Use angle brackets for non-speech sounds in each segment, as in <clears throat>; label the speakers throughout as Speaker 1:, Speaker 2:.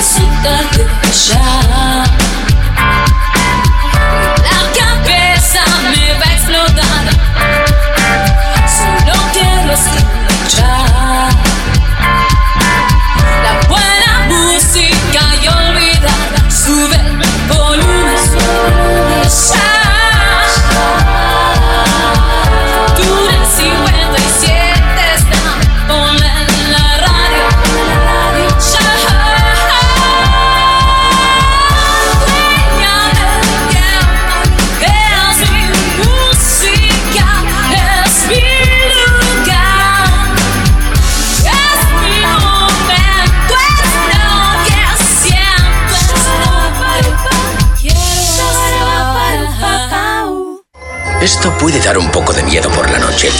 Speaker 1: insultarte ya. La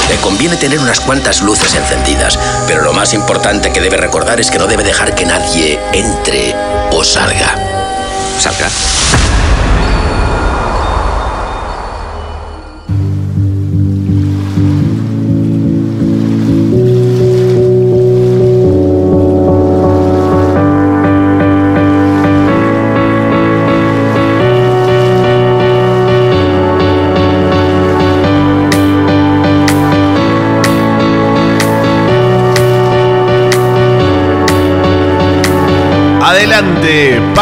Speaker 2: Le conviene tener unas cuantas luces encendidas, pero lo más importante que debe recordar es que no debe dejar que nadie entre o salga. ¿Salga?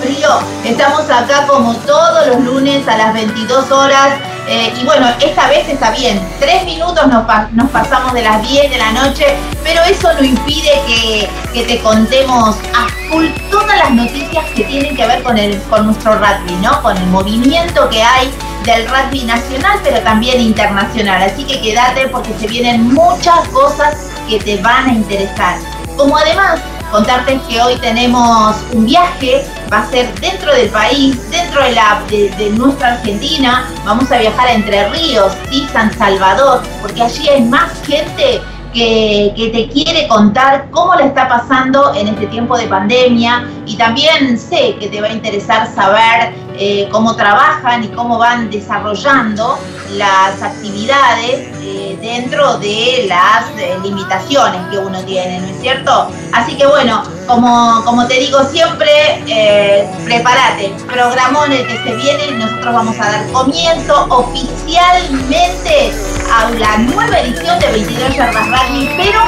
Speaker 3: Frío, estamos acá como todos los lunes a las 22 horas. Eh, y bueno, esta vez está bien. Tres minutos nos, pa- nos pasamos de las 10 de la noche, pero eso no impide que, que te contemos a full todas las noticias que tienen que ver con, el, con nuestro rugby, ¿no? Con el movimiento que hay del rugby nacional, pero también internacional. Así que quédate porque se vienen muchas cosas que te van a interesar. Como además contarte que hoy tenemos un viaje, va a ser dentro del país, dentro de, la, de, nuestra Argentina, vamos a viajar a Entre Ríos y San Salvador, porque allí hay más gente que, que te quiere contar cómo le está pasando en este tiempo de pandemia. Y también sé que te va a interesar saber eh, cómo trabajan y cómo van desarrollando las actividades eh, dentro de las eh, limitaciones que uno tiene, ¿no es cierto? Así que bueno, como, como te digo siempre, eh, prepárate, programón el que se viene, nosotros vamos a dar comienzo oficialmente a la nueva edición de 22 Yardas Rugby, pero,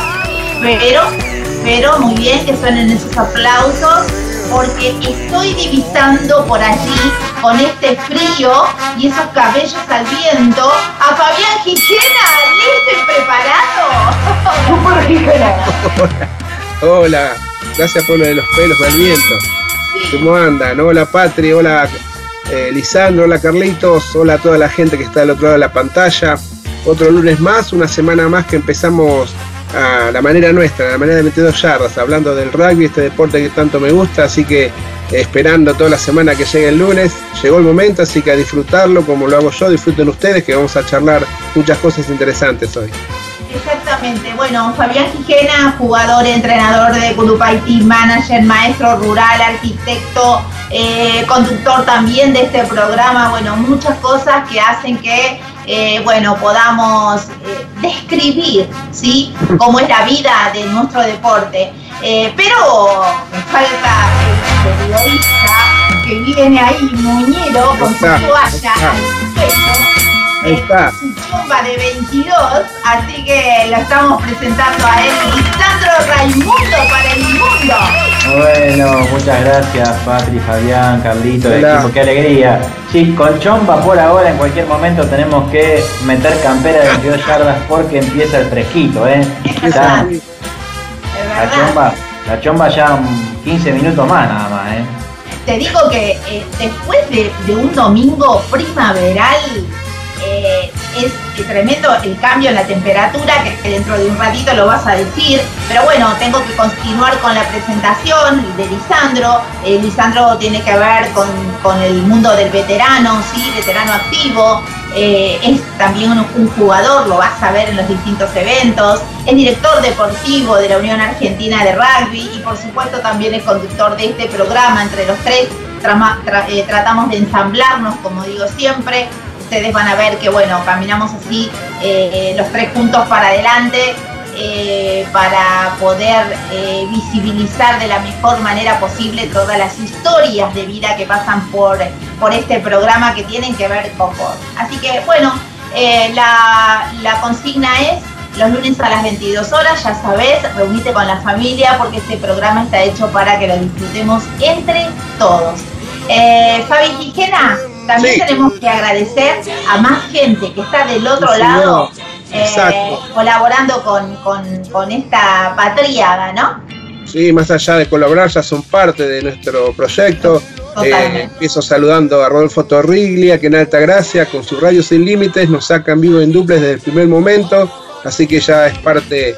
Speaker 3: pero, pero muy bien que suenen esos aplausos porque estoy divisando por allí con este frío y esos cabellos al viento a Fabián Gijena, listo y preparado. <laughs>
Speaker 4: Super Gijena.
Speaker 5: Hola, gracias por lo de los pelos del viento. ¿Cómo andan? Hola Patri, hola eh, Lisandro, hola Carlitos, hola a toda la gente que está del otro lado de la pantalla. Otro lunes más, una semana más que empezamos a la manera nuestra, a la manera de 22 yardas, hablando del rugby, este deporte que tanto me gusta, así que esperando toda la semana que llegue el lunes. Llegó el momento, así que a disfrutarlo como lo hago yo, disfruten ustedes, que vamos a charlar muchas cosas interesantes hoy.
Speaker 3: Exactamente, bueno, Fabián Gijena, jugador, entrenador de Curupay Team Manager, maestro rural, arquitecto, eh, conductor también de este programa, bueno, muchas cosas que hacen que, eh, bueno, podamos eh, describir, ¿sí?, cómo es la vida de nuestro deporte. Eh, pero falta el periodista que viene ahí, muñero, con su toalla al pecho
Speaker 5: Ahí está.
Speaker 3: su chumba de 22, así que lo estamos presentando a él, Lisandro Raimundo para el mundo.
Speaker 4: Bueno, muchas gracias, Patri, Fabián, Carlito,
Speaker 5: Hola.
Speaker 4: equipo, qué alegría. Sí, con chompa por ahora, en cualquier momento tenemos que meter campera de 22 yardas porque empieza el fresquito, ¿eh? Ya, la chomba, la chomba ya mm, 15 minutos más nada más, ¿eh?
Speaker 3: Te digo que eh, después de, de un domingo primaveral, eh, es tremendo el cambio en la temperatura, que dentro de un ratito lo vas a decir. Pero bueno, tengo que continuar con la presentación de Lisandro. Eh, Lisandro tiene que ver con, con, el mundo del veterano, ¿sí? veterano activo. Eh, es también un, jugador, lo vas a ver en los distintos eventos, es director deportivo de la Unión Argentina de Rugby y por supuesto también es conductor de este programa. Entre los tres tratamos de ensamblarnos, como digo siempre. Ustedes van a ver que bueno, caminamos así eh, los tres puntos para adelante eh, para poder eh, visibilizar de la mejor manera posible todas las historias de vida que pasan por, por este programa que tienen que ver con vos. Así que bueno, eh, la, consigna es los lunes a las 22 horas, ya sabes, reunite con la familia porque este programa está hecho para que lo disfrutemos entre todos. Fabi Gijena, también tenemos que agradecer a más gente que está del otro lado eh, colaborando con, esta patriada, ¿no?
Speaker 5: Sí, más allá de colaborar, ya son parte de nuestro proyecto. Eh, empiezo saludando a Rodolfo Torriglia, que en Alta Gracia, con su radio sin límites, nos sacan vivo en duples desde el primer momento, así que ya es parte,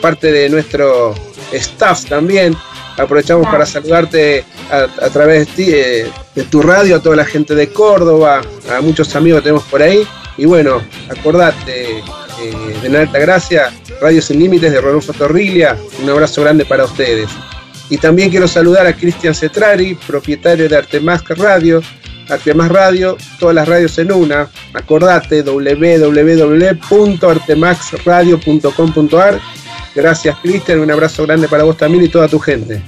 Speaker 5: parte de nuestro staff también. Aprovechamos para saludarte a, través de, eh, de tu radio, a toda la gente de Córdoba, a muchos amigos que tenemos por ahí. Y bueno, acordate, eh, de Alta Gracia, Radio Sin Límites de Rodolfo Torriglia. Un abrazo grande para ustedes. Y también quiero saludar a Cristian Cetrari, propietario de Artemas Radio. Artemas Radio, todas las radios en una. Acordate, www.artemaxradio.com.ar. Gracias, Cristian. Un abrazo grande para vos también y toda tu gente.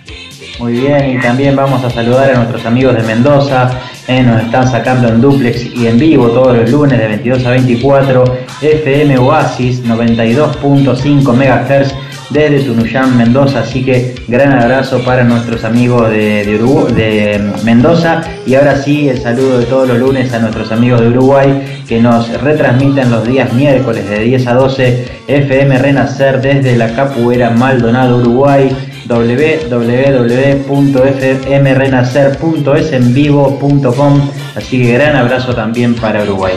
Speaker 4: Muy bien, y también vamos a saludar a nuestros amigos de Mendoza, eh, nos están sacando en duplex y en vivo todos los lunes de 22 a 24, FM Oasis 92.5 MHz desde Tunuyán, Mendoza, así que gran abrazo para nuestros amigos de, de Mendoza y ahora sí el saludo de todos los lunes a nuestros amigos de Uruguay que nos retransmiten los días miércoles de 10 a 12 FM Renacer desde la Capuera Maldonado, Uruguay www.fmrenacer.esenvivo.com. Así que gran abrazo también para Uruguay.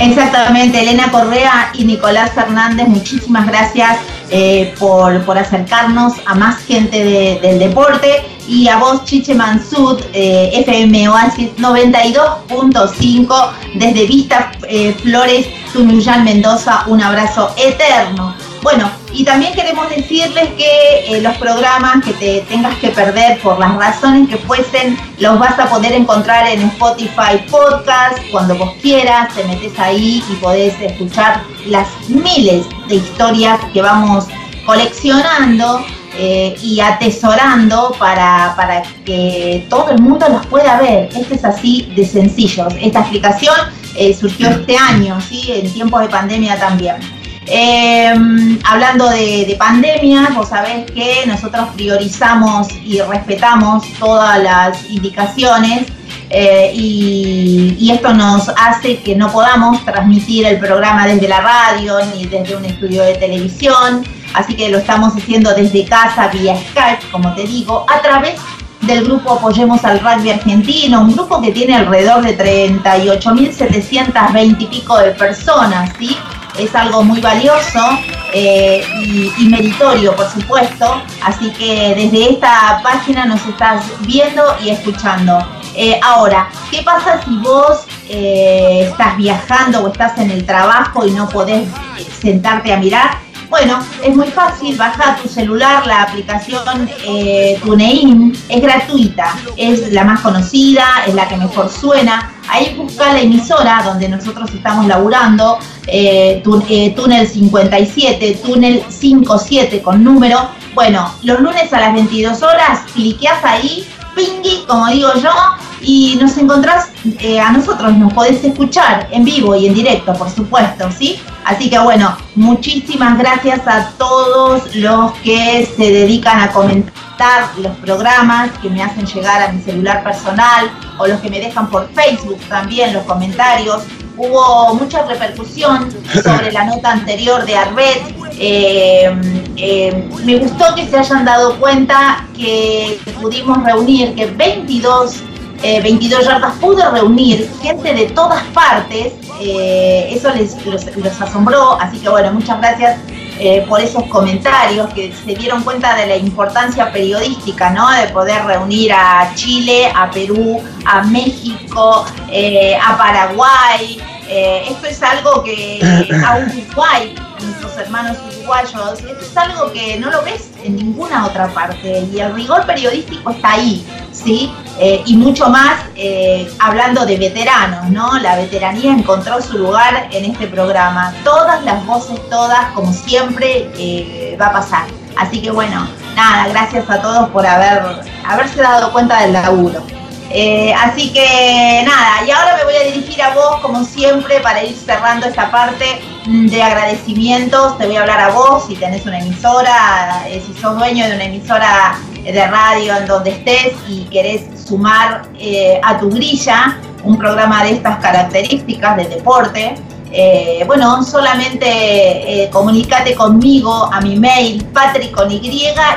Speaker 3: Exactamente, Elena Correa y Nicolás Fernández, muchísimas gracias eh, por, acercarnos a más gente del deporte y a vos, Chiche Mansud, eh, FM Oasis 92.5 desde Vista eh, Flores, Tunuyán, Mendoza, un abrazo eterno. Bueno, y también queremos decirles que eh, los programas que te tengas que perder por las razones que fuesen, los vas a poder encontrar en Spotify Podcast cuando vos quieras, te metes ahí y podés escuchar las miles de historias que vamos coleccionando eh, y atesorando para, para que todo el mundo los pueda ver. Este es así de sencillo. Esta explicación eh, surgió este año, ¿sí? en tiempos de pandemia también. Em, hablando de, pandemia, vos sabés que nosotros priorizamos y respetamos todas las indicaciones eh, y, esto nos hace que no podamos transmitir el programa desde la radio ni desde un estudio de televisión, así que lo estamos haciendo desde casa vía Skype, como te digo, a través del grupo Apoyemos al Rugby Argentino, un grupo que tiene alrededor de 38.720 y pico de personas, ¿sí? Es algo muy valioso eh, y, meritorio, por supuesto. Así que desde esta página nos estás viendo y escuchando. Eh, ahora, ¿qué pasa si vos eh, estás viajando o estás en el trabajo y no podés sentarte a mirar? Bueno, es muy fácil, baja tu celular la aplicación eh, TuneIn, es gratuita, es la más conocida, es la que mejor suena. Ahí busca la emisora donde nosotros estamos laburando, eh, eh, Túnel 57, Túnel 57 con número. Bueno, los lunes a las 22 horas, cliqueas ahí, pingui, como digo yo, y nos encontrás eh, a nosotros, nos podés escuchar en vivo y en directo, por supuesto, ¿sí? Así que bueno, muchísimas gracias a todos los que se dedican a comentar los programas, que me hacen llegar a mi celular personal o los que me dejan por Facebook también los comentarios. Hubo mucha repercusión sobre la nota anterior de Arbet. Eh, eh, me gustó que se hayan dado cuenta que pudimos reunir que 22 22 yardas pudo reunir gente de todas partes, eso les los, asombró, así que bueno, muchas gracias por esos comentarios que se dieron cuenta de la importancia periodística, ¿no? De poder reunir a Chile, a Perú, a México, a Paraguay. Esto es algo que a Uruguay nuestros hermanos uruguayos, esto es algo que no lo ves en ninguna otra parte y el rigor periodístico está ahí, ¿sí? Eh, y mucho más eh, hablando de veteranos, ¿no? La veteranía encontró su lugar en este programa. Todas las voces, todas, como siempre, eh, va a pasar. Así que bueno, nada, gracias a todos por haber, haberse dado cuenta del laburo. Así que nada, y ahora me voy a dirigir a vos como siempre para ir cerrando esta parte de agradecimientos, te voy a hablar a vos si tenés una emisora, eh, si sos dueño de una emisora de radio en donde estés y querés sumar eh, a tu grilla un programa de estas características de deporte. Eh, bueno, solamente comunícate conmigo a mi mail patri con y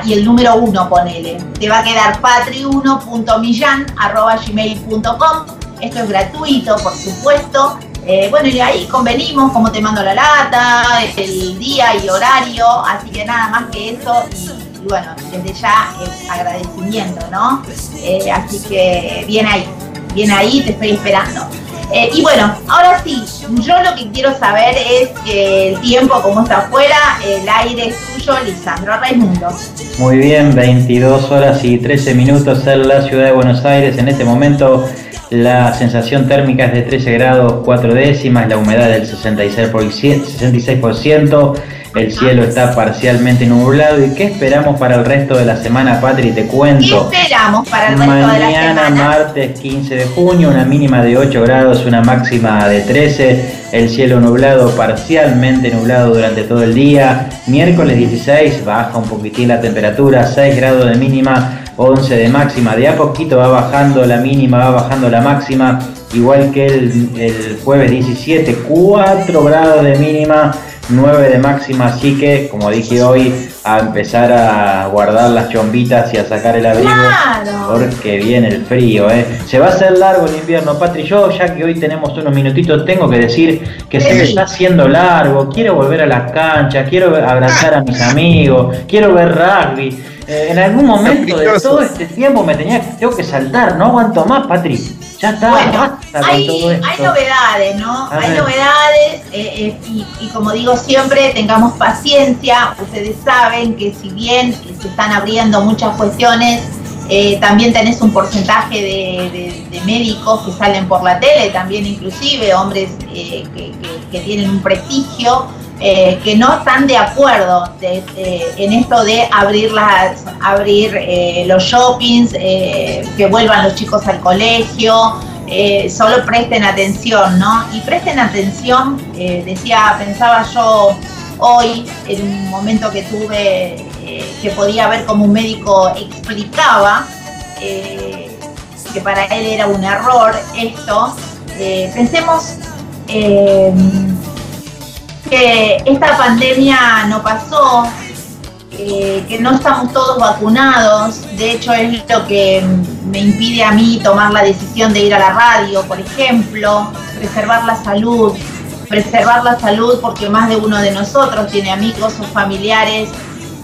Speaker 3: y el número uno ponele. Te va a quedar patri1.millan.gmail.com. Esto es gratuito, por supuesto. Eh, bueno, y ahí convenimos cómo te mando la lata, el día y horario, así que nada más que eso. Y, bueno, desde ya agradecimiento, ¿no? Eh, así que bien ahí, bien ahí, te estoy esperando. Eh, y bueno, ahora sí, yo lo que quiero saber es que el tiempo, como está afuera, el aire es tuyo, Lisandro Raimundo.
Speaker 4: Muy bien, 22 horas y 13 minutos en la ciudad de Buenos Aires en este momento. La sensación térmica es de 13 grados 4 décimas, la humedad del 66%, el cielo está parcialmente nublado. ¿Y qué esperamos para el resto de la semana, Patri? Te cuento.
Speaker 3: ¿Qué esperamos para el resto
Speaker 4: Mañana,
Speaker 3: de la semana?
Speaker 4: martes 15 de junio, una mínima de 8 grados, una máxima de 13. El cielo nublado, parcialmente nublado durante todo el día. Miércoles 16, baja un poquitín la temperatura, 6 grados de mínima 11 de máxima. De a poquito va bajando la mínima, va bajando la máxima, igual que el, jueves 17, 4 grados de mínima, 9 de máxima. Así que, como dije hoy, a empezar a guardar las chombitas y a sacar el abrigo, porque viene el frío. ¿eh? Se va a hacer largo el invierno, Patri. Yo, ya que hoy tenemos unos minutitos, tengo que decir que se me está haciendo largo. Quiero volver a las canchas, quiero abrazar a mis amigos, quiero ver rugby. Eh, en algún momento de todo este tiempo me tenía tengo que saltar, no aguanto más, Patri. Ya está,
Speaker 3: bueno, hay, novedades, ¿no? hay novedades eh, eh, y, como digo siempre, tengamos paciencia. Ustedes saben que si bien se están abriendo muchas cuestiones, también tenés un porcentaje de, médicos que salen por la tele, también inclusive hombres que tienen un prestigio eh, que no están de acuerdo en esto de abrir, las, abrir eh, los shoppings, eh, que vuelvan los chicos al colegio, solo presten atención, ¿no? Y presten atención, decía, pensaba yo hoy, en un momento que tuve, que podía ver como un médico explicaba, que para él era un error esto, pensemos que esta pandemia no pasó, que no estamos todos vacunados, de hecho es lo que me impide a mí tomar la decisión de ir a la radio, por ejemplo, preservar la salud, preservar la salud porque más de uno de nosotros tiene amigos o familiares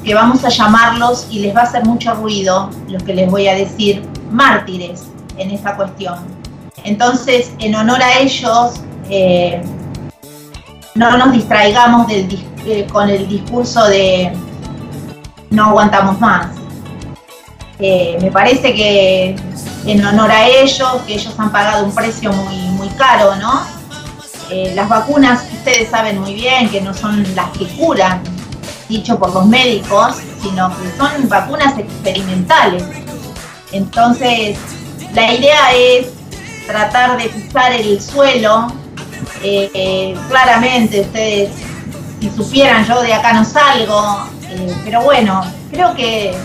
Speaker 3: que vamos a llamarlos y les va a hacer mucho ruido lo que les voy a decir, mártires en esta cuestión. Entonces, en honor a ellos, eh, no nos distraigamos eh, con el discurso de no aguantamos más. Eh, me parece que en honor a ellos, que ellos han pagado un precio muy, muy caro, ¿no? Eh, las vacunas, ustedes saben muy bien que no son las que curan, dicho por los médicos, sino que son vacunas experimentales. Entonces, la idea es tratar de pisar el suelo eh, claramente ustedes, si supieran, yo de acá no salgo, eh, pero bueno, creo que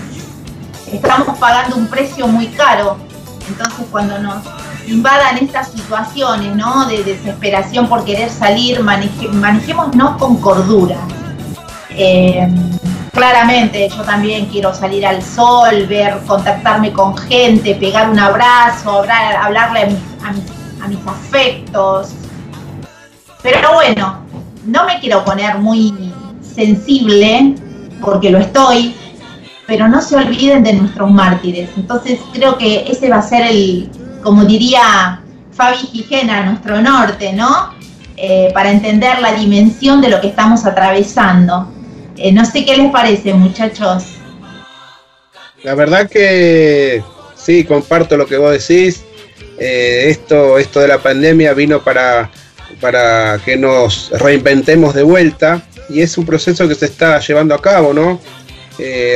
Speaker 3: estamos pagando un precio muy caro. Entonces cuando nos invadan estas situaciones ¿no? de desesperación por querer salir, manejémonos con cordura. Eh, claramente yo también quiero salir al sol, ver, contactarme con gente, pegar un abrazo, hablar, hablarle a mis afectos. Pero bueno, no me quiero poner muy sensible, porque lo estoy, pero no se olviden de nuestros mártires. Entonces creo que ese va a ser el, como diría Fabi Gijena, nuestro norte, ¿no? Eh, para entender la dimensión de lo que estamos atravesando. Eh, no sé qué les parece, muchachos.
Speaker 5: La verdad que sí, comparto lo que vos decís. Eh, esto, esto de la pandemia vino para, para que nos reinventemos de vuelta. Y es un proceso que se está llevando a cabo, ¿no?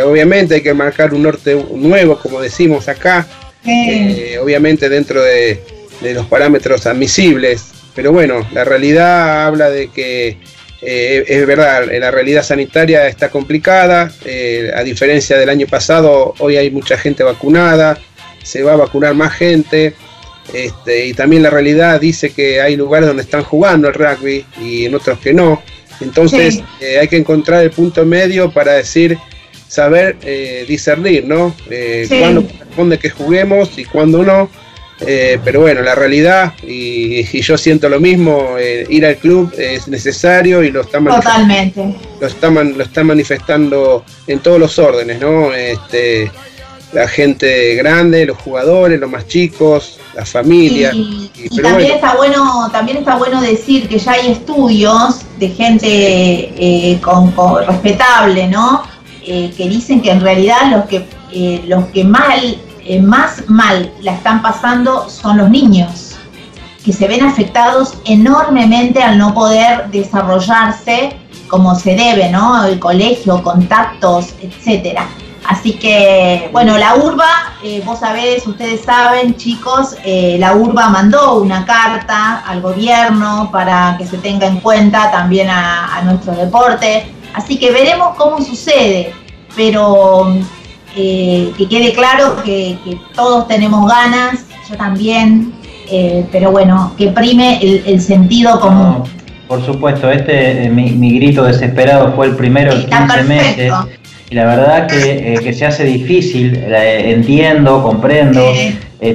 Speaker 5: obviamente hay que marcar un norte nuevo, como decimos acá, obviamente dentro de, de los parámetros admisibles, pero bueno, la realidad habla de que eh, es verdad, la realidad sanitaria está complicada, eh, a diferencia del año pasado, hoy hay mucha gente vacunada, se va a vacunar más gente, este, y también la realidad dice que hay lugares donde están jugando el rugby y en otros que no, entonces eh, hay que encontrar el punto medio para decir, saber discernir, ¿no? Cuándo corresponde que juguemos y cuándo no eh, pero bueno, la realidad, y, yo siento lo mismo, eh, ir al club es necesario y lo está
Speaker 3: Totalmente.
Speaker 5: Lo está, lo está manifestando en todos los órdenes, ¿no? Este, la gente grande, los jugadores, los más chicos, la familia.
Speaker 3: Y, también está bueno, también está bueno decir que ya hay estudios de gente eh, con, respetable, ¿no? que dicen que en realidad los que los que mal eh, más mal la están pasando son los niños, que se ven afectados enormemente al no poder desarrollarse como se debe, ¿no? El colegio, contactos, etcétera. Así que, bueno, la URBA, eh, vos sabés, ustedes saben, chicos, eh, la URBA mandó una carta al gobierno para que se tenga en cuenta también a nuestro deporte. Así que veremos cómo sucede. Pero eh, que quede claro que, todos tenemos ganas, yo también, pero bueno, que prime el, sentido común.
Speaker 4: por supuesto, este mi, grito desesperado fue el primero en 15 meses. Y la verdad que, se hace difícil, entiendo, comprendo.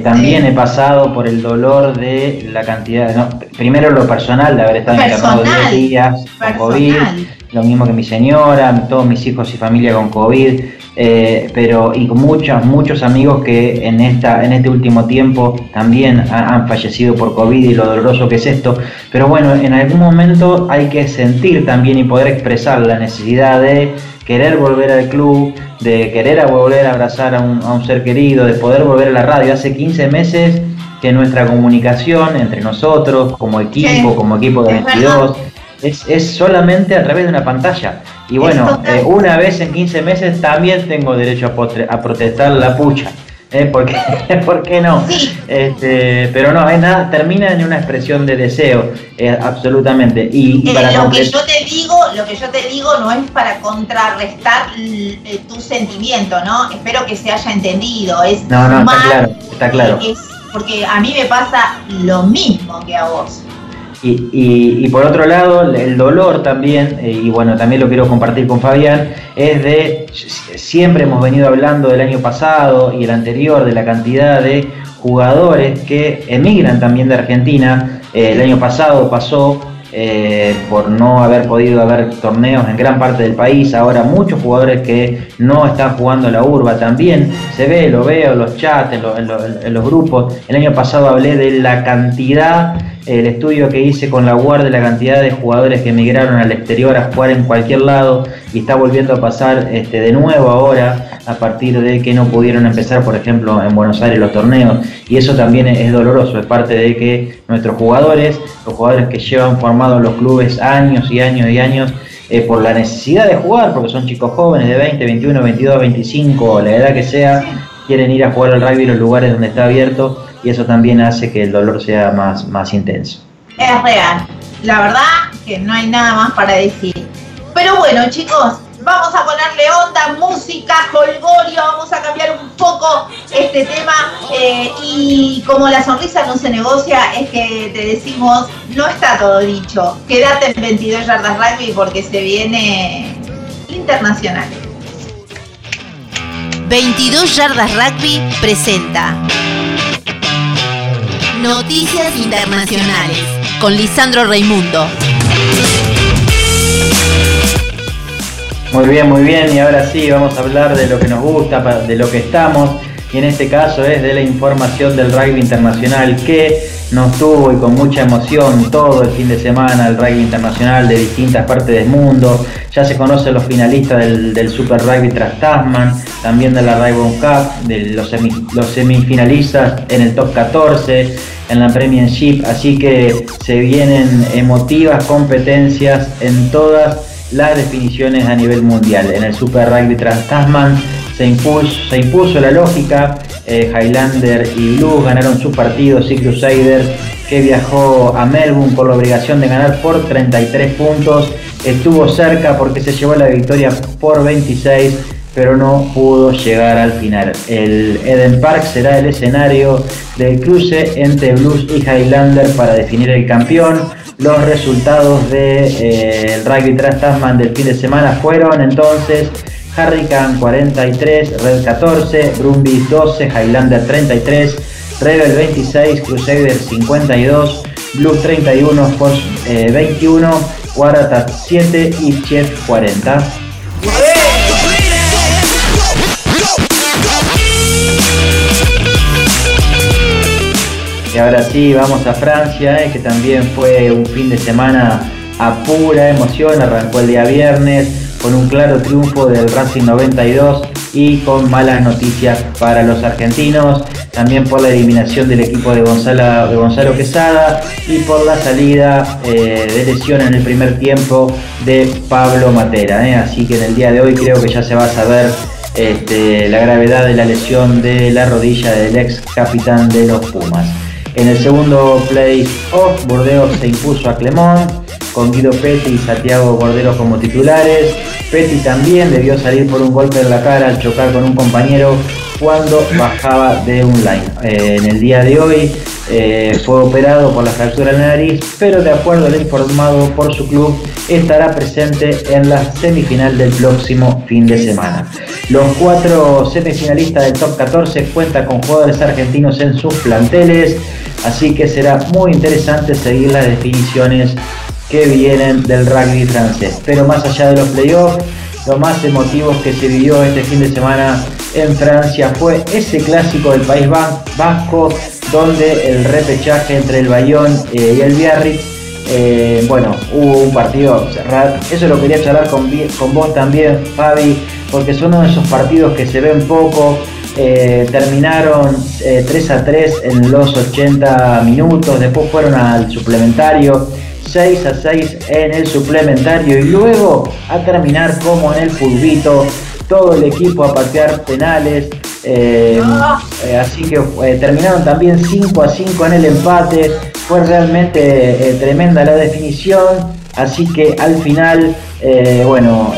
Speaker 4: también he pasado por el dolor de la cantidad, primero lo personal, de haber estado internado 10 días con COVID, lo mismo que mi señora, todos mis hijos y familia con COVID. Eh, pero y con muchos, muchos amigos que en, esta, en este último tiempo también han fallecido por COVID y lo doloroso que es esto. Pero bueno, en algún momento hay que sentir también y poder expresar la necesidad de querer volver al club, de querer volver a abrazar a un, a un ser querido, de poder volver a la radio. Hace 15 meses que nuestra comunicación entre nosotros, como equipo, como equipo de 22, es, es, solamente a través de una pantalla. Y bueno, eh, una vez en 15 meses también tengo derecho a, a protestar la pucha. ¿Eh? ¿Por qué <laughs> no? Este, pero no, es nada, termina en una expresión de deseo, eh, absolutamente. Y,
Speaker 3: eh, lo que yo te digo, lo que yo te digo no es para contrarrestar tu sentimiento, ¿no? Espero que se haya entendido. Es
Speaker 4: no, no, está claro, está claro.
Speaker 3: Es porque a mí me pasa lo mismo que a vos.
Speaker 4: Y, por otro lado, el dolor también, eh, y bueno, también lo quiero compartir con Fabián, es de, siempre hemos venido hablando del año pasado y el anterior, de la cantidad de jugadores que emigran también de Argentina. Eh, el año pasado pasó eh, por no haber podido haber torneos en gran parte del país. Ahora muchos jugadores que no están jugando la urba también se ve, lo veo en los chats, en, los grupos. El año pasado hablé de la cantidad, el estudio que hice con la Guardia, la cantidad de jugadores que emigraron al exterior a jugar en cualquier lado y está volviendo a pasar este, de nuevo ahora a partir de que no pudieron empezar, por ejemplo, en Buenos Aires los torneos. Y eso también es doloroso, es parte de que nuestros jugadores, los jugadores que llevan formados los clubes años y años y años, eh, por la necesidad de jugar, porque son chicos jóvenes de 20, 21, 22, 25, la edad que sea, quieren ir a jugar al rugby en los lugares donde está abierto y eso también hace que el dolor sea más, más intenso.
Speaker 3: Es real, la verdad que no hay nada más para decir. Pero bueno, chicos, vamos a ponerle onda, música, colgorio, vamos a cambiar un poco este tema eh, y como la sonrisa no se negocia, es que te decimos, no está todo dicho, quédate en 22 yardas rugby porque se viene internacional.
Speaker 6: 22 Yardas Rugby presenta Noticias Internacionales con Lisandro Raimundo.
Speaker 4: Muy bien, muy bien, y ahora sí vamos a hablar de lo que nos gusta, de lo que estamos, y en este caso es de la información del rugby internacional que nos tuvo y con mucha emoción todo el fin de semana el rugby internacional de distintas partes del mundo. Ya se conocen los finalistas del, Super Rugby tras Tasman, también de la Rainbow Cup, de los, semifinalistas en el top 14, en la Premiership, así que se vienen emotivas competencias en todas las definiciones a nivel mundial. En el Super Rugby tras Tasman se impuso la lógica, eh, Highlander y Blue ganaron su partido, Sea Crusaders que viajó a Melbourne por la obligación de ganar por 33 puntos, estuvo cerca porque se llevó la victoria por 26 pero no pudo llegar al final. El Eden Park será el escenario del cruce entre Blues y Highlander para definir el campeón. Los resultados del de, eh, rugby tras Tasman del fin de semana fueron entonces Hurricane 43, Red 14, Brumbies 12, Highlander 33, Rebel 26, Crusader 52, Blue 31, Force 21, Waratah 7 y Chef 40. Y ahora sí, vamos a Francia, eh, que también fue un fin de semana a pura emoción, arrancó el día viernes con un claro triunfo del Racing 92 y con malas noticias para los argentinos, también por la eliminación del equipo de Gonzalo, de Quesada y por la salida eh, de lesión en el primer tiempo de Pablo Matera. Eh. Así que en el día de hoy creo que ya se va a saber este, la gravedad de la lesión de la rodilla del ex capitán de los Pumas. En el segundo play-off, Burdeos se impuso a Clemón, con Guido Petty y Santiago Cordero como titulares. Petty también debió salir por un golpe en la cara al chocar con un compañero cuando bajaba de un line. Eh, en el día de hoy eh, fue operado por la fractura de la nariz, pero de acuerdo al informado por su club, estará presente en la semifinal del próximo fin de semana. Los cuatro semifinalistas del top 14 cuentan con jugadores argentinos en sus planteles, así que será muy interesante seguir las definiciones que vienen del rugby francés. Pero más allá de los playoffs, lo más emotivo que se vivió este fin de semana en Francia fue ese clásico del País Vasco, donde el repechaje entre el Bayón eh, y el Biarritz, eh, bueno, hubo un partido cerrado. Eso lo quería charlar con, con vos también, Fabi, porque son uno de esos partidos que se ven poco. Eh, terminaron 3 a 3 en los 80 minutos, después fueron al suplementario 6 a 6 en el suplementario y luego a terminar como en el pulvito todo el equipo a patear penales. Eh, eh, así que eh, terminaron también 5 a 5 en el empate. Fue realmente tremenda la definición. Así que al final, bueno,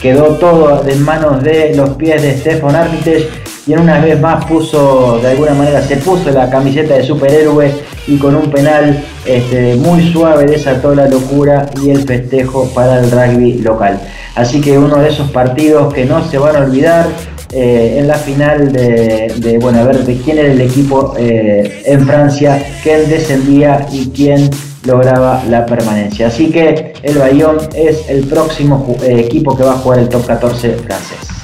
Speaker 4: quedó todo en manos de los pies de Stefan Armitage y en una vez más puso, de alguna manera, se puso la camiseta de superhéroe y con un penal este, muy suave desató la locura y el festejo para el rugby local. Así que uno de esos partidos que no se van a olvidar eh, en la final de, bueno, a ver de quién era el equipo eh, en Francia, quién descendía y quién lograba la permanencia. Así que el Bayón es el próximo eh, equipo que va a jugar el top 14 francés.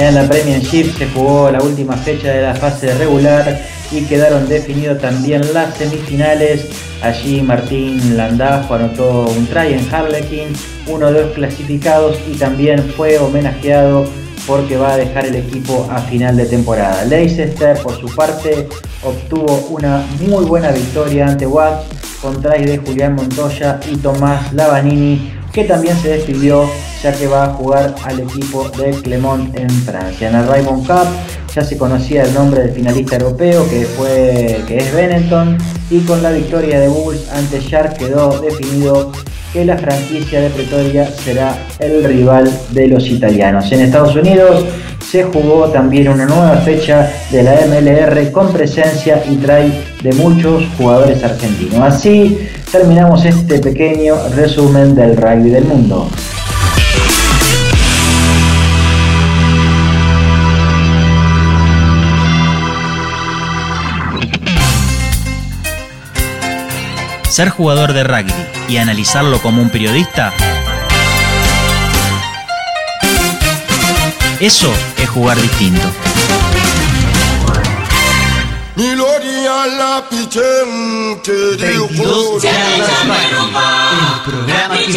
Speaker 4: En la Premiership se jugó la última fecha de la fase regular y quedaron definidos también las semifinales. Allí Martín Landajo anotó un try en Harlequin, uno de los clasificados y también fue homenajeado porque va a dejar el equipo a final de temporada. Leicester por su parte obtuvo una muy buena victoria ante Watts con try de Julián Montoya y Tomás Lavanini que también se despidió ya que va a jugar al equipo de Clermont en Francia. En el Raymond Cup ya se conocía el nombre del finalista europeo que, fue, que es Benetton y con la victoria de Bulls ante Shark quedó definido que la franquicia de Pretoria será el rival de los italianos. En Estados Unidos se jugó también una nueva fecha de la MLR con presencia y trae de muchos jugadores argentinos. Así terminamos este pequeño resumen del rugby del mundo.
Speaker 7: Ser jugador de rugby y analizarlo como un periodista, eso es jugar distinto.
Speaker 1: El programa que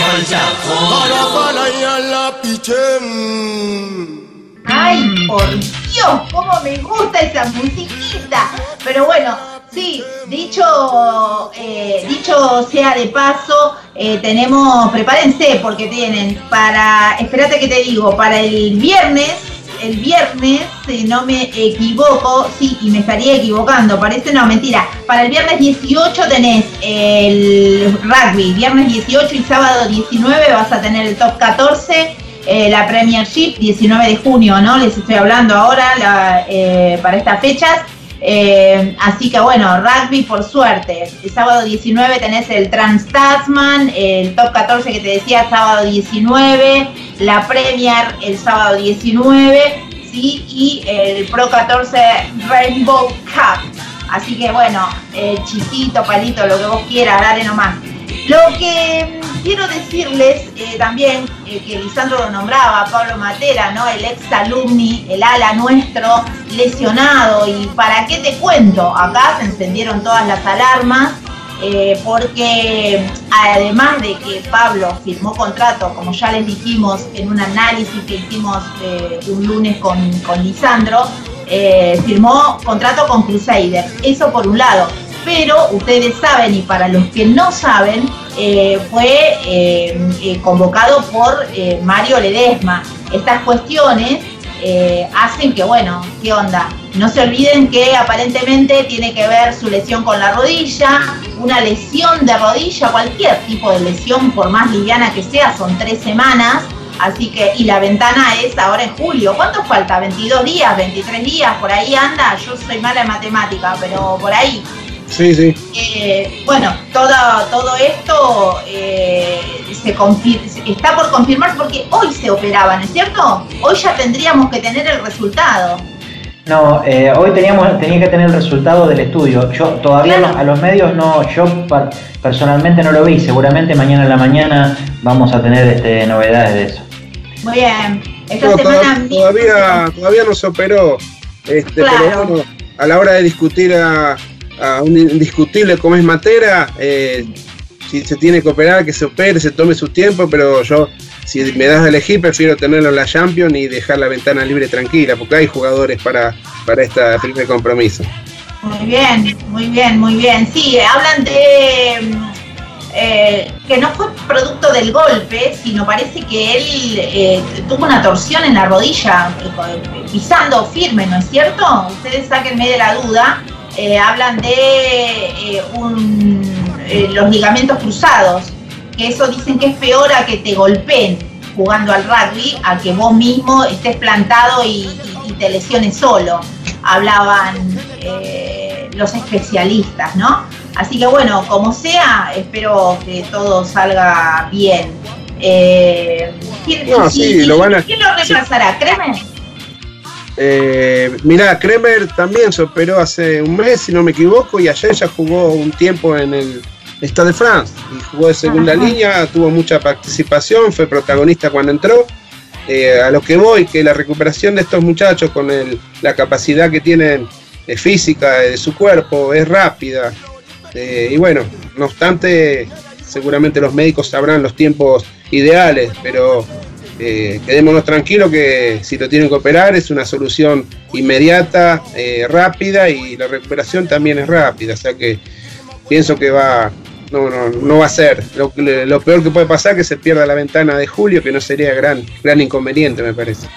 Speaker 3: Ay, por Dios, cómo me gusta esa musiquita. Pero bueno, sí, dicho, eh, dicho sea de paso, eh, tenemos, prepárense porque tienen para, espérate que te digo, para el viernes, el viernes, si no me equivoco, sí, y me estaría equivocando, parece, no, mentira, para el viernes 18 tenés el rugby, viernes 18 y sábado 19 vas a tener el top 14 eh, la Premiership, 19 de junio, ¿no? Les estoy hablando ahora la, eh, para estas fechas. Eh, así que bueno, rugby por suerte. El sábado 19 tenés el Trans Tasman, el top 14 que te decía, sábado 19, la Premier el sábado 19, ¿sí? Y el Pro 14 Rainbow Cup. Así que bueno, chiquito, palito, lo que vos quieras, dale nomás. Lo que mm, quiero decirles eh, también, eh, que Lisandro lo nombraba, Pablo Matera, ¿no? El ex alumni, el ala nuestro, lesionado. ¿Y para qué te cuento? Acá se encendieron todas las alarmas. eh, porque además de que Pablo firmó contrato, como ya les dijimos en un análisis que hicimos un lunes con, con Lisandro, firmó contrato con Crusader. Eso por un lado pero ustedes saben, y para los que no saben, eh, fue eh, eh, convocado por Mario Ledesma. Estas cuestiones hacen que, bueno, ¿qué onda? No se olviden que aparentemente tiene que ver su lesión con la rodilla, una lesión de rodilla, cualquier tipo de lesión, por más liviana que sea, son tres semanas. Así que, y la ventana es ahora en julio. ¿Cuánto falta? ¿22 días? ¿23 días? Por ahí anda. Yo soy mala en matemática, pero por ahí.
Speaker 5: Sí, sí.
Speaker 3: Eh, bueno, todo, todo esto eh, se está por confirmar porque hoy se operaban, ¿es cierto? Hoy ya tendríamos que tener el resultado.
Speaker 4: No, eh, hoy teníamos, tenía que tener el resultado del estudio. Yo todavía
Speaker 3: Claro.
Speaker 4: no- a los medios no, yo personalmente no lo vi. Seguramente mañana en la mañana vamos a tener este, novedades de eso.
Speaker 3: Muy bien. Esta
Speaker 5: No,
Speaker 3: semana
Speaker 5: toda-
Speaker 3: mismo-
Speaker 5: todavía, todavía no se operó. Este,
Speaker 3: Claro.
Speaker 5: Pero bueno, a la hora de discutir a, a un indiscutible como es Matera, eh, si se tiene que operar, que se opere, se tome su tiempo, pero yo, si me das a elegir, prefiero tenerlo en la Champions y dejar la ventana libre tranquila, porque hay jugadores para, para este primer compromiso.
Speaker 3: Muy bien, muy bien, muy bien. Sí, hablan de eh, que no fue producto del golpe, sino parece que él eh, tuvo una torsión en la rodilla, pisando firme, ¿no es cierto? Ustedes sáquenme de la duda. Eh, hablan de eh, un, eh, los ligamentos cruzados, que eso dicen que es peor a que te golpeen jugando al rugby, a que vos mismo estés plantado y, y- y te lesiones solo. Hablaban eh, los especialistas, ¿no? Así que bueno, como sea, espero que todo salga bien. Eh, ¿quién,
Speaker 5: No, sí, lo van a-
Speaker 3: ¿quién lo reemplazará? ¿Créeme?
Speaker 5: Eh, mirá, Kremer también se operó hace un mes, si no me equivoco, y ayer ya jugó un tiempo en el Stade de France. Y jugó de segunda
Speaker 3: Ajá.
Speaker 5: línea, tuvo mucha participación, fue protagonista cuando entró. Eh, a lo que voy, que la recuperación de estos muchachos con el- la capacidad que tienen eh, física de su cuerpo es rápida. Eh, y bueno, no obstante, seguramente los médicos sabrán los tiempos ideales, pero eh, quedémonos tranquilos que si lo tienen que operar es una solución inmediata, eh, rápida y la recuperación también es rápida. O sea que pienso que va, no, no, no va a ser. Lo, lo peor que puede pasar es que se pierda la ventana de julio, que no sería gran, gran inconveniente, me parece.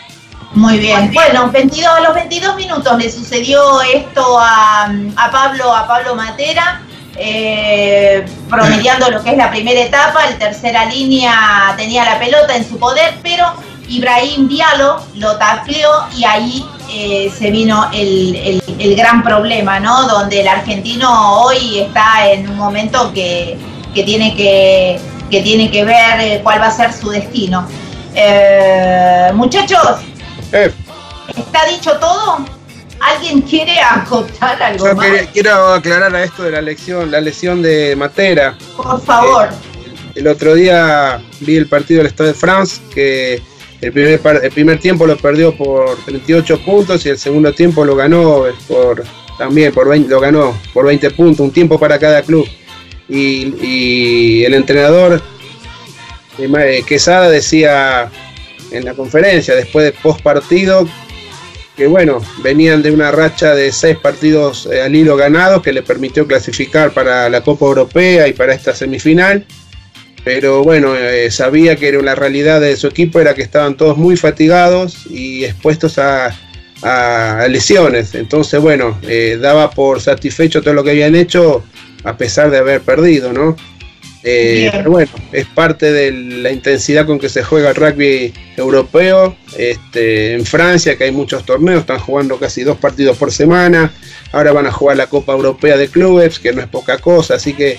Speaker 3: Muy bien. Bueno, 22, a los 22 minutos le sucedió esto a, a Pablo, a Pablo Matera, eh, promediando lo que es la primera etapa. El tercera línea tenía la pelota en su poder, pero Ibrahim Diallo lo tacleó y ahí eh, se vino el, gran problema, ¿no? Donde el argentino hoy está en un momento que, tiene, que, tiene que ver eh, cuál va a ser su destino. Eh, muchachos, ¿está dicho todo? ¿Alguien quiere acotar algo
Speaker 5: Yo
Speaker 3: más?
Speaker 5: quiero aclarar a esto de la lesión, la lesión de Matera.
Speaker 3: Por favor.
Speaker 5: el otro día vi el partido del Estado de France que el primer, el primer tiempo lo perdió por 38 puntos y el segundo tiempo lo ganó por también por 20, lo ganó por 20 puntos, un tiempo para cada club. Y, el entrenador eh, Quesada decía en la conferencia, después de post partido, que bueno, venían de una racha de seis partidos eh, al hilo ganados que le permitió clasificar para la Copa Europea y para esta semifinal pero bueno, eh, sabía que era la realidad de su equipo era que estaban todos muy fatigados y expuestos a, lesiones. Entonces, bueno, eh, daba por satisfecho todo lo que habían hecho a pesar de haber perdido, ¿no? Eh, pero bueno, es parte de la intensidad con que se juega el rugby europeo. Este, en Francia, que hay muchos torneos, están jugando casi dos partidos por semana. Ahora van a jugar la Copa Europea de Clubes, que no es poca cosa, así que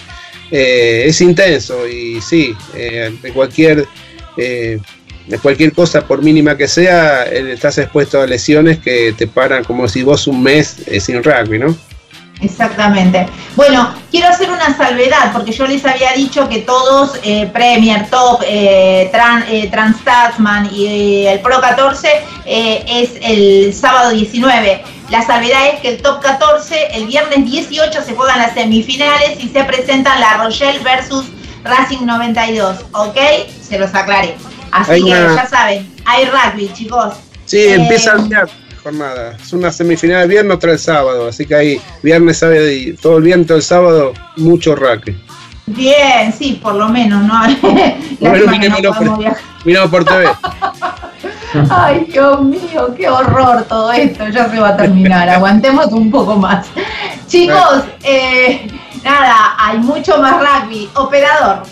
Speaker 5: eh, es intenso y sí, eh, de cualquier eh, de cualquier cosa, por mínima que sea, estás expuesto a lesiones que te paran como si vos un mes sin rugby, ¿no?
Speaker 3: Exactamente. Bueno, quiero hacer una salvedad porque yo les había dicho que todos, Premier, Top, Trans, Transtasman y el Pro 14 es el sábado 19. La salvedad es que el top 14, el viernes 18 se juegan las semifinales y se presentan la Rochelle versus Racing 92, ¿ok? Se los aclaré. Así que ya saben, hay rugby, chicos.
Speaker 5: Sí, eh, empieza el viernes jornada. Es una semifinal de viernes, otra el sábado. Así que ahí, viernes, sábado y todo el viernes, todo el sábado, mucho rugby.
Speaker 3: Bien, sí, por lo menos, ¿no? <laughs>
Speaker 5: Miramos por TV. <laughs>
Speaker 3: Ay, Dios mío, qué horror todo esto. Ya se va a terminar. Aguantemos un poco más. Chicos, eh, nada, hay mucho más rugby. Operador.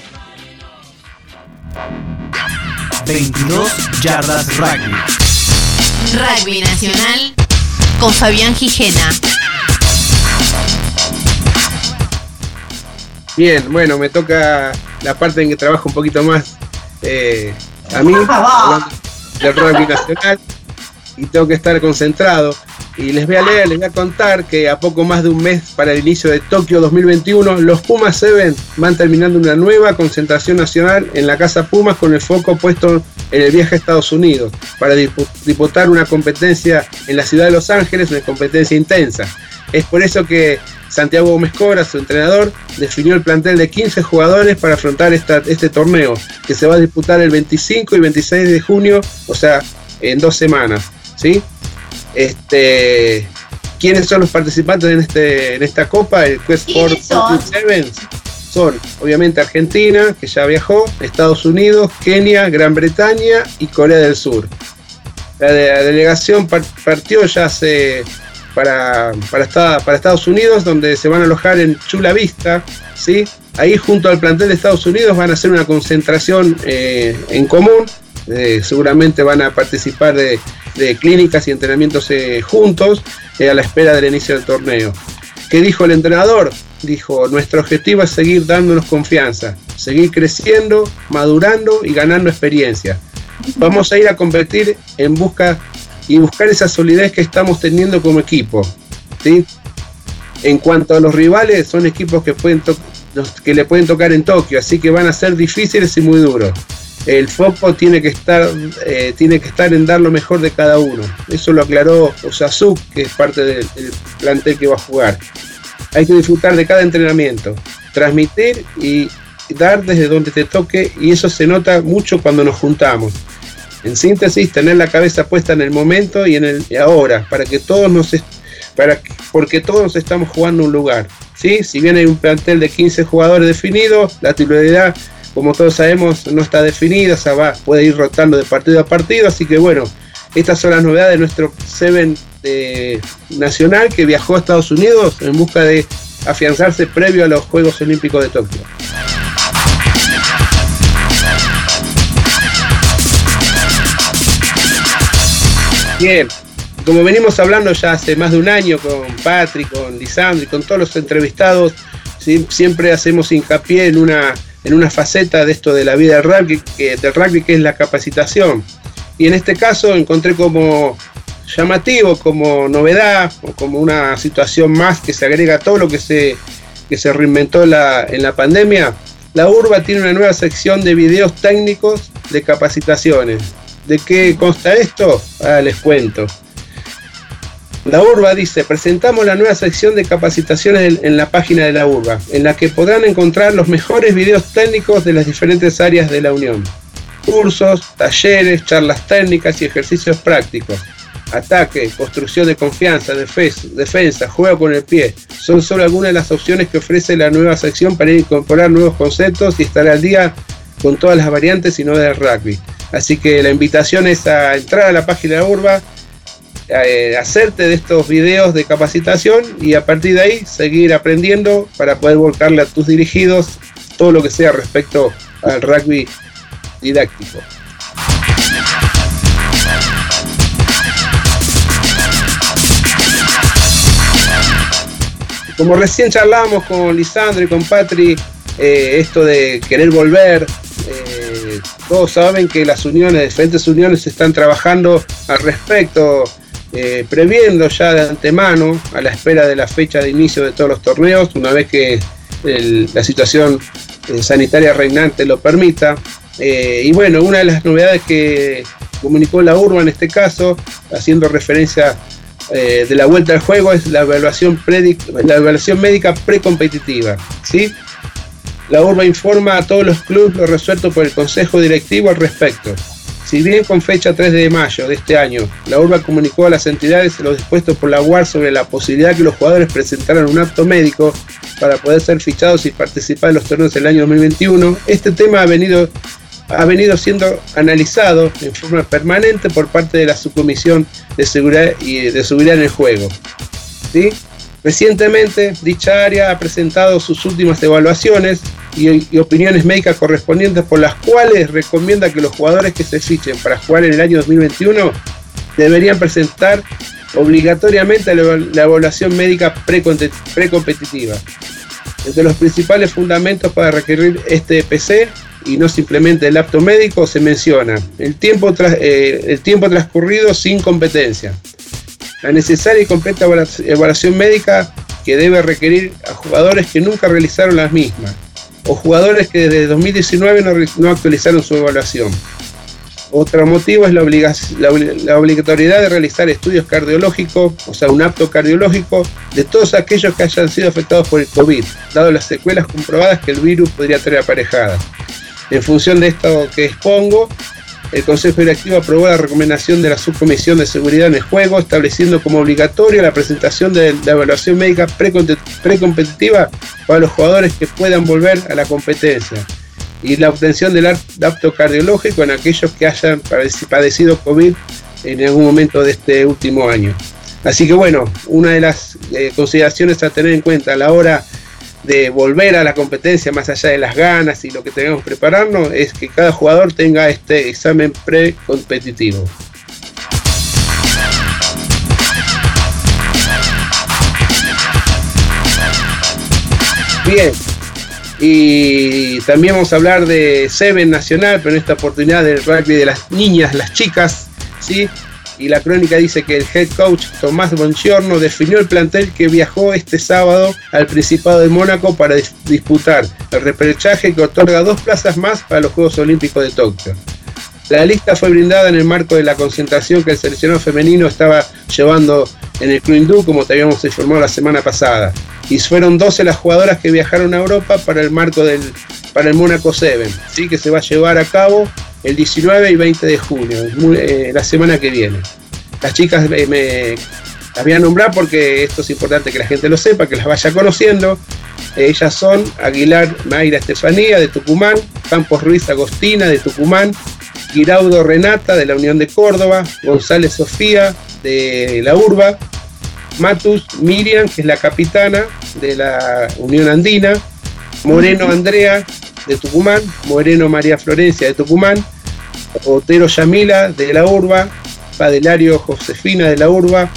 Speaker 7: 22 yardas rugby.
Speaker 6: Rugby Nacional con Fabián Gijena.
Speaker 5: Bien, bueno, me toca la parte en que trabajo un poquito más eh, a mí <laughs> del rugby nacional y tengo que estar concentrado. Y les voy a leer, les voy a contar que a poco más de un mes para el inicio de Tokio 2021, los Pumas Seven van terminando una nueva concentración nacional en la Casa Pumas con el foco puesto en el viaje a Estados Unidos para disputar una competencia en la ciudad de Los Ángeles, una competencia intensa. Es por eso que Santiago Gómez Cobra, su entrenador, definió el plantel de 15 jugadores para afrontar este torneo, que se va a disputar el 25 y 26 de junio, o sea, en dos semanas. ¿sí? Este, ¿Quiénes son los participantes en, este, en esta copa? El Quest Sport Sevens son obviamente Argentina, que ya viajó, Estados Unidos, Kenia, Gran Bretaña y Corea del Sur. La, delegación partió ya hace para, para, para, Estados Unidos, donde se van a alojar en Chula Vista, ¿sí? Ahí junto al plantel de Estados Unidos van a hacer una concentración eh, en común, eh, seguramente van a participar de, clínicas y entrenamientos eh, juntos a la espera del inicio del torneo. ¿Qué dijo el entrenador? Dijo, nuestro objetivo es seguir dándonos confianza, seguir creciendo, madurando y ganando experiencia. Vamos a ir a competir en busca y buscar esa solidez que estamos teniendo como equipo. ¿sí? En cuanto a los rivales, son equipos que, pueden que le pueden tocar en Tokio, así que van a ser difíciles y muy duros. El foco tiene que estar, eh, tiene que estar en dar lo mejor de cada uno. Eso lo aclaró Osasu, que es parte del, del plantel que va a jugar. Hay que disfrutar de cada entrenamiento, transmitir y dar desde donde te toque y eso se nota mucho cuando nos juntamos. En síntesis, tener la cabeza puesta en el momento y en el ahora, para que todos nos para porque todos estamos jugando un lugar. ¿sí? Si bien hay un plantel de 15 jugadores definidos, la titularidad, como todos sabemos, no está definida, o va, puede ir rotando de partido a partido, así que bueno, estas son las novedades de nuestro Seven nacional que viajó a Estados Unidos en busca de afianzarse previo a los Juegos Olímpicos de Tokio. Bien, como venimos hablando ya hace más de un año con Patrick, con Lisandro y con todos los entrevistados, siempre hacemos hincapié en una, en una faceta de esto de la vida del rugby, que, del rugby que es la capacitación. Y en este caso encontré como llamativo, como novedad, o como una situación más que se agrega a todo lo que se, que se reinventó en la pandemia. La URBA tiene una nueva sección de videos técnicos de capacitaciones. ¿De qué consta esto? Ah, les cuento. La URBA dice, presentamos la nueva sección de capacitaciones en la página de la URBA, en la que podrán encontrar los mejores videos técnicos de las diferentes áreas de la Unión. Cursos, talleres, charlas técnicas y ejercicios prácticos. Ataque, construcción de confianza, defensa, juego con el pie. Son solo algunas de las opciones que ofrece la nueva sección para incorporar nuevos conceptos y estar al día con todas las variantes y no del rugby. Así que la invitación es a entrar a la página de URBA, eh, hacerte de estos videos de capacitación y a partir de ahí seguir aprendiendo para poder volcarle a tus dirigidos todo lo que sea respecto al rugby didáctico. Como recién charlábamos con Lisandro y con Patri, eh, esto de querer volver, eh, todos saben que las uniones, diferentes uniones están trabajando al respecto eh, previendo ya de antemano a la espera de la fecha de inicio de todos los torneos, una vez que la situación eh, sanitaria reinante lo permita. Eh, y bueno, una de las novedades que comunicó la URBA en este caso, haciendo referencia de la vuelta al juego, es la evaluación, la evaluación médica precompetitiva. ¿sí? La URBA informa a todos los clubes lo resuelto por el Consejo Directivo al respecto. Si bien con fecha 3 de mayo de este año, la URBA comunicó a las entidades lo dispuesto por la UAR sobre la posibilidad que los jugadores presentaran un acto médico para poder ser fichados y participar en los torneos del año 2021, este tema ha venido, ha venido siendo analizado en forma permanente por parte de la Subcomisión de Seguridad y de Seguridad en el Juego. ¿sí? Recientemente, dicha área ha presentado sus últimas evaluaciones y, opiniones médicas correspondientes por las cuales recomienda que los jugadores que se fichen para jugar en el año 2021 deberían presentar obligatoriamente la, evaluación médica precompetitiva. Entre los principales fundamentos para requerir este EPC y no simplemente el apto médico se menciona el tiempo, eh, el tiempo transcurrido sin competencia, la necesaria y completa evaluación médica que debe requerir a jugadores que nunca realizaron las mismas o jugadores que desde 2019 no, actualizaron su evaluación. Otro motivo es la, la, obligatoriedad de realizar estudios cardiológicos, o sea, un apto cardiológico, de todos aquellos que hayan sido afectados por el COVID, dado las secuelas comprobadas que el virus podría tener aparejadas. En función de esto que expongo, el Consejo Directivo aprobó la recomendación de la Subcomisión de Seguridad en el Juego, estableciendo como obligatoria la presentación de la evaluación médica precompetitiva para los jugadores que puedan volver a la competencia y la obtención del apto cardiológico en aquellos que hayan padecido COVID en algún momento de este último año. Así que bueno, una de las eh, consideraciones a tener en cuenta a la hora de volver a la competencia más allá de las ganas y lo que tenemos que prepararnos es que cada jugador tenga este examen pre-competitivo. Bien, y también vamos a hablar de Seven Nacional, pero en esta oportunidad del rugby de las niñas, las chicas, ¿sí? Y la crónica dice que el head coach Tomás Bongiorno definió el plantel que viajó este sábado al Principado de Mónaco para disputar el repechaje que otorga dos plazas más para los Juegos Olímpicos de Tokio. La lista fue brindada en el marco de la concentración que el seleccionado femenino estaba llevando en el Club Hindú, como te habíamos informado la semana pasada. Y fueron 12 las jugadoras que viajaron a Europa para el marco del para el Mónaco 7, ¿sí? que se va a llevar a cabo el 19 y 20 de junio, eh, la semana que viene. Las chicas me, las voy a nombrar porque esto es importante que la gente lo sepa, que las vaya conociendo. Ellas son Aguilar Mayra Estefanía de Tucumán, Campos Ruiz Agostina de Tucumán, Giraudo Renata de la Unión de Córdoba, González Sofía de la Urba, Matus Miriam, que es la capitana de la Unión Andina, Moreno Andrea de Tucumán, Moreno María Florencia de Tucumán, Otero Yamila de la Urba, Padelario Josefina de la Urba,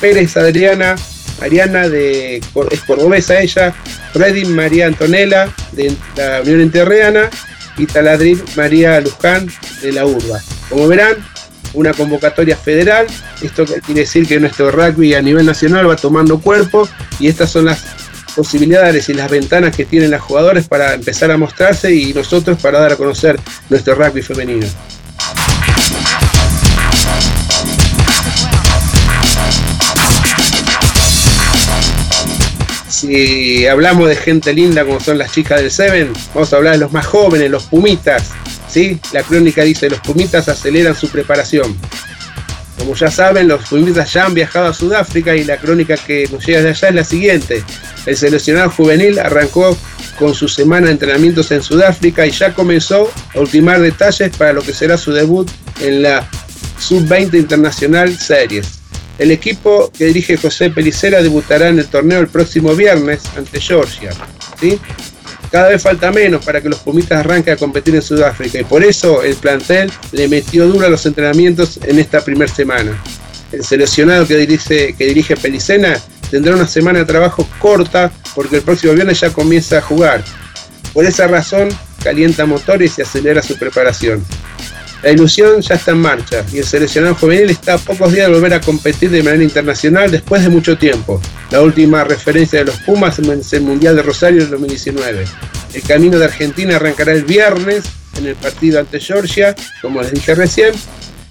Speaker 5: Pérez Adriana, Ariana de es cordobesa ella, Redin María Antonella de la Unión Interreana y Taladrid María Luján de la Urba. Como verán, una convocatoria federal, esto quiere decir que nuestro rugby a nivel nacional va tomando cuerpo y estas son las posibilidades y las ventanas que tienen las jugadores para empezar a mostrarse y nosotros para dar a conocer nuestro rugby femenino. si hablamos de gente linda como son las chicas del Seven, vamos a hablar de los más jóvenes, los Pumitas. ¿sí? La crónica dice, los Pumitas aceleran su preparación. Como ya saben, los Pumitas ya han viajado a Sudáfrica y la crónica que nos llega de allá es la siguiente. El seleccionado juvenil arrancó con su semana de entrenamientos en Sudáfrica y ya comenzó a ultimar detalles para lo que será su debut en la Sub-20 Internacional Series. El equipo que dirige José Pelicera debutará en el torneo el próximo viernes ante Georgia. ¿sí? Cada vez falta menos para que los Pumitas arranquen a competir en Sudáfrica y por eso el plantel le metió duro a los entrenamientos en esta primera semana. El seleccionado que dirige, que dirige Pelicena tendrá una semana de trabajo corta porque el próximo viernes ya comienza a jugar. Por esa razón calienta motores y acelera su preparación. La ilusión ya está en marcha y el seleccionado juvenil está a pocos días de volver a competir de manera internacional después de mucho tiempo. La última referencia de los Pumas es el Mundial de Rosario del 2019. El camino de Argentina arrancará el viernes en el partido ante Georgia, como les dije recién,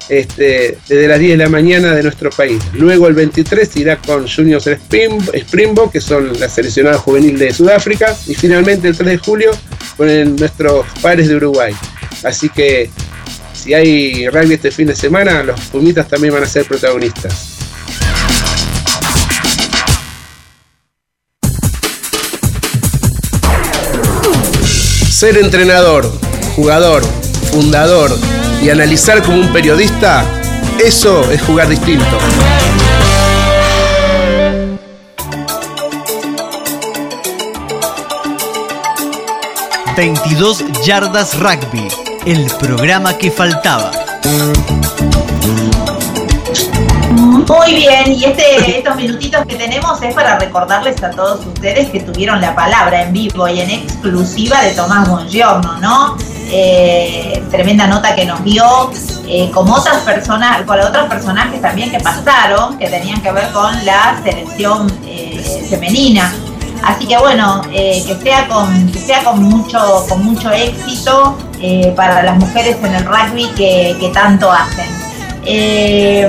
Speaker 5: este, desde las 10 de la mañana de nuestro país. Luego el 23 irá con Juniors Springbok, que son la seleccionada juvenil de Sudáfrica, y finalmente el 3 de julio con nuestros pares de Uruguay. Así que si hay rugby este fin de semana, los Pumitas también van a ser protagonistas. Ser entrenador, jugador, fundador y analizar como un periodista, eso es jugar distinto.
Speaker 7: 22 yardas rugby el programa que faltaba.
Speaker 3: Muy bien, y este, estos minutitos que tenemos es para recordarles a todos ustedes que tuvieron la palabra en vivo y en exclusiva de Tomás Bongiorno, ¿no? Eh, tremenda nota que nos dio, eh, como otras personas, con otros personajes también que pasaron, que tenían que ver con la selección eh, femenina. Así que bueno, que sea con, que sea con mucho, con mucho éxito eh, para las mujeres en el rugby que, tanto hacen. Eh,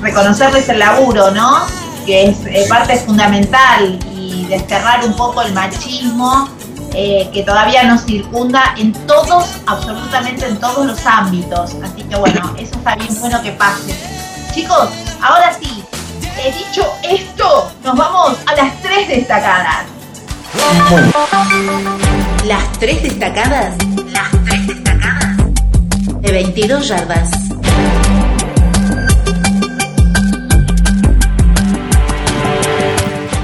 Speaker 3: reconocerles el laburo, ¿no? Que es eh, parte fundamental y desterrar un poco el machismo que todavía nos circunda en todos, absolutamente en todos los ámbitos. Así que bueno, <coughs> eso está bien bueno que pase. Chicos, ahora sí, he dicho esto, nos vamos a las tres destacadas.
Speaker 6: Las tres destacadas. Las tres destacadas. De 22 yardas.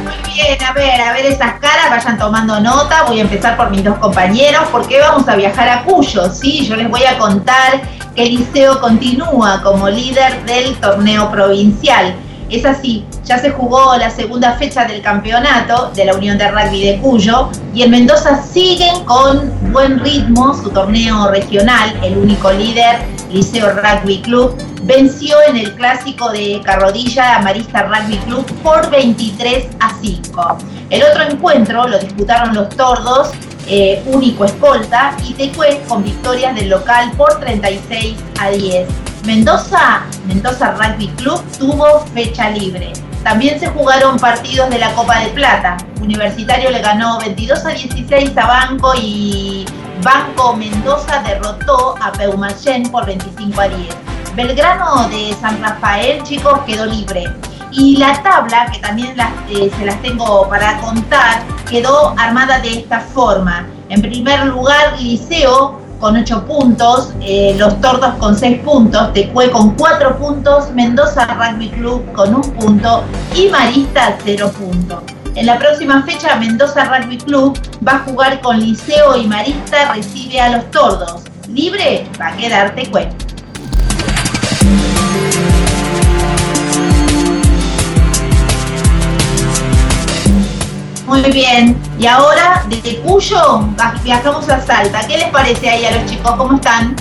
Speaker 3: Muy bien, a ver, a ver esas caras, vayan tomando nota. Voy a empezar por mis dos compañeros porque vamos a viajar a Cuyo, ¿sí? Yo les voy a contar que liceo continúa como líder del torneo provincial. Es así, ya se jugó la segunda fecha del campeonato de la Unión de Rugby de Cuyo y en Mendoza siguen con buen ritmo su torneo regional. El único líder, Liceo Rugby Club, venció en el clásico de Carrodilla a Rugby Club por 23 a 5. El otro encuentro lo disputaron los Tordos, eh, único escolta, y Tecué con victorias del local por 36 a 10. Mendoza, Mendoza Rugby Club tuvo fecha libre. También se jugaron partidos de la Copa de Plata. Universitario le ganó 22 a 16 a Banco y Banco Mendoza derrotó a Peumachén por 25 a 10. Belgrano de San Rafael, chicos, quedó libre. Y la tabla, que también eh, se las tengo para contar, quedó armada de esta forma. En primer lugar, Liceo con 8 puntos, eh, los Tordos con 6 puntos, Tecue con 4 puntos, Mendoza Rugby Club con 1 punto y Marista 0 puntos. En la próxima fecha, Mendoza Rugby Club va a jugar con Liceo y Marista recibe a los Tordos. Libre va a quedar Tecue. Muy bien. Y ahora, desde Cuyo, viajamos a Salta. ¿Qué les parece ahí a los chicos? ¿Cómo están?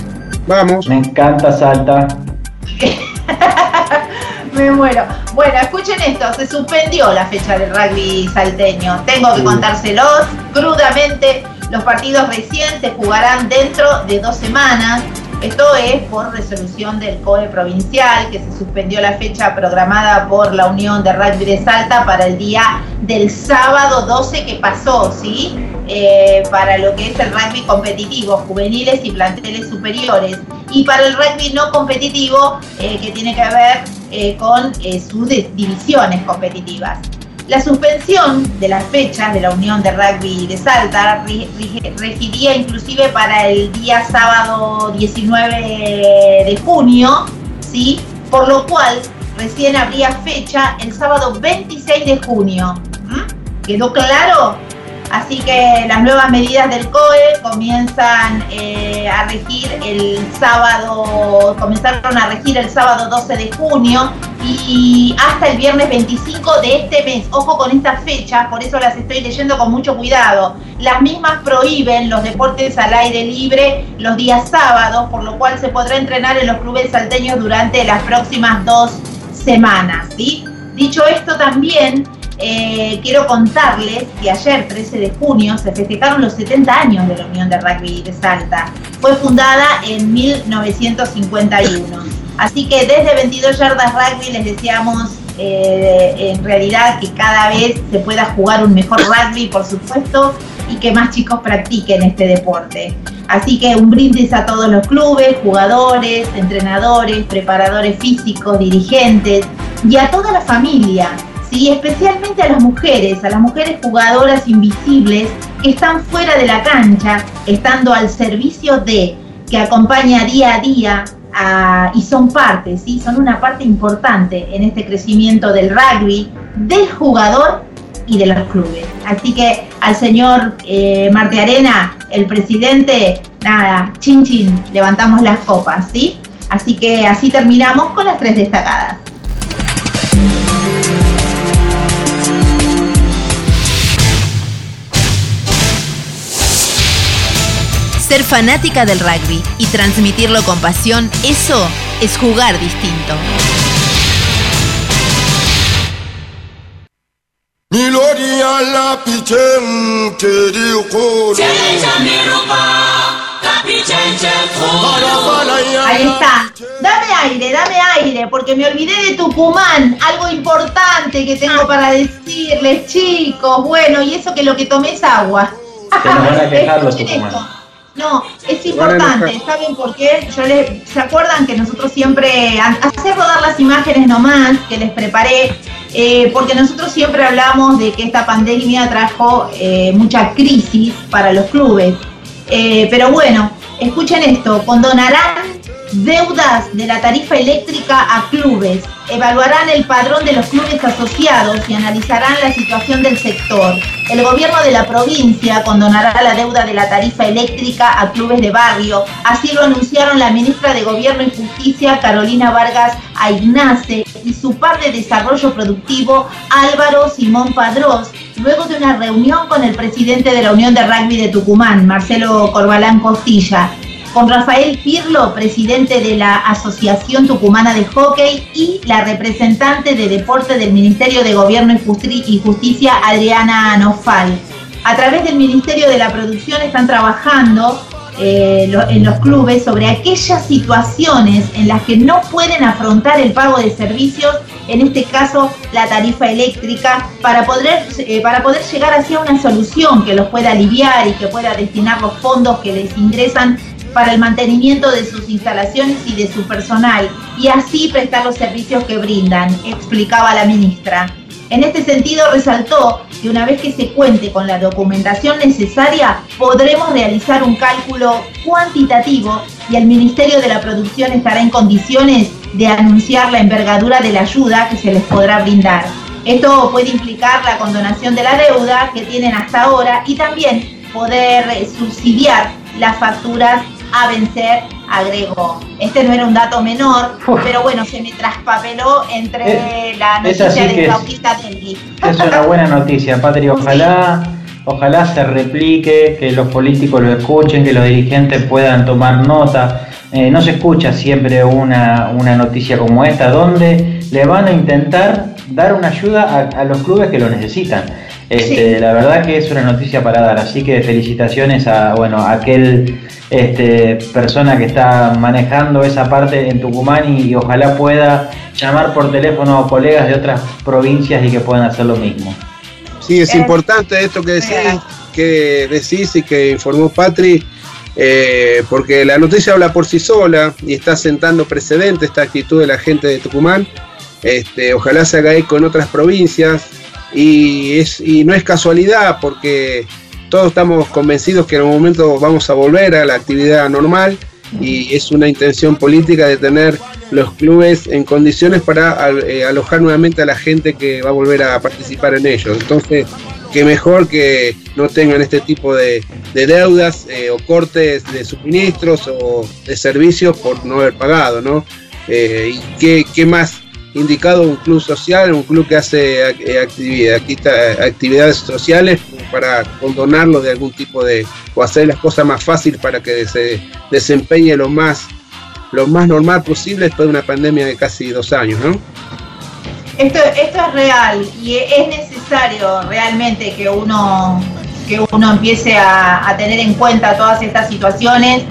Speaker 5: Vamos.
Speaker 4: Me encanta Salta. <laughs>
Speaker 3: Me muero. Bueno, escuchen esto, se suspendió la fecha del rugby salteño. Tengo que contárselos crudamente. Los partidos recién se jugarán dentro de dos semanas. Esto es por resolución del COE provincial, que se suspendió la fecha programada por la Unión de Rugby de Salta para el día del sábado 12 que pasó, ¿sí? Eh, para lo que es el rugby competitivo, juveniles y planteles superiores. Y para el rugby no competitivo, eh, que tiene que ver eh, con sus divisiones competitivas. La suspensión de las fechas de la Unión de Rugby de Salta regiría inclusive para el día sábado 19 de junio, ¿sí? por lo cual recién habría fecha el sábado 26 de junio. ¿Quedó claro? Así que las nuevas medidas del COE comienzan eh, a regir el sábado, comenzaron a regir el sábado 12 de junio y hasta el viernes 25 de este mes. Ojo con estas fechas, por eso las estoy leyendo con mucho cuidado. Las mismas prohíben los deportes al aire libre los días sábados, por lo cual se podrá entrenar en los clubes salteños durante las próximas dos semanas. Dicho esto también, eh, quiero contarles que ayer, 13 de junio, se festejaron los 70 años de la Unión de Rugby de Salta. Fue fundada en 1951. Así que desde 22 Yardas Rugby les deseamos eh, en realidad que cada vez se pueda jugar un mejor rugby, por supuesto, y que más chicos practiquen este deporte. Así que un brindis a todos los clubes, jugadores, entrenadores, preparadores físicos, dirigentes y a toda la familia ¿sí? especialmente a las mujeres, a las mujeres jugadoras invisibles que están fuera de la cancha, estando al servicio de, que acompaña día a día y son parte, ¿sí? son una parte importante en este crecimiento del rugby, del jugador y de los clubes. Así que al señor eh, Marte Arena, el presidente, nada, chin chin, levantamos las copas, ¿sí? Así que así terminamos con las tres destacadas.
Speaker 6: Ser fanática del rugby y transmitirlo con pasión, eso es jugar distinto.
Speaker 3: Ahí está. Dame aire, dame aire, porque me olvidé de Tucumán. Algo importante que tengo para decirles, chicos. Bueno, y eso que lo que tomé es agua.
Speaker 4: Se nos van a quejar los <laughs> Tucumán.
Speaker 3: No, es importante, ¿saben por qué? Yo les, ¿Se acuerdan que nosotros siempre, hacer rodar las imágenes nomás que les preparé, eh, porque nosotros siempre hablamos de que esta pandemia trajo eh, mucha crisis para los clubes. Eh, pero bueno, escuchen esto, condonarán deudas de la tarifa eléctrica a clubes, evaluarán el padrón de los clubes asociados y analizarán la situación del sector. El gobierno de la provincia condonará la deuda de la tarifa eléctrica a clubes de barrio, así lo anunciaron la ministra de Gobierno y Justicia Carolina Vargas Aignace y su par de Desarrollo Productivo Álvaro Simón Padrós, luego de una reunión con el presidente de la Unión de Rugby de Tucumán, Marcelo Corbalán Costilla con Rafael Pirlo, presidente de la Asociación Tucumana de Hockey, y la representante de deporte del Ministerio de Gobierno y Justicia, Adriana Nofal. A través del Ministerio de la Producción están trabajando eh, en los clubes sobre aquellas situaciones en las que no pueden afrontar el pago de servicios, en este caso la tarifa eléctrica, para poder, eh, para poder llegar hacia una solución que los pueda aliviar y que pueda destinar los fondos que les ingresan para el mantenimiento de sus instalaciones y de su personal y así prestar los servicios que brindan, explicaba la ministra. En este sentido, resaltó que una vez que se cuente con la documentación necesaria, podremos realizar un cálculo cuantitativo y el Ministerio de la Producción estará en condiciones de anunciar la envergadura de la ayuda que se les podrá brindar. Esto puede implicar la condonación de la deuda que tienen hasta ahora y también poder subsidiar las facturas a vencer agregó. Este no era un dato menor, pero bueno, se me traspapeló entre la noticia de Claudita Dengue.
Speaker 4: Es una <laughs> buena noticia, Patri. Ojalá, ojalá se replique, que los políticos lo escuchen, que los dirigentes puedan tomar nota. Eh, no se escucha siempre una, una noticia como esta, donde le van a intentar dar una ayuda a, los clubes que lo necesitan. Este, La verdad que es una noticia para dar, así que felicitaciones a bueno a aquel este, persona que está manejando esa parte en Tucumán y, ojalá pueda llamar por teléfono a colegas de otras provincias y que puedan hacer lo mismo.
Speaker 5: Sí, es importante esto que decís, que decís y que informó Patri, eh, porque la noticia habla por sí sola y está sentando precedente esta actitud de la gente de Tucumán. Este, ojalá se haga eco en otras provincias y, es, y no es casualidad porque todos estamos convencidos que en un momento vamos a volver a la actividad normal y es una intención política de tener los clubes en condiciones para eh, alojar nuevamente a la gente que va a volver a participar en ellos. Entonces, qué mejor que no tengan este tipo de, deudas eh, o cortes de suministros o de servicios por no haber pagado, ¿no? Eh, y qué, qué más indicado un club social, un club que hace eh, actividad, actividades sociales para condonarlo de algún tipo de, o hacer las cosas más fáciles para que se desempeñe lo más, lo más normal posible después de una pandemia de casi dos años, ¿no?
Speaker 3: Esto, esto es real y es necesario realmente que uno, que uno empiece a, tener en cuenta todas estas situaciones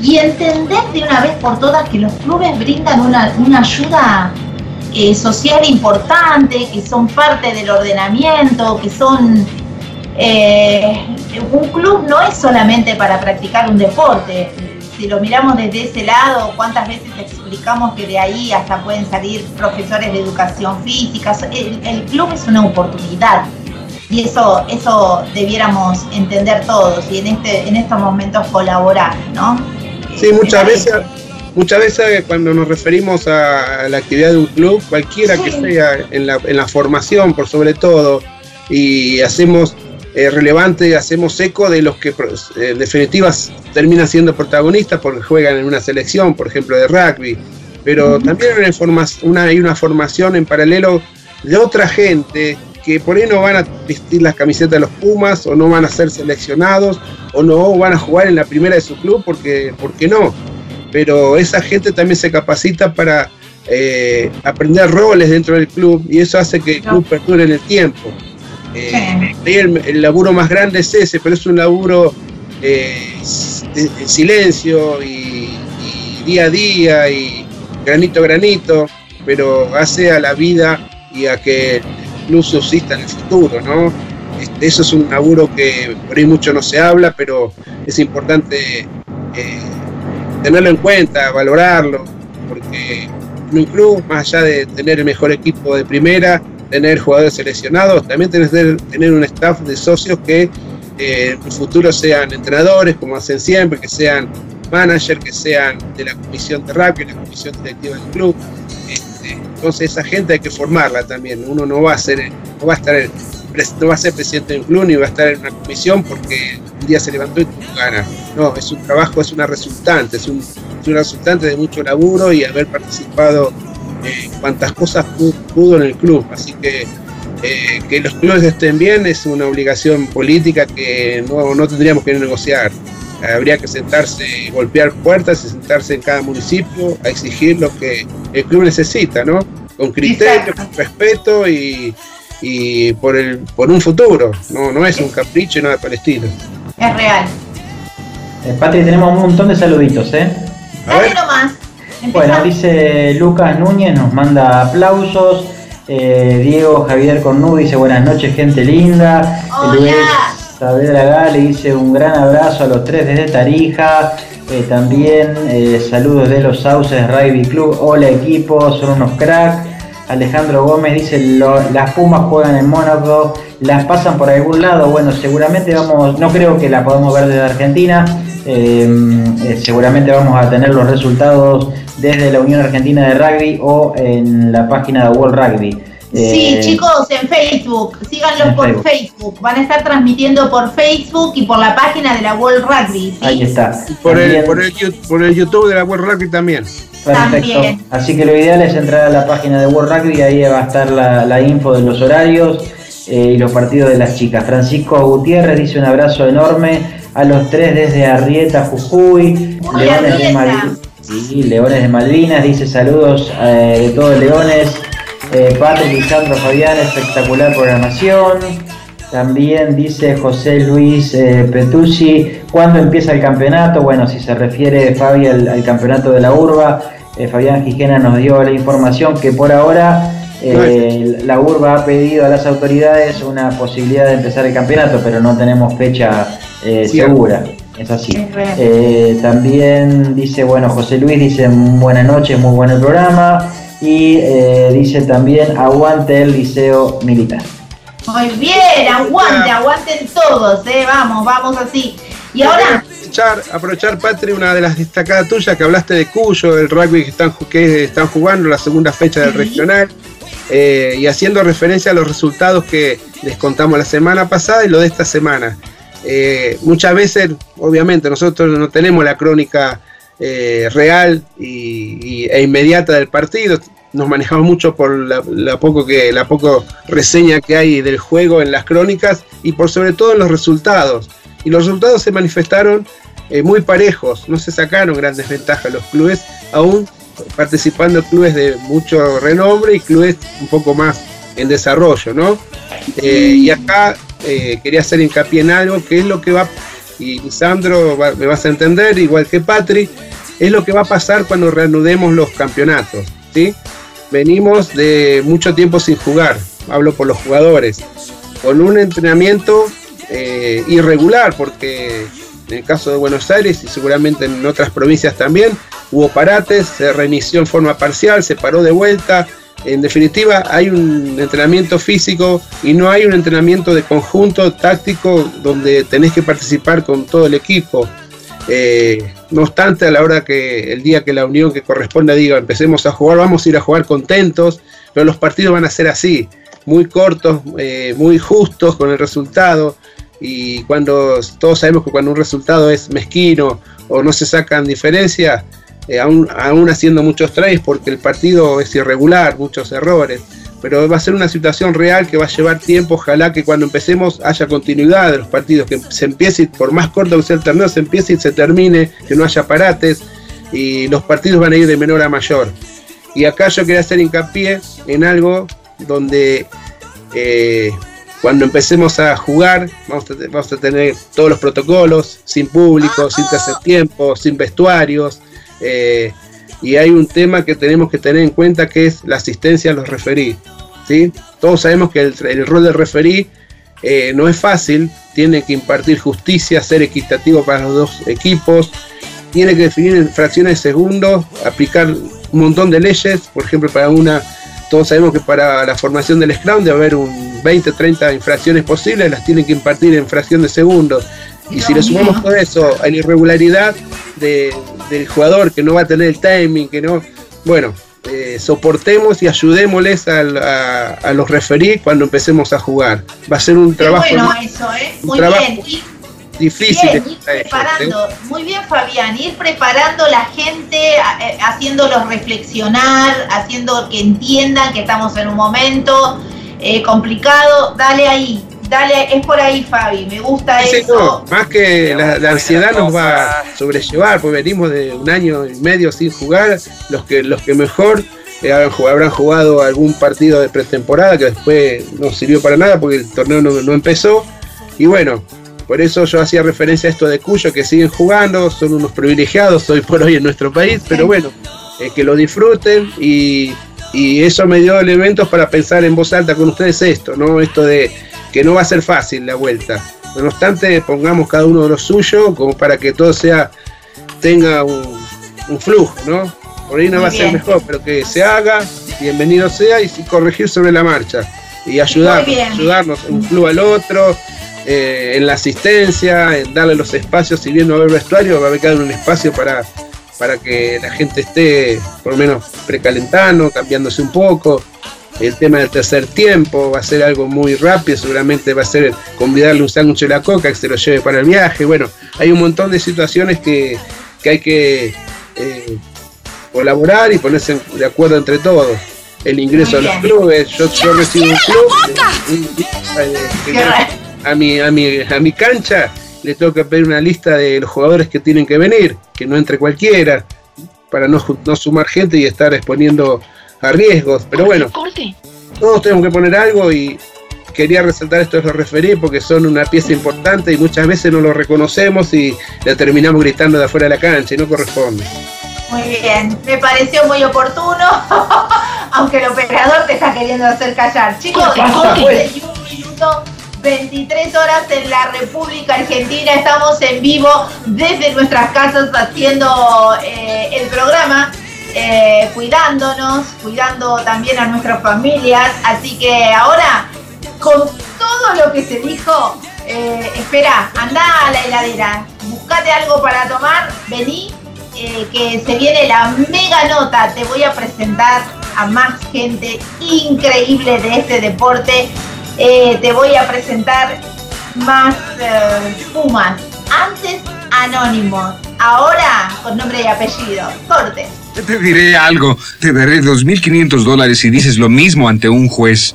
Speaker 3: y entender de una vez por todas que los clubes brindan una, una ayuda eh, social importante, que son parte del ordenamiento, que son... Eh, un club no es solamente para practicar un deporte. Si lo miramos desde ese lado, cuántas veces explicamos que de ahí hasta pueden salir profesores de educación física. El, club es una oportunidad y eso, eso debiéramos entender todos y en, este, en estos momentos colaborar, ¿no?
Speaker 5: Sí, muchas veces Muchas veces cuando nos referimos a la actividad de un club, cualquiera que sea, en la, en la, formación por sobre todo, y hacemos eh, relevante, hacemos eco de los que eh, en definitiva terminan siendo protagonistas porque juegan en una selección, por ejemplo, de rugby, pero también hay una, una, hay una formación en paralelo de otra gente que por ahí no van a vestir las camisetas de los Pumas o no van a ser seleccionados o no van a jugar en la primera de su club porque, porque no pero esa gente también se capacita para eh, aprender roles dentro del club y eso hace que el club perdure en el tiempo. Eh, el, laburo más grande es ese, pero es un laburo eh, en silencio y, día a día y granito a granito, pero hace a la vida y a que el club subsista en el futuro, ¿no? Este, eso es un laburo que por ahí mucho no se habla, pero es importante tenerlo en cuenta, valorarlo, porque en un club, más allá de tener el mejor equipo de primera, tener jugadores seleccionados, también tenés que tener un staff de socios que eh, en el futuro sean entrenadores, como hacen siempre, que sean managers, que sean de la comisión de rugby, la comisión directiva del club. Este, entonces esa gente hay que formarla también. Uno no va a ser, no va a estar, no va a ser presidente de un club ni va a estar en una comisión porque un día se levantó y tuvo ganas. No, es un trabajo, es una resultante, es un, resultante de mucho laburo y haber participado en cuantas cosas pudo, en el club. Así que eh, que los clubes estén bien es una obligación política que no, no tendríamos que negociar. Habría que sentarse, golpear puertas y sentarse en cada municipio a exigir lo que el club necesita, ¿no? Con criterio, con respeto y, y por, el, por un futuro. No, no es un capricho y nada por el estilo
Speaker 3: es real.
Speaker 4: Eh, Patri, tenemos un montón de saluditos, ¿eh?
Speaker 3: Dale nomás.
Speaker 4: Bueno, dice Lucas Núñez, nos manda aplausos. Eh, Diego Javier Cornú dice buenas noches, gente linda.
Speaker 3: Hola. Luis
Speaker 4: Saavedra le dice un gran abrazo a los tres desde Tarija. Eh, también saludos de los Sauces Rugby Club. Hola equipo, son unos cracks. Alejandro Gómez dice las Pumas juegan en Mónaco las pasan por algún lado. Bueno, seguramente vamos, no creo que la podamos ver desde Argentina. Eh, eh, seguramente vamos a tener los resultados desde la Unión Argentina de Rugby o en la página de World Rugby.
Speaker 3: Sí,
Speaker 4: Eh,
Speaker 3: chicos, en Facebook, síganlos
Speaker 4: en
Speaker 3: por
Speaker 4: Facebook.
Speaker 3: Facebook. Van a estar transmitiendo por Facebook y por la página de la World Rugby. ¿sí?
Speaker 4: Ahí está.
Speaker 5: Por el, por, el, por el YouTube de la World Rugby también.
Speaker 4: Perfecto.
Speaker 3: También.
Speaker 4: Así que lo ideal es entrar a la página de World Rugby, ahí va a estar la, la info de los horarios eh, y los partidos de las chicas. Francisco Gutiérrez dice un abrazo enorme a los tres desde Arrieta, Jujuy,
Speaker 3: Uy,
Speaker 4: Leones de,
Speaker 3: Arrieta.
Speaker 4: Mal- sí, Leones de Malvinas, dice saludos eh, de todos Leones. Eh, Patrick, Lisandro, Fabián, espectacular programación. También dice José Luis eh, Petuzzi, ¿cuándo empieza el campeonato? Bueno, si se refiere Fabi al, al campeonato de la urba, eh, Fabián Gijena nos dio la información que por ahora eh, la urba ha pedido a las autoridades una posibilidad de empezar el campeonato, pero no tenemos fecha eh,
Speaker 5: Sí.
Speaker 4: segura. Es así. Eh, también dice, bueno, José Luis dice buenas noches, muy bueno el programa. Y eh, dice también, aguante el liceo militar.
Speaker 3: Muy bien, aguante, aguanten todos, eh, vamos, vamos así. Y ahora,
Speaker 5: Aprovechar, aprovechar, Patri, una de las destacadas tuyas que hablaste de Cuyo, el rugby que están, ju- que están jugando la segunda fecha del regional, eh, y haciendo referencia a los resultados que les contamos la semana pasada y lo de esta semana. Eh, muchas veces, obviamente, nosotros no tenemos la crónica eh, real y, e inmediata del partido. Nos manejamos mucho por la, la poco que la poco reseña que hay del juego en las crónicas y por sobre todo en los resultados. Y los resultados se manifestaron eh, muy parejos, no se sacaron grandes ventajas los clubes, aún participando clubes de mucho renombre y clubes un poco más en desarrollo, ¿no? Eh, y acá quería hacer hincapié en algo que es lo que va, y Lisandro va- me vas a entender, igual que Patri, es lo que va a pasar cuando reanudemos los campeonatos, ¿sí? Venimos de mucho tiempo sin jugar, hablo por los jugadores, con un entrenamiento eh, irregular, porque en el caso de Buenos Aires y seguramente en otras provincias también, hubo parates, se reinició en forma parcial, se paró de vuelta. En definitiva, hay un entrenamiento físico y no hay un entrenamiento de conjunto táctico donde tenés que participar con todo el equipo. Eh, no obstante, a la hora que el día que la unión que corresponda diga empecemos a jugar, vamos a ir a jugar contentos, pero los partidos van a ser así, muy cortos, eh, muy justos con el resultado. Y cuando todos sabemos que cuando un resultado es mezquino o no se sacan diferencias, eh, aún, aún haciendo muchos tries porque el partido es irregular, muchos errores. Pero va a ser una situación real que va a llevar tiempo. Ojalá que cuando empecemos haya continuidad de los partidos, que se empiece, por más corto que sea el torneo, se empiece y se termine, que no haya parates y los partidos van a ir de menor a mayor. Y acá yo quería hacer hincapié en algo donde eh, cuando empecemos a jugar vamos a, vamos a tener todos los protocolos, sin público, sin tercer tiempo, sin vestuarios. Eh, y hay un tema que tenemos que tener en cuenta que es la asistencia a los referí. ¿sí? Todos sabemos que el, el rol del referí eh, no es fácil, tiene que impartir justicia, ser equitativo para los dos equipos, tiene que definir en fracciones de segundos, aplicar un montón de leyes, por ejemplo, para una, todos sabemos que para la formación del Scrum debe haber un 20, 30 infracciones posibles, las tienen que impartir en fracción de segundos. Y si le sumamos todo eso a la irregularidad de- del jugador que no va a tener el timing, que no, bueno, eh, soportemos y ayudémosles a, a los referí cuando empecemos a jugar. Va a ser un
Speaker 3: qué
Speaker 5: trabajo
Speaker 3: bueno eso, ¿eh?
Speaker 5: un
Speaker 3: Muy
Speaker 5: trabajo
Speaker 3: bien.
Speaker 5: Difícil.
Speaker 3: Bien, ir preparando, muy bien Fabián, ir preparando la gente, eh, haciéndolos reflexionar, haciendo que entiendan que estamos en un momento eh, complicado, dale ahí, dale, es por ahí Fabi, me gusta
Speaker 5: Sí,
Speaker 3: eso.
Speaker 5: no, más que la, la ansiedad nos va a sobrellevar, porque venimos de un año y medio sin jugar, los que, los que mejor eh, habrán, jugado, habrán jugado algún partido de pretemporada que después no sirvió para nada porque el torneo no, no empezó. Y bueno, por eso yo hacía referencia a esto de Cuyo, que siguen jugando, son unos privilegiados hoy por hoy en nuestro país, pero bueno, eh, que lo disfruten y, y eso me dio elementos para pensar en voz alta con ustedes esto, ¿no? Esto de que no va a ser fácil la vuelta. No obstante, pongamos cada uno de lo suyo como para que todo sea, tenga un, un flujo, ¿no? Por ahí no
Speaker 3: Muy
Speaker 5: va a ser mejor, pero que se haga, bienvenido sea, y corregir sobre la marcha. Y ayudarnos, ayudarnos un club al otro, eh, en la asistencia, en darle los espacios, si bien no va a haber vestuario, va a haber que dar un espacio para, para que la gente esté por lo menos precalentando, cambiándose un poco. El tema del tercer tiempo, va a ser algo muy rápido, seguramente va a ser convidarle un sándwich de la coca que se lo lleve para el viaje. Bueno, hay un montón de situaciones que, hay que eh, colaborar y ponerse de acuerdo entre todos. El ingreso a los clubes, yo, yo recibo un club a, mi, a, mi, a mi cancha, le tengo que pedir una lista de los jugadores que tienen que venir, que no entre cualquiera, para no, no sumar gente y estar exponiendo a riesgos. Pero bueno, todos tenemos que poner algo y quería resaltar esto de los referí porque son una pieza importante y muchas veces no lo reconocemos y le terminamos gritando de afuera de la cancha y no corresponde.
Speaker 3: Muy bien, me pareció muy oportuno, <laughs> aunque el operador te está queriendo hacer callar. Chicos, 23 horas en la República Argentina, estamos en vivo desde nuestras casas haciendo eh, el programa. Eh, cuidándonos, cuidando también a nuestras familias. Así que ahora, con todo lo que se dijo, eh, espera, anda a la heladera, buscate algo para tomar, vení, eh, que se viene la mega nota. Te voy a presentar a más gente increíble de este deporte. te voy a presentar más Pumas. Antes anónimos, ahora con nombre y apellido. Corte.
Speaker 8: Te diré algo. Te daré 2.500 dólares si dices lo mismo ante un juez.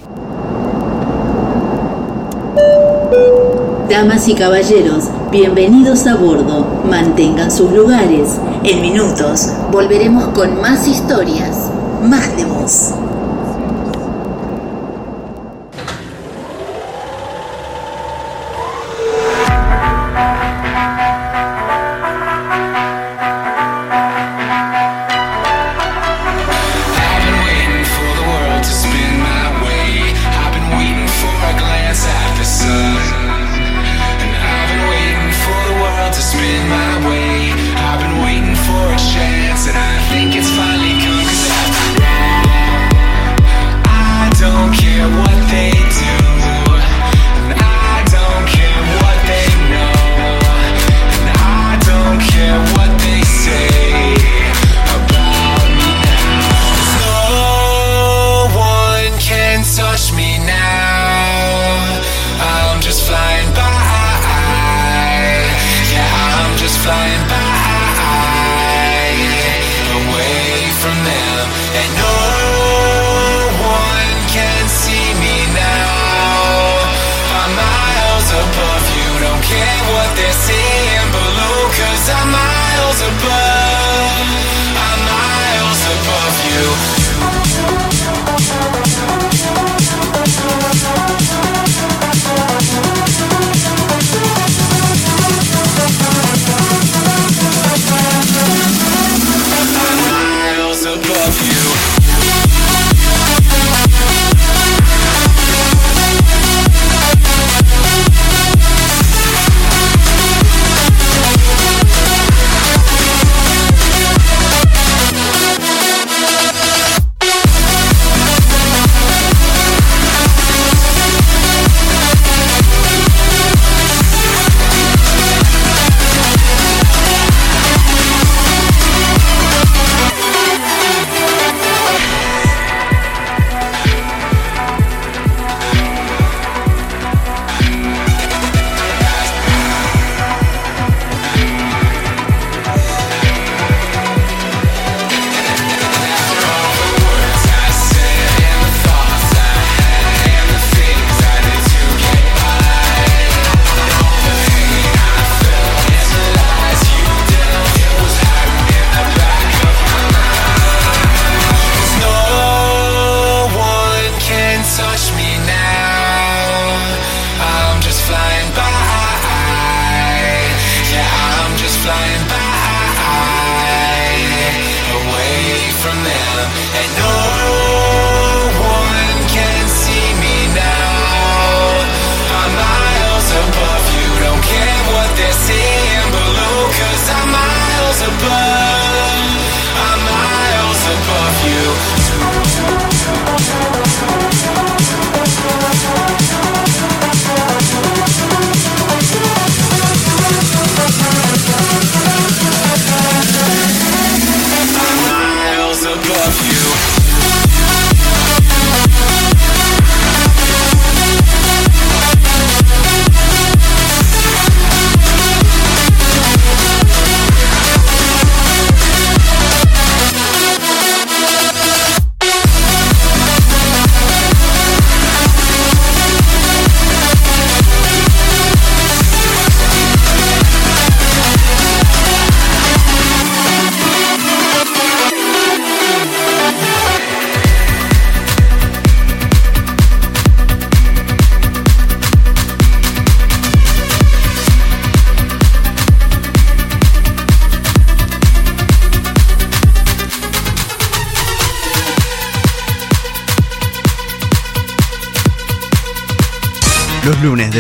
Speaker 9: Damas y caballeros, bienvenidos a bordo. Mantengan sus lugares. En minutos volveremos con más historias, más de voz.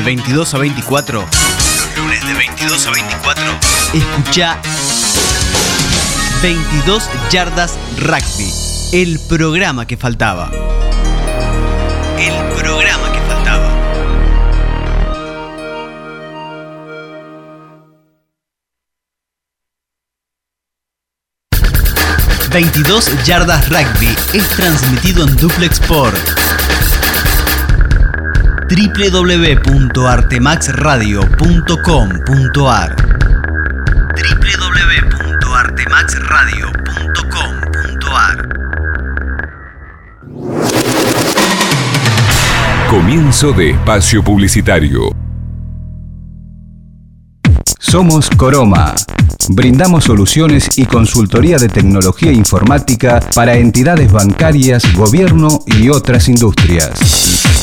Speaker 10: De 22 a 24. Los lunes de 22 a 24. Escucha 22 Yardas Rugby. El programa que faltaba. El programa que faltaba. ...22 Yardas Rugby... ...es transmitido en Duplex por... www.artemaxradio.com.ar www.artemaxradio.com.ar
Speaker 11: Comienzo de espacio publicitario. Somos Coroma. Brindamos soluciones y consultoría de tecnología informática para entidades bancarias, gobierno y otras industrias.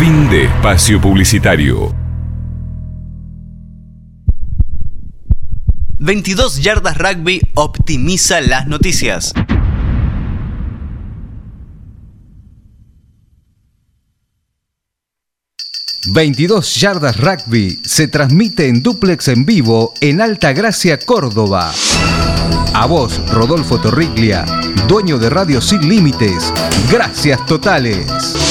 Speaker 11: Fin de espacio publicitario.
Speaker 10: 22 Yardas Rugby optimiza las noticias.
Speaker 11: ...22 Yardas Rugby se transmite en duplex en vivo en Alta Gracia, Córdoba. A vos, Rodolfo Torriglia, dueño de Radio Sin Límites. Gracias totales.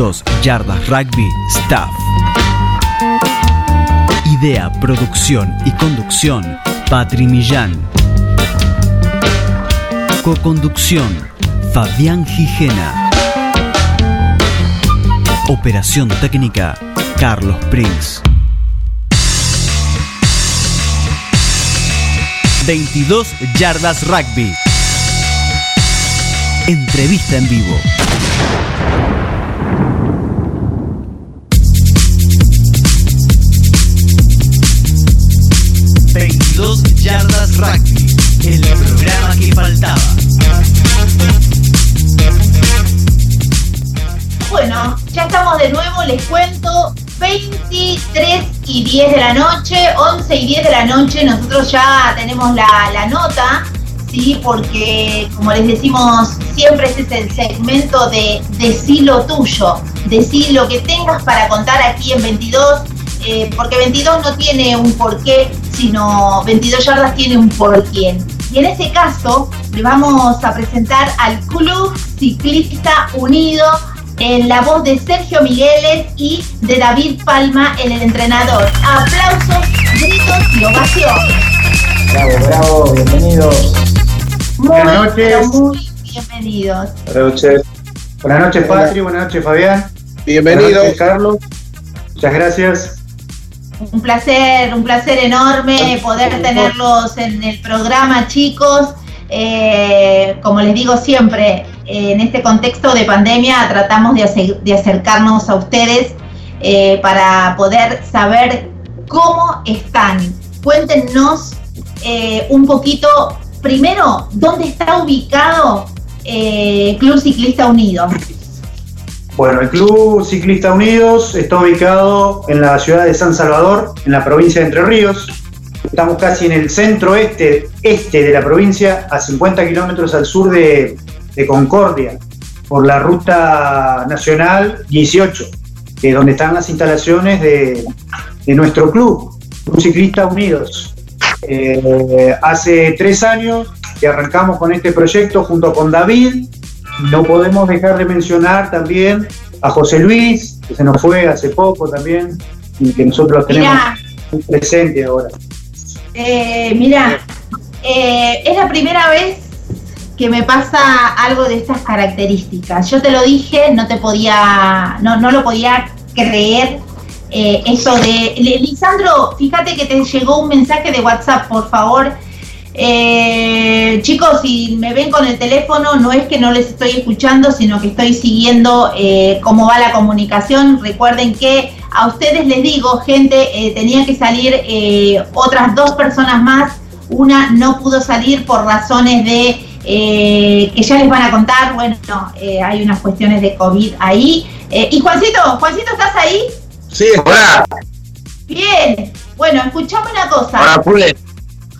Speaker 10: 22 Yardas Rugby Staff. Idea, producción y conducción, Patri Millán. Coconducción, Fabián Gijena. Operación técnica, Carlos Prince. 22 Yardas Rugby. Entrevista en vivo. Rugby... ...el programa que faltaba.
Speaker 3: Bueno, ya estamos de nuevo, les cuento, 23 y 10 de la noche, 11 y 10 de la noche, nosotros ya tenemos la, la nota, ¿sí? Porque como les decimos siempre, este es el segmento de Decí lo tuyo, decí lo que tengas para contar aquí en 22, eh, porque 22 no tiene un porqué, sino 22 yardas tiene un porqué. Y en este caso, le vamos a presentar al Club Ciclista Unido en la voz de Sergio Migueles y de David Palma en el entrenador. Aplausos, gritos y ovación.
Speaker 12: Bravo, bravo, bienvenidos.
Speaker 3: Muy,
Speaker 12: Buenas noches.
Speaker 3: pero muy bienvenidos.
Speaker 12: Buenas noches. Buenas noches, Patri. Buenas noches, Fabián.
Speaker 5: Bienvenido.
Speaker 12: Buenas noches, Carlos. Muchas gracias.
Speaker 3: Un placer, un placer enorme poder tenerlos en el programa, chicos. Eh, como les digo siempre, en este contexto de pandemia tratamos de, ace- de acercarnos a ustedes eh, para poder saber cómo están. Cuéntenos eh, un poquito, primero, dónde está ubicado eh, Club Ciclista Unido.
Speaker 12: Bueno, el Club Ciclista Unidos está ubicado en la ciudad de San Salvador, en la provincia de Entre Ríos. Estamos casi en el centro este, este de la provincia, a 50 kilómetros al sur de, Concordia, por la ruta nacional 18, que donde están las instalaciones de, de nuestro club, Club Ciclista Unidos. Eh, hace tres años que arrancamos con este proyecto junto con David. No podemos dejar de mencionar también a José Luis, que se nos fue hace poco también, y que nosotros tenemos
Speaker 3: Mirá.
Speaker 12: muy presente ahora.
Speaker 3: Eh, mira, eh, es la primera vez que me pasa algo de estas características. Yo te lo dije, no te podía, no, no lo podía creer. eh, eso de. Lisandro, fíjate que te llegó un mensaje de WhatsApp, por favor. Eh, chicos, si me ven con el teléfono, no es que no les estoy escuchando, sino que estoy siguiendo eh, cómo va la comunicación. Recuerden que a ustedes les digo, gente, eh, tenían que salir eh, otras dos personas más. Una no pudo salir por razones de eh, que ya les van a contar. Bueno, eh, hay unas cuestiones de COVID ahí. Eh, y Juancito, Juancito, ¿estás ahí?
Speaker 5: Sí, hola.
Speaker 3: Bien. Bueno, escuchame una cosa.
Speaker 5: Hola, Pule.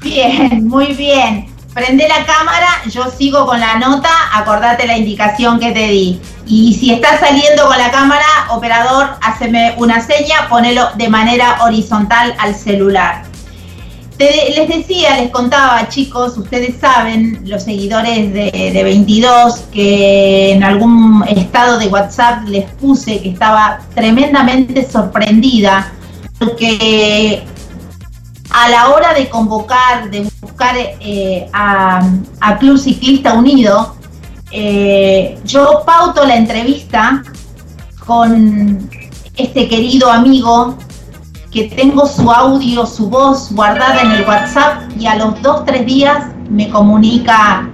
Speaker 3: Bien, muy bien. Prende la cámara, yo sigo con la nota, acordate la indicación que te di. Y si estás saliendo con la cámara, operador, haceme una seña, ponelo de manera horizontal al celular. Te- les decía, les contaba, chicos, ustedes saben, los seguidores de, de 22, que en algún estado de WhatsApp les puse que estaba tremendamente sorprendida porque a la hora de convocar, de buscar eh, a, Club Ciclista Unido, eh, yo pauto la entrevista con este querido amigo que tengo su audio, su voz guardada en el WhatsApp y a los dos, tres días me comunica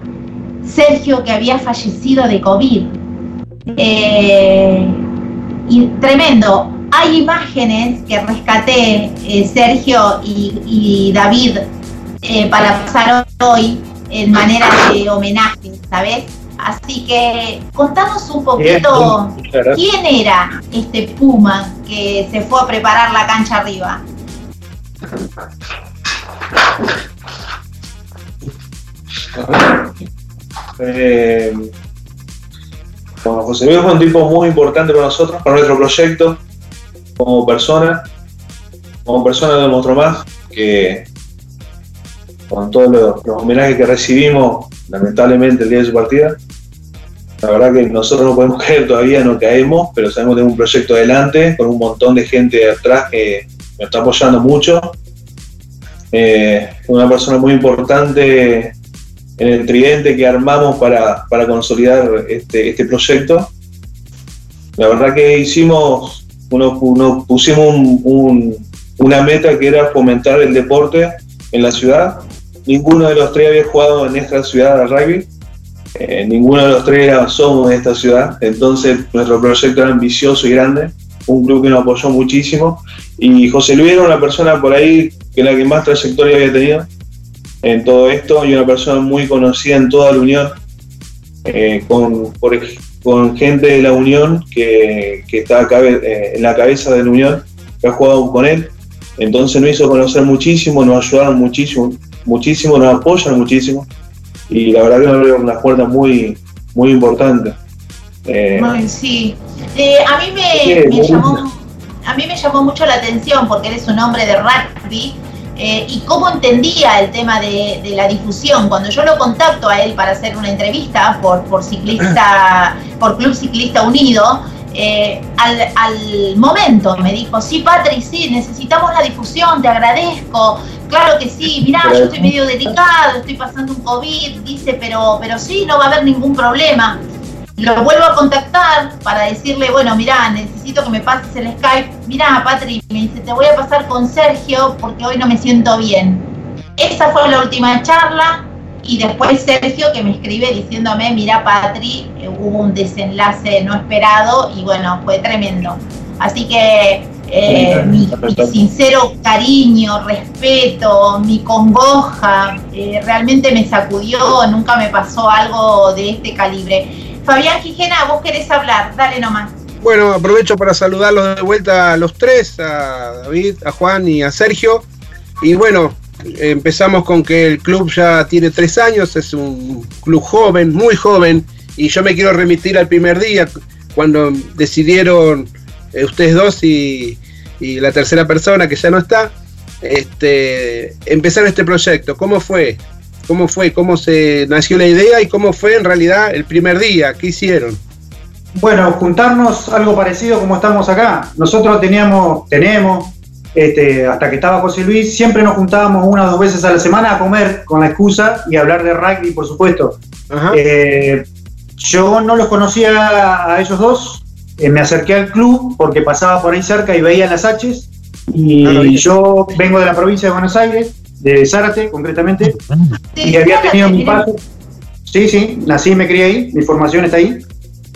Speaker 3: Sergio que había fallecido de COVID. Eh, y tremendo. Hay imágenes que rescaté eh, Sergio y, y David eh, para pasar hoy en manera de homenaje, ¿sabes? Así que contanos un poquito quién era este Puma que se fue a preparar la cancha arriba.
Speaker 13: Eh, bueno, José Luis fue un tipo muy importante para nosotros, para nuestro proyecto, como persona. Como persona demostró más que con todos los, homenajes que recibimos, lamentablemente el día de su partida, la verdad que nosotros no podemos <laughs> creer todavía, no caemos, pero sabemos que tenemos un proyecto adelante, con un montón de gente atrás que nos está apoyando mucho. Eh, una persona muy importante en el tridente que armamos para, para consolidar este, este proyecto. La verdad que hicimos, uno, uno pusimos un- un- una meta que era fomentar el deporte en la ciudad. Ninguno de los tres había jugado en esta ciudad al rugby. Eh, ninguno de los tres somos de esta ciudad. Entonces nuestro proyecto era ambicioso y grande. Un club que nos apoyó muchísimo. Y José Luis era una persona por ahí que la que más trayectoria había tenido en todo esto y una persona muy conocida en toda la Unión, eh, con, por con gente de la Unión que, que está cabe- eh, en la cabeza de la Unión, que ha jugado con él. Entonces nos hizo conocer muchísimo, nos ayudaron muchísimo, muchísimo, nos apoyan muchísimo y la verdad que nos abrieron unas puertas muy, muy importantes. Eh,
Speaker 3: sí. Eh, a mí me, llamó, a mí me llamó mucho la atención porque eres un hombre de rugby eh, y cómo entendía el tema de, de la difusión. Cuando yo lo contacto a él para hacer una entrevista por, por ciclista, por Club Ciclista Unido, eh, al, momento me dijo, sí, Patri, sí, necesitamos la difusión, te agradezco. Claro que sí, mirá, yo estoy medio delicado, estoy pasando un COVID, dice, pero, pero sí, no va a haber ningún problema. Lo vuelvo a contactar para decirle, bueno, mirá, necesito que me pases el Skype. Mirá, Patri, me dice, te voy a pasar con Sergio porque hoy no me siento bien. Esa fue la última charla y después Sergio que me escribe diciéndome, mira, Patri, eh, hubo un desenlace no esperado y bueno, fue tremendo. Así que eh, mi, mi sincero cariño, respeto, mi congoja, eh, realmente me sacudió, nunca me pasó algo de este calibre. Fabián Quijena, vos querés hablar, dale nomás.
Speaker 5: Bueno, aprovecho para saludarlos de vuelta a los tres, a David, a Juan y a Sergio. Y bueno, empezamos con que el club ya tiene tres años, es un club joven, muy joven, y yo me quiero remitir al primer día, cuando decidieron eh, ustedes dos y, y la tercera persona que ya no está, este, empezar este proyecto. ¿Cómo fue? ¿Cómo fue? ¿Cómo se nació la idea y cómo fue en realidad el primer día? ¿Qué hicieron?
Speaker 12: Bueno, juntarnos algo parecido como estamos acá. Nosotros teníamos, tenemos, este, hasta que estaba José Luis, siempre nos juntábamos una o dos veces a la semana a comer con la excusa y hablar de rugby, por supuesto. Eh, yo no los conocía a ellos dos, eh, me acerqué al club porque pasaba por ahí cerca y veía las H's. Y yo vengo de la provincia de Buenos Aires, de Zárate concretamente, y había tenido mi paso. Sí, sí, nací y me crié ahí, mi formación está ahí.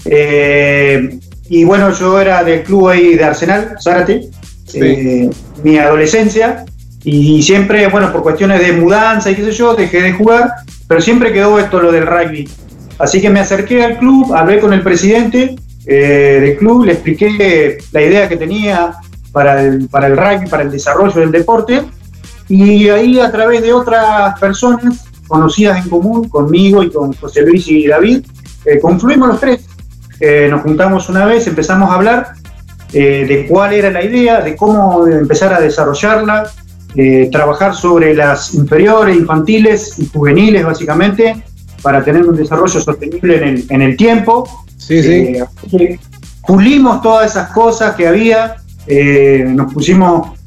Speaker 12: Eh, y bueno, yo era del club ahí de Arsenal, Zárate, eh, mi adolescencia, y siempre, bueno, por cuestiones de mudanza y qué sé yo, dejé de jugar, pero siempre quedó esto lo del rugby. Así que me acerqué al club, hablé con el presidente eh, del club, le expliqué la idea que tenía para el, para el rugby, para el desarrollo del deporte, y ahí a través de otras personas conocidas en común, conmigo y con José Luis y David, confluimos los tres. Eh, nos juntamos una vez, empezamos a hablar eh, de cuál era la idea, de cómo empezar a desarrollarla, eh, trabajar sobre las inferiores, infantiles y juveniles básicamente, para tener un desarrollo sostenible en el, tiempo.
Speaker 5: Sí, sí.
Speaker 12: pulimos todas esas cosas que había, nos pusimos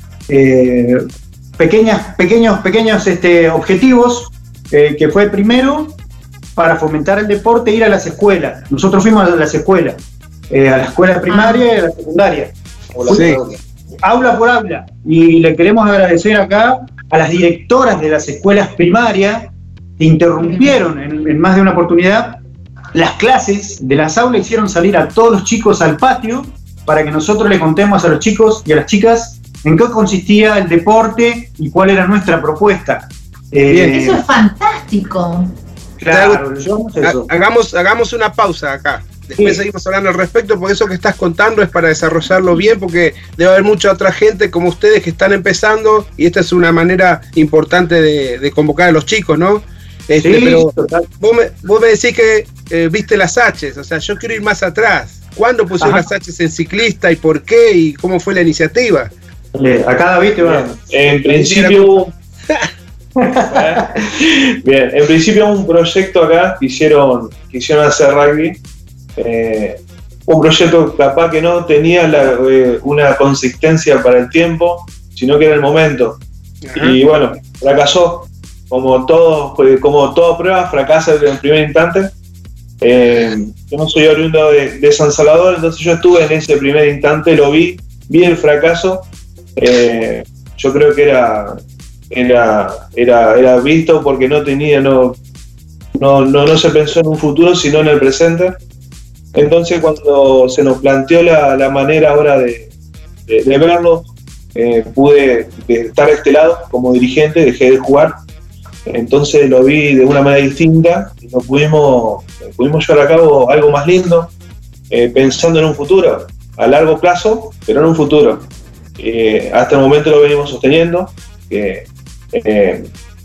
Speaker 12: pequeñas, pequeños, pequeños este, objetivos, que fue primero para fomentar el deporte ir a las escuelas. Nosotros fuimos a las escuelas, eh, a la escuela primaria y a la secundaria. Sí. Aula por aula. Y le queremos agradecer acá a las directoras de las escuelas primarias que interrumpieron en, más de una oportunidad las clases de las aulas, hicieron salir a todos los chicos al patio para que nosotros le contemos a los chicos y a las chicas en qué consistía el deporte y cuál era nuestra propuesta.
Speaker 3: Eh, Eso es fantástico.
Speaker 5: Claro, hagamos, hagamos una pausa acá. Después seguimos hablando al respecto, porque eso que estás contando es para desarrollarlo bien, porque debe haber mucha otra gente como ustedes que están empezando y esta es una manera importante de, convocar a los chicos, ¿no? Este, pero vos me, vos me, decís que eh, viste las H's, o sea, yo quiero ir más atrás. ¿Cuándo pusieron las H's en ciclista y por qué y cómo fue la iniciativa?
Speaker 12: Acá David te va.
Speaker 13: En principio... <laughs> Bien, en principio un proyecto acá quisieron, quisieron hacer rugby. Eh, un proyecto capaz que no tenía eh, una consistencia para el tiempo, sino que era el momento. Y bueno, fracasó. Como todo, pues, como toda prueba, fracasa en el primer instante. Eh, yo no soy oriundo de, de, San Salvador, entonces yo estuve en ese primer instante, lo vi, vi el fracaso. yo creo que era era, era, era visto porque no tenía, no, no, no, se pensó en un futuro, sino en el presente. Entonces cuando se nos planteó la, manera ahora de, verlo, eh, pude estar de este lado como dirigente, dejé de jugar. Entonces lo vi de una manera distinta y nos pudimos, pudimos llevar a cabo algo más lindo, eh, pensando en un futuro, a largo plazo, pero en un futuro. Eh, hasta el momento lo venimos sosteniendo, que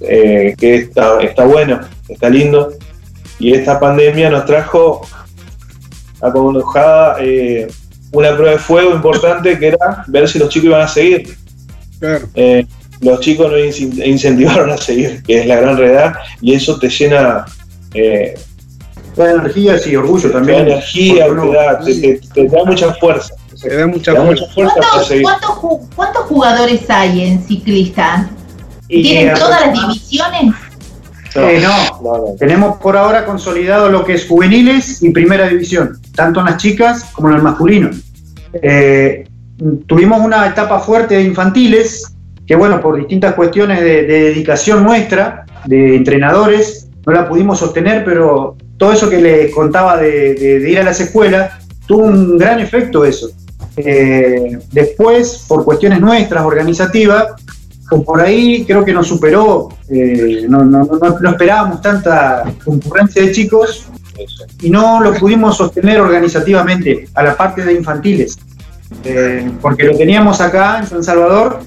Speaker 13: eh, que está, está bueno, está lindo. Y esta pandemia nos trajo a eh, una prueba de fuego importante que era ver si los chicos iban a seguir. Eh, los chicos nos incentivaron a seguir, que es la gran realidad, y eso te llena
Speaker 12: eh, energía y orgullo también.
Speaker 13: energía, te, da, mucha fuerza.
Speaker 5: Te da mucha, fuerza,
Speaker 3: ¿Cuántos, jugadores hay en ciclista? ¿Tienen todas las divisiones?
Speaker 12: Eh, no, tenemos por ahora consolidado lo que es juveniles y primera división, tanto en las chicas como en el masculino. Eh, tuvimos una etapa fuerte de infantiles, que bueno, por distintas cuestiones de, dedicación nuestra, de entrenadores, no la pudimos sostener, pero todo eso que les contaba de, ir a las escuelas, tuvo un gran efecto eso. Eh, después, por cuestiones nuestras, organizativas, por ahí creo que nos superó, eh, no, esperábamos tanta concurrencia de chicos y no lo pudimos sostener organizativamente a la parte de infantiles, eh, porque lo teníamos acá en San Salvador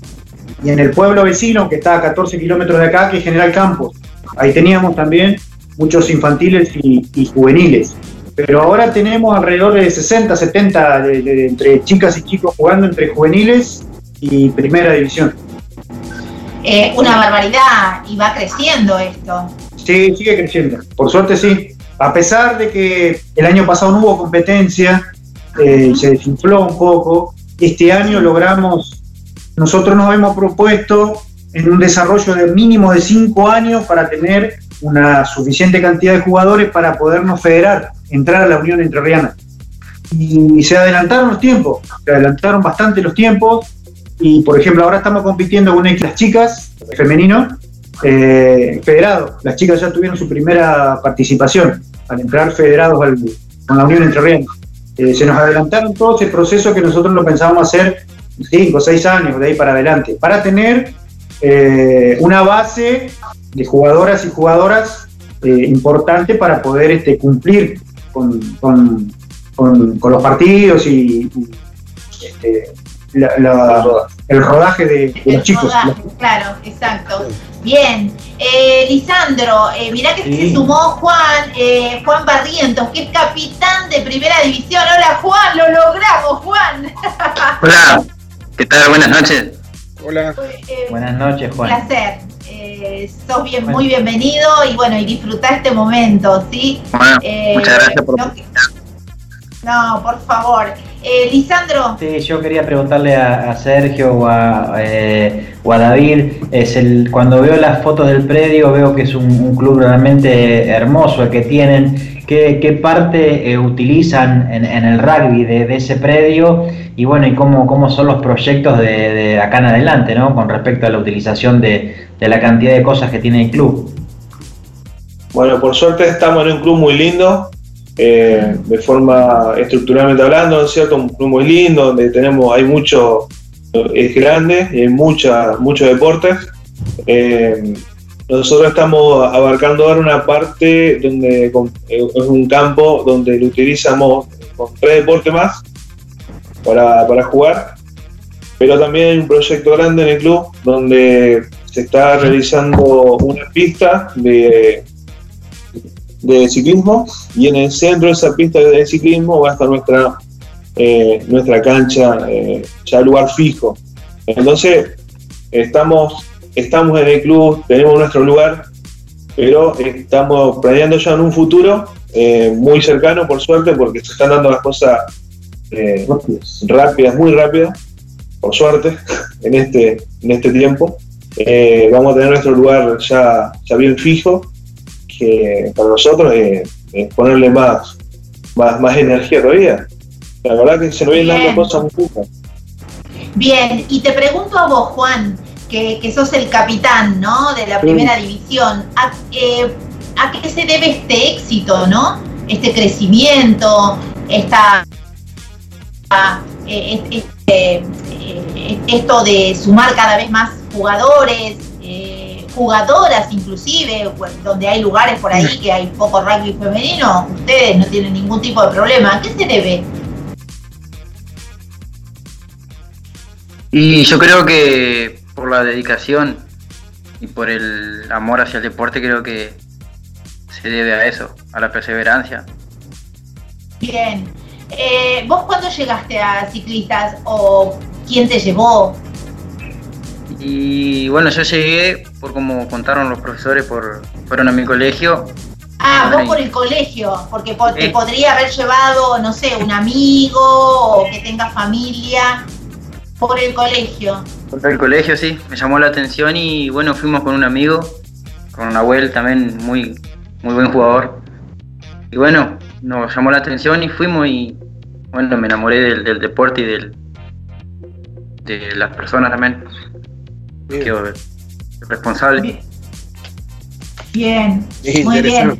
Speaker 12: y en el pueblo vecino que está a 14 kilómetros de acá, que es General Campos. Ahí teníamos también muchos infantiles y, juveniles. Pero ahora tenemos alrededor de 60, 70 entre chicas y chicos jugando entre juveniles y primera división.
Speaker 3: Eh, una barbaridad y va creciendo esto.
Speaker 12: Sí, sigue creciendo. Por suerte sí. A pesar de que el año pasado no hubo competencia, eh, se desinfló un poco, este año logramos, nosotros nos hemos propuesto en un desarrollo de mínimo de cinco años para tener una suficiente cantidad de jugadores para podernos federar, entrar a la Unión Entrerriana. Y se adelantaron los tiempos, se adelantaron bastante los tiempos. Y por ejemplo, ahora estamos compitiendo con las chicas, femenino, eh, federado. Las chicas ya tuvieron su primera participación al entrar federados con la Unión Entrerriana. Eh, se nos adelantaron todo ese proceso que nosotros lo pensábamos hacer cinco o seis años de ahí para adelante, para tener eh, una base de jugadoras y jugadoras eh, importante para poder este, cumplir con, con, los partidos y, este, el rodaje de, los chicos.
Speaker 3: claro, exacto. Bien, eh, Lisandro, eh, mirá que se sumó Juan, eh, Juan Barrientos, que es capitán de Primera División. Hola Juan, lo logramos, Juan. <laughs>
Speaker 14: Hola, ¿qué tal? Buenas noches.
Speaker 4: Hola. Buenas noches, Juan.
Speaker 3: Un placer. Eh, sos bien, muy bienvenido y bueno, y disfrutar este momento, ¿sí?
Speaker 14: muchas gracias por...
Speaker 3: No, no, por favor. Eh, Lisandro.
Speaker 4: Sí, yo quería preguntarle a, Sergio o a, eh, o a, David, es el, cuando veo las fotos del predio veo que es un, club realmente hermoso el que tienen. ¿Qué, qué parte eh, utilizan en, el rugby de, ese predio? Y bueno, y cómo, cómo son los proyectos de, acá en adelante, ¿no? Con respecto a la utilización de, de la cantidad de cosas que tiene el club.
Speaker 13: Bueno, por suerte estamos en un club muy lindo, eh, de forma estructuralmente hablando, cierto? Un club muy lindo, donde tenemos, hay mucho, es grande hay mucha, muchos deportes. Eh, nosotros estamos abarcando ahora una parte donde es un campo donde lo utilizamos con tres deportes más para, para jugar, pero también hay un proyecto grande en el club donde se está realizando una pista de de ciclismo y en el centro de esa pista de ciclismo va a estar nuestra, eh, nuestra cancha, eh, ya lugar fijo. Entonces, estamos, estamos en el club, tenemos nuestro lugar, pero estamos planeando ya en un futuro eh, muy cercano, por suerte, porque se están dando las cosas rápidas, muy rápidas, por suerte, <laughs> en este, en este tiempo. vamos a tener nuestro lugar ya, ya bien fijo que para nosotros es, ponerle más, más, energía todavía. La verdad que se nos vienen dando cosas muy buenas.
Speaker 3: Bien, y te pregunto a vos, Juan, que, sos el capitán ¿no? de la primera división, eh, ¿a, qué se debe este éxito, ¿no? Este crecimiento, esta, eh, este, eh, esto de sumar cada vez más jugadores, jugadoras inclusive, donde hay lugares por ahí que hay poco rugby femenino, ustedes no tienen ningún tipo de problema. ¿A qué se debe?
Speaker 14: Y yo creo que por la dedicación y por el amor hacia el deporte creo que se debe a eso, a la perseverancia.
Speaker 3: Bien. Eh, ¿Vos cuándo llegaste a ciclistas o quién te llevó?
Speaker 14: Y bueno, yo llegué por como contaron los profesores, por fueron a mi colegio.
Speaker 3: Ah, vos por el colegio, porque te podría haber llevado, no sé, un amigo o que tenga familia por el colegio.
Speaker 14: Por el colegio, sí, me llamó la atención y bueno, fuimos con un amigo, con Nahuel también, muy, muy buen jugador. Y bueno, nos llamó la atención y fuimos y bueno, me enamoré del, del deporte y del, de las personas también responsable.
Speaker 3: Bien, muy bien.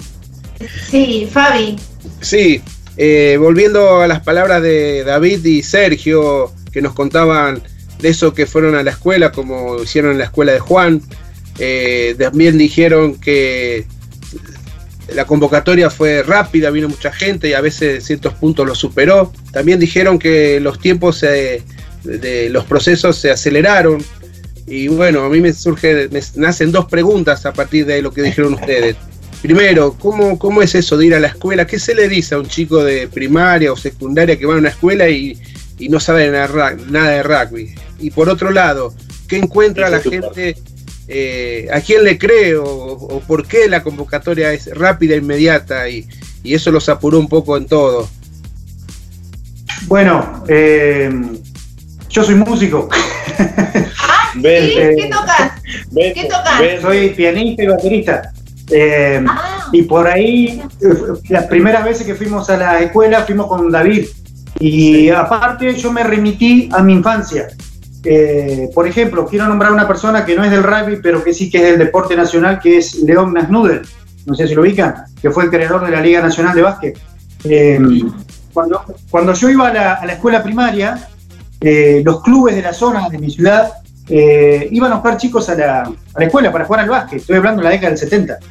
Speaker 3: Sí, Fabi.
Speaker 5: Sí, eh, volviendo a las palabras de David y Sergio, que nos contaban de eso que fueron a la escuela, como hicieron en la escuela de Juan, eh, también dijeron que la convocatoria fue rápida, vino mucha gente y a veces ciertos puntos lo superó. También dijeron que los tiempos de los procesos se aceleraron. Y bueno, a mí me surge, me nacen dos preguntas a partir de lo que dijeron ustedes. Primero, ¿cómo, ¿cómo es eso de ir a la escuela? ¿Qué se le dice a un chico de primaria o secundaria que va a una escuela y, no sabe nada, de rugby? Y por otro lado, ¿qué encuentra la gente? Eh, ¿A quién le cree o, por qué la convocatoria es rápida, e inmediata y, eso los apuró un poco en todo?
Speaker 12: Bueno, eh, yo soy músico. <laughs>
Speaker 3: Ah, ¿Qué tocas? ¿Qué tocas?
Speaker 12: Soy pianista y baterista. Eh, ah. Y por ahí, las primeras veces que fuimos a la escuela, fuimos con David. Y aparte, yo me remití a mi infancia. Eh, por ejemplo, quiero nombrar una persona que no es del rugby, pero que sí que es del deporte nacional, que es León Nasnudel. No sé si lo ubican, que fue el creador de la Liga Nacional de Básquet. Eh, cuando, cuando yo iba a la, a la escuela primaria, los clubes de la zona de mi ciudad eh, iban a buscar chicos a la, escuela para jugar al básquet. Estoy hablando de la década del 70. <laughs>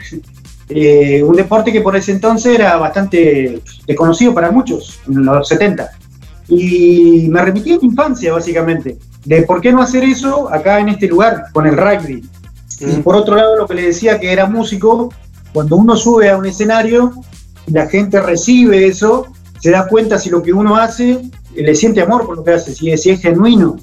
Speaker 12: Eh, un deporte que por ese entonces era bastante desconocido para muchos, en los 70. Y me remití a mi infancia, básicamente, de por qué no hacer eso acá en este lugar, con el rugby. Y mm. por otro lado, lo que le decía que era músico, cuando uno sube a un escenario la gente recibe eso, se da cuenta si lo que uno hace le siente amor por lo que hace, si es, si es genuino.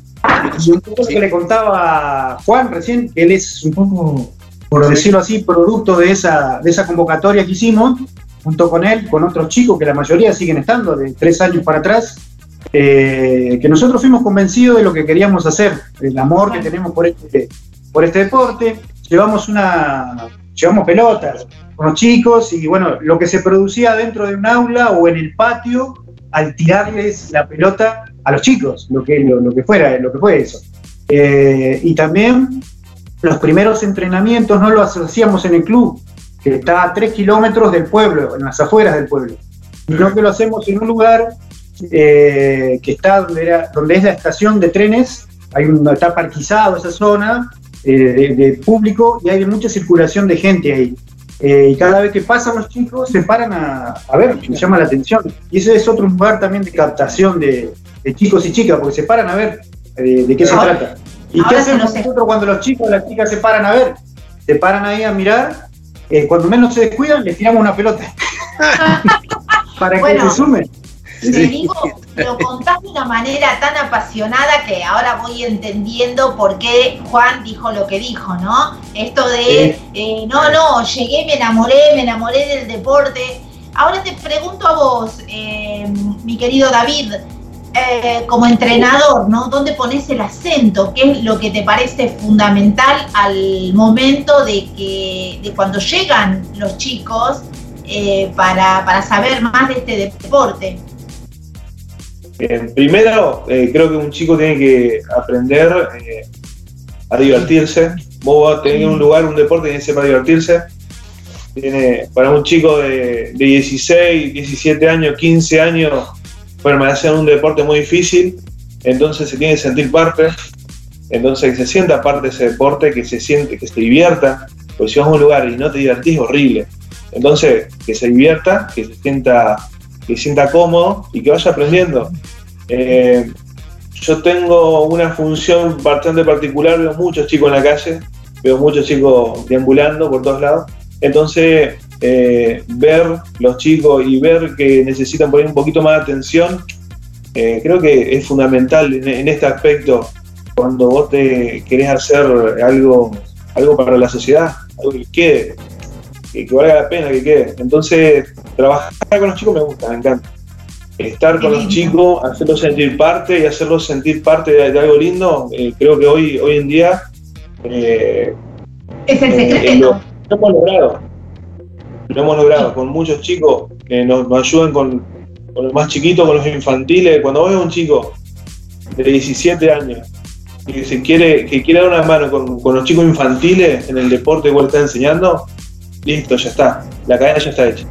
Speaker 12: Y un poco que le contaba Juan recién, que él es un poco, por decirlo así, producto de esa, de esa convocatoria que hicimos, junto con él, con otros chicos que la mayoría siguen estando de tres años para atrás, eh, que nosotros fuimos convencidos de lo que queríamos hacer, el amor que tenemos por este, por este deporte. Llevamos una, llevamos pelotas con los chicos y bueno, lo que se producía dentro de un aula o en el patio al tirarles la pelota a los chicos, lo que, lo, que fuera, lo que fue eso. Eh, y también los primeros entrenamientos no los hacíamos en el club, que está a tres kilómetros del pueblo, en las afueras del pueblo, sino que lo hacemos en un lugar eh, que está donde, era, donde es la estación de trenes, hay un, está parquizado esa zona eh, de, público y hay mucha circulación de gente ahí. Y cada vez que pasan los chicos se paran a, a ver, me llama la atención. Y ese es otro lugar también de captación de, de chicos y chicas, porque se paran a ver eh, de qué se trata. ¿Y qué hacemos nosotros cuando los chicos y las chicas se paran a ver? Se paran ahí a mirar, eh, cuando menos se descuidan, les tiramos una pelota. <laughs> <laughs> Para que se sumen.
Speaker 3: Te digo, lo contás de una manera tan apasionada que ahora voy entendiendo por qué Juan dijo lo que dijo, ¿no? Esto de, eh, no, no, llegué, me enamoré, me enamoré del deporte. Ahora te pregunto a vos, mi querido David, eh, como entrenador, ¿no? ¿Dónde pones el acento? ¿Qué es lo que te parece fundamental al momento de que, de cuando llegan los chicos eh, para, saber más de este deporte?
Speaker 13: Primero, eh, creo que un chico tiene que aprender a divertirse. Vos tenés un lugar, un deporte, tiene que ser para divertirse. Tiene, para un chico de, de 16, 17 años, 15 años, permanecer en un deporte muy difícil, entonces se tiene que sentir parte, entonces que se sienta parte de ese deporte, que se siente, que se divierta, porque si vas a un lugar y no te divertís, horrible. Entonces, que se divierta, que se sienta, que sienta cómodo y que vaya aprendiendo. Eh, yo tengo una función bastante particular, veo muchos chicos en la calle, veo muchos chicos deambulando por todos lados. Entonces, eh, ver los chicos y ver que necesitan poner un poquito más de atención, eh, creo que es fundamental en, este aspecto cuando vos te querés hacer algo, algo para la sociedad, algo que quede, que, valga la pena que quede. Entonces, trabajar con los chicos me gusta, me encanta. Estar con los chicos, hacerlos sentir parte y hacerlos sentir parte de, algo lindo, eh, creo que hoy, hoy en día
Speaker 3: es el secreto.
Speaker 13: lo hemos logrado lo hemos logrado con muchos chicos que nos, ayuden con, los más chiquitos, con los infantiles. Cuando ves a un chico de 17 años que se quiere, que quiere dar una mano con, los chicos infantiles en el deporte que vos está enseñando, listo, ya está. La cadena ya está hecha.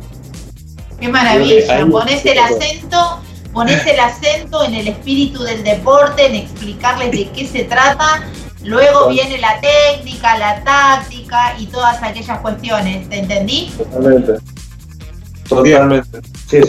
Speaker 3: Qué maravilla. Pones el acento, pones el acento en el espíritu del deporte, en explicarles de qué se trata Luego viene la técnica, la táctica y todas aquellas cuestiones, ¿te entendí?
Speaker 13: Totalmente. Totalmente. Sí.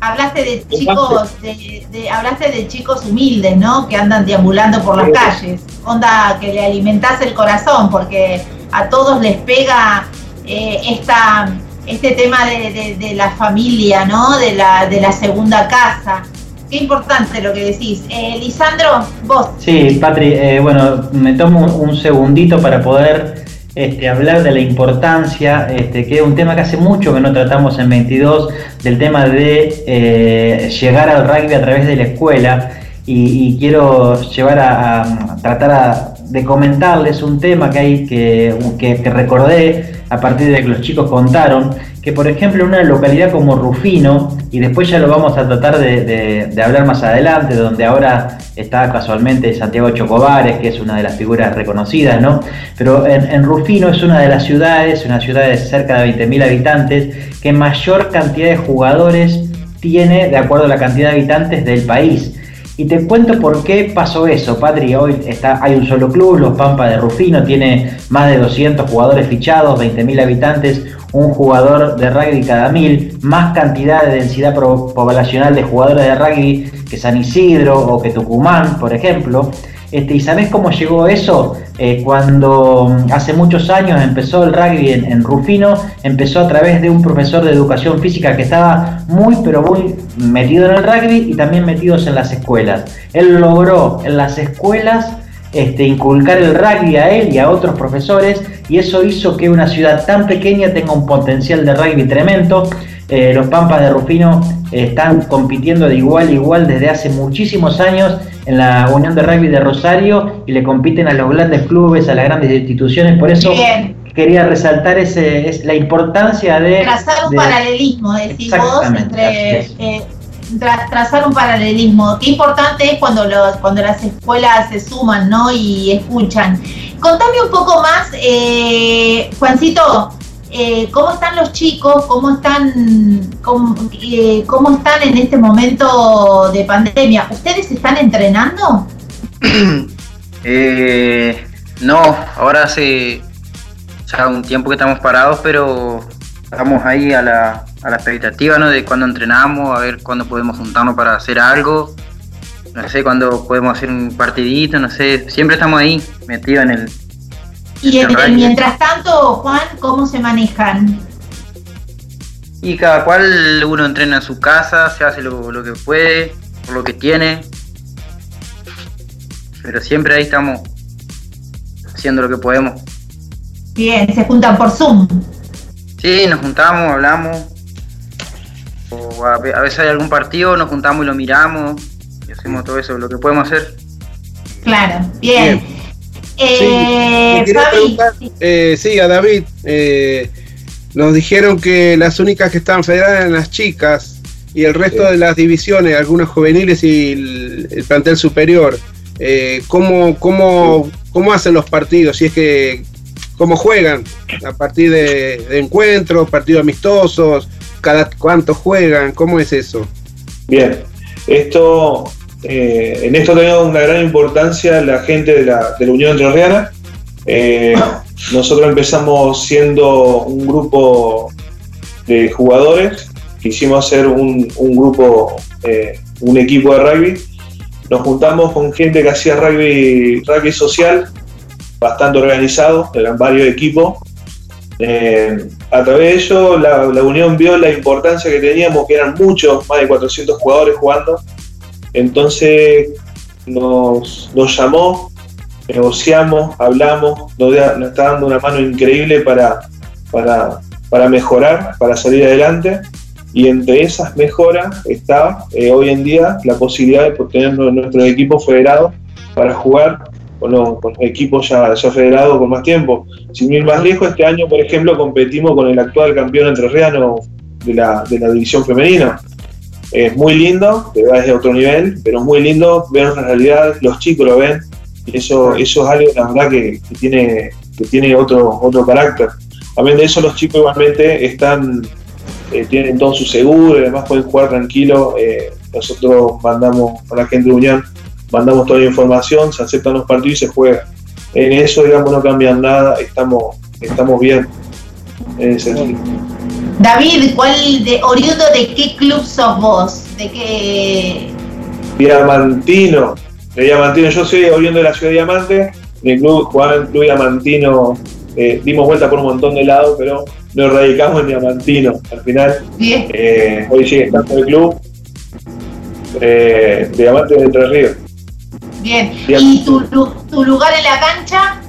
Speaker 3: Hablaste de chicos, de, de- hablaste de chicos humildes, ¿no? Que andan deambulando por las calles. Onda que le alimentás el corazón, porque a todos les pega eh, esta, este tema de, de- la familia, ¿no? De la, de la segunda casa. Qué importante lo que decís. Eh, Lisandro, vos.
Speaker 4: Sí, Patri, eh, bueno, me tomo un, un segundito para poder este, hablar de la importancia, este, que es un tema que hace mucho que no tratamos en 22, del tema de eh, llegar al rugby a través de la escuela. Y, quiero llevar a, tratar a- de comentarles un tema que hay que, que recordé a partir de que los chicos contaron, que por ejemplo en una localidad como Rufino, y después ya lo vamos a tratar de, hablar más adelante, donde ahora está casualmente Santiago Chocobares, que es una de las figuras reconocidas, ¿no? Pero en, en Rufino es una de las ciudades, una ciudad de cerca de 20.000 habitantes, que mayor cantidad de jugadores tiene de acuerdo a la cantidad de habitantes del país. Y te cuento por qué pasó eso, Patri. Hoy está, hay un solo club, los Pampas de Rufino, tiene más de 200 jugadores fichados, 20.000 habitantes, un jugador de rugby cada mil, más cantidad de densidad poblacional de jugadores de rugby que San Isidro o que Tucumán, por ejemplo. Este, ¿Y sabés cómo llegó eso? Eh, cuando mm, hace muchos años empezó el rugby en, Rufino, empezó a través de un profesor de educación física que estaba muy, pero muy metido en el rugby y también metidos en las escuelas. Él logró en las escuelas este, inculcar el rugby a él y a otros profesores y eso hizo que una ciudad tan pequeña tenga un potencial de rugby tremendo. Eh, los Pampas de Rufino están compitiendo de igual a igual desde hace muchísimos años en la Unión de Rugby de Rosario y le compiten a los grandes clubes, a las grandes instituciones. Por eso
Speaker 3: Bien.
Speaker 4: quería resaltar ese, es la importancia de...
Speaker 3: Trazar un
Speaker 4: de-
Speaker 3: paralelismo, decís vos, entre eh, tra- trazar un paralelismo. Qué importante es cuando los, cuando las escuelas se suman, ¿no? Y escuchan. Contame un poco más, eh, Juancito, eh, cómo están los chicos, cómo están, eh, cómo están en este momento de pandemia. ¿Ustedes están entrenando? <clears throat>
Speaker 14: Eh, no, ahora hace ya un tiempo que estamos parados, pero estamos ahí a la, a la expectativa ¿no? de cuando entrenamos, a ver cuándo podemos juntarnos para hacer algo. No sé, cuándo podemos hacer un partidito, no sé, siempre estamos ahí metidos en el...
Speaker 3: Y
Speaker 14: el
Speaker 3: mientras tanto, Juan, ¿cómo se manejan?
Speaker 14: Y cada cual uno entrena en su casa, se hace lo, lo que puede, por lo que tiene. Pero siempre ahí estamos haciendo lo que podemos.
Speaker 3: Bien, se juntan por Zoom.
Speaker 14: Sí, nos juntamos, hablamos. O a veces hay algún partido, nos juntamos y lo miramos. Y hacemos todo eso, lo que podemos hacer.
Speaker 3: Claro, bien. Eh,
Speaker 5: Sí,
Speaker 3: Fabi,
Speaker 5: preguntar, eh, sí, a David. eh, nos dijeron que las únicas que estaban federadas eran las chicas y el resto de las divisiones, algunos juveniles y el, el plantel superior. Eh, ¿cómo, cómo, ¿Cómo hacen los partidos? Si es que, ¿cómo juegan? A partir de, de encuentros, partidos amistosos, cada cuánto juegan, ¿cómo es eso?
Speaker 13: Bien, esto, eh, en esto tenemos una gran importancia la gente de la, Unión Entrerriana. Eh, nosotros empezamos siendo un grupo de jugadores, quisimos hacer un, grupo, eh, un equipo de rugby. Nos juntamos con gente que hacía rugby, rugby social, bastante organizado, eran varios equipos. Eh, a través de ello, la, la Unión vio la importancia que teníamos, que eran muchos, más de 400 jugadores jugando. Entonces nos, llamó, negociamos, hablamos, nos, está dando una mano increíble para, para, mejorar, para salir adelante. Y entre esas mejoras está eh, hoy en día la posibilidad de tener nuestros equipos federados para jugar con los, equipos ya, federados con más tiempo. Sin ir más lejos, este año, por ejemplo, competimos con el actual campeón entrerriano de de la división femenina. Es muy lindo, de verdad es de otro nivel, pero es muy lindo ver la realidad, los chicos lo ven, y eso, eso es algo, la verdad, que, tiene, que tiene otro, otro carácter. También de eso los chicos igualmente están, eh, tienen todo su seguro y además pueden jugar tranquilo. eh, nosotros mandamos a la gente de Unión, mandamos toda la información, se aceptan los partidos y se juega. En eso, digamos, no cambian nada, estamos, estamos bien.
Speaker 3: David, ¿cuál de oriundo de qué club sos vos? ¿De qué?
Speaker 13: Diamantino. De Diamantino. Yo soy oriundo de la ciudad de Diamante. En el club jugaba en el club Diamantino. eh, dimos vuelta por un montón de lados, pero nos radicamos en Diamantino. Al final,
Speaker 3: Bien.
Speaker 13: eh, hoy sigue estando el club eh, Diamante de Entre Ríos.
Speaker 3: Bien. ¿Y tu, lu- tu lugar en la cancha?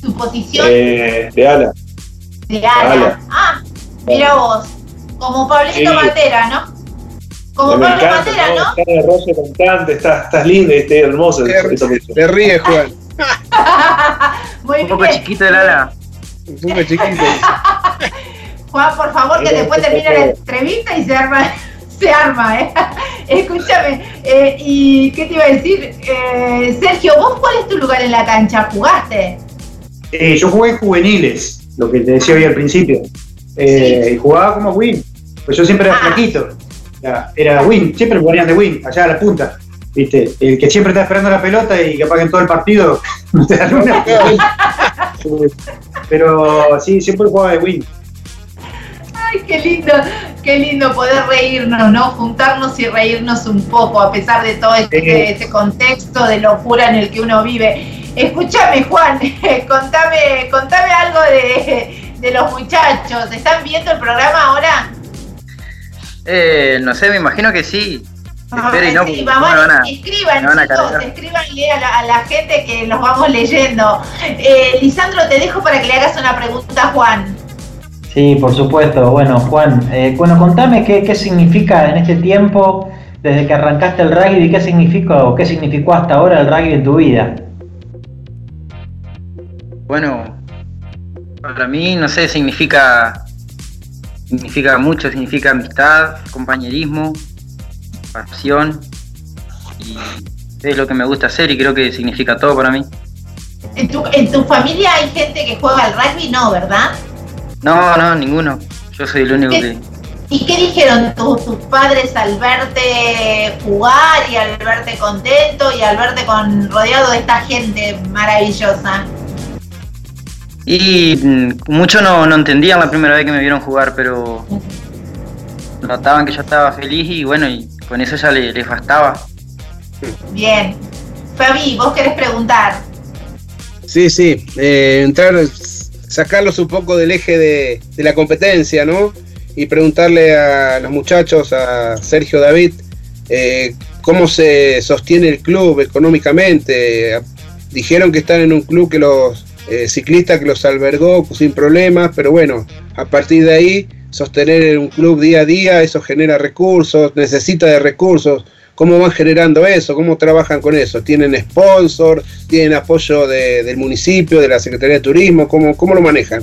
Speaker 3: ¿Tu posición?
Speaker 13: Eh, de ala.
Speaker 3: de ala.
Speaker 13: ala.
Speaker 3: Ah, mira vos. Como Pablito
Speaker 13: Sí.
Speaker 3: Matera, ¿no? Como
Speaker 13: me
Speaker 3: Pablo
Speaker 13: encanta,
Speaker 3: Matera,
Speaker 13: ¿no?
Speaker 3: ¿no?
Speaker 13: Estás de roce constante, estás, estás linda, este, hermosa.
Speaker 5: Te ríes, Juan. <laughs>
Speaker 3: Muy
Speaker 14: Un poco
Speaker 3: bien.
Speaker 14: chiquito el ala.
Speaker 5: Súper chiquito. <laughs>
Speaker 3: Juan, por favor, que después termine la entrevista y se arma, <laughs> se arma, ¿eh? Escúchame, eh, ¿y qué te iba a decir? Eh, Sergio, ¿vos cuál es tu lugar en la cancha? ¿Jugaste?
Speaker 12: Eh, yo jugué en juveniles, lo que te decía hoy al principio. Eh, y jugaba como win. Pues yo siempre era
Speaker 3: Ah.
Speaker 12: flaquito. Era, era win, siempre me ponían de win, allá a la punta. ¿Viste? El que siempre está esperando la pelota y capaz que en todo el partido <laughs> no te dan una. Pero sí, siempre jugaba de win.
Speaker 3: Ay, qué lindo, qué lindo poder reírnos, ¿no? Juntarnos y reírnos un poco a pesar de todo este, este contexto de locura en el que uno vive. Escúchame, Juan, <laughs> contame, contame algo de, de los muchachos. ¿Están viendo el programa ahora?
Speaker 14: Eh, no sé, me imagino que sí. Espero y no,
Speaker 3: Sí,
Speaker 14: van a-
Speaker 3: escriban,
Speaker 14: me van a
Speaker 3: chicos,
Speaker 14: cargar.
Speaker 3: escríbanle a la, a la gente que los vamos leyendo. Eh, Lisandro, te dejo para que le hagas una pregunta a Juan.
Speaker 4: Sí, por supuesto. Bueno, Juan, eh, bueno, contame qué, qué significa en este tiempo, desde que arrancaste el rugby, qué significa o qué significó hasta ahora el rugby en tu vida.
Speaker 14: Bueno, para mí, no sé, significa significa mucho, significa amistad, compañerismo, pasión y es lo que me gusta hacer y creo que significa todo para mí.
Speaker 3: ¿En tu, en tu familia hay gente que juega al rugby? No, ¿verdad?
Speaker 14: No, no, ninguno. Yo soy el único
Speaker 3: ¿Qué?
Speaker 14: que
Speaker 3: ¿Y qué dijeron tu- tus padres al verte jugar y al verte contento y al verte con rodeado de esta gente maravillosa?
Speaker 14: Y mm, muchos no, no entendían la primera vez que me vieron jugar, pero notaban que yo estaba feliz y bueno, y con eso ya le- les bastaba.
Speaker 3: Bien. Fabi, vos querés preguntar.
Speaker 5: Sí, sí. eh, entrar, sacarlos un poco del eje de, de la competencia, ¿no? Y preguntarle a los muchachos, a Sergio David, eh, cómo se sostiene el club económicamente. Dijeron que están en un club que los eh, ciclistas que los albergó sin problemas, pero bueno, a partir de ahí sostener un club día a día, eso genera recursos, necesita de recursos. ¿Cómo van generando eso? ¿Cómo trabajan con eso? ¿Tienen sponsor? ¿Tienen apoyo de- del municipio, de la Secretaría de Turismo? ¿Cómo, cómo lo manejan?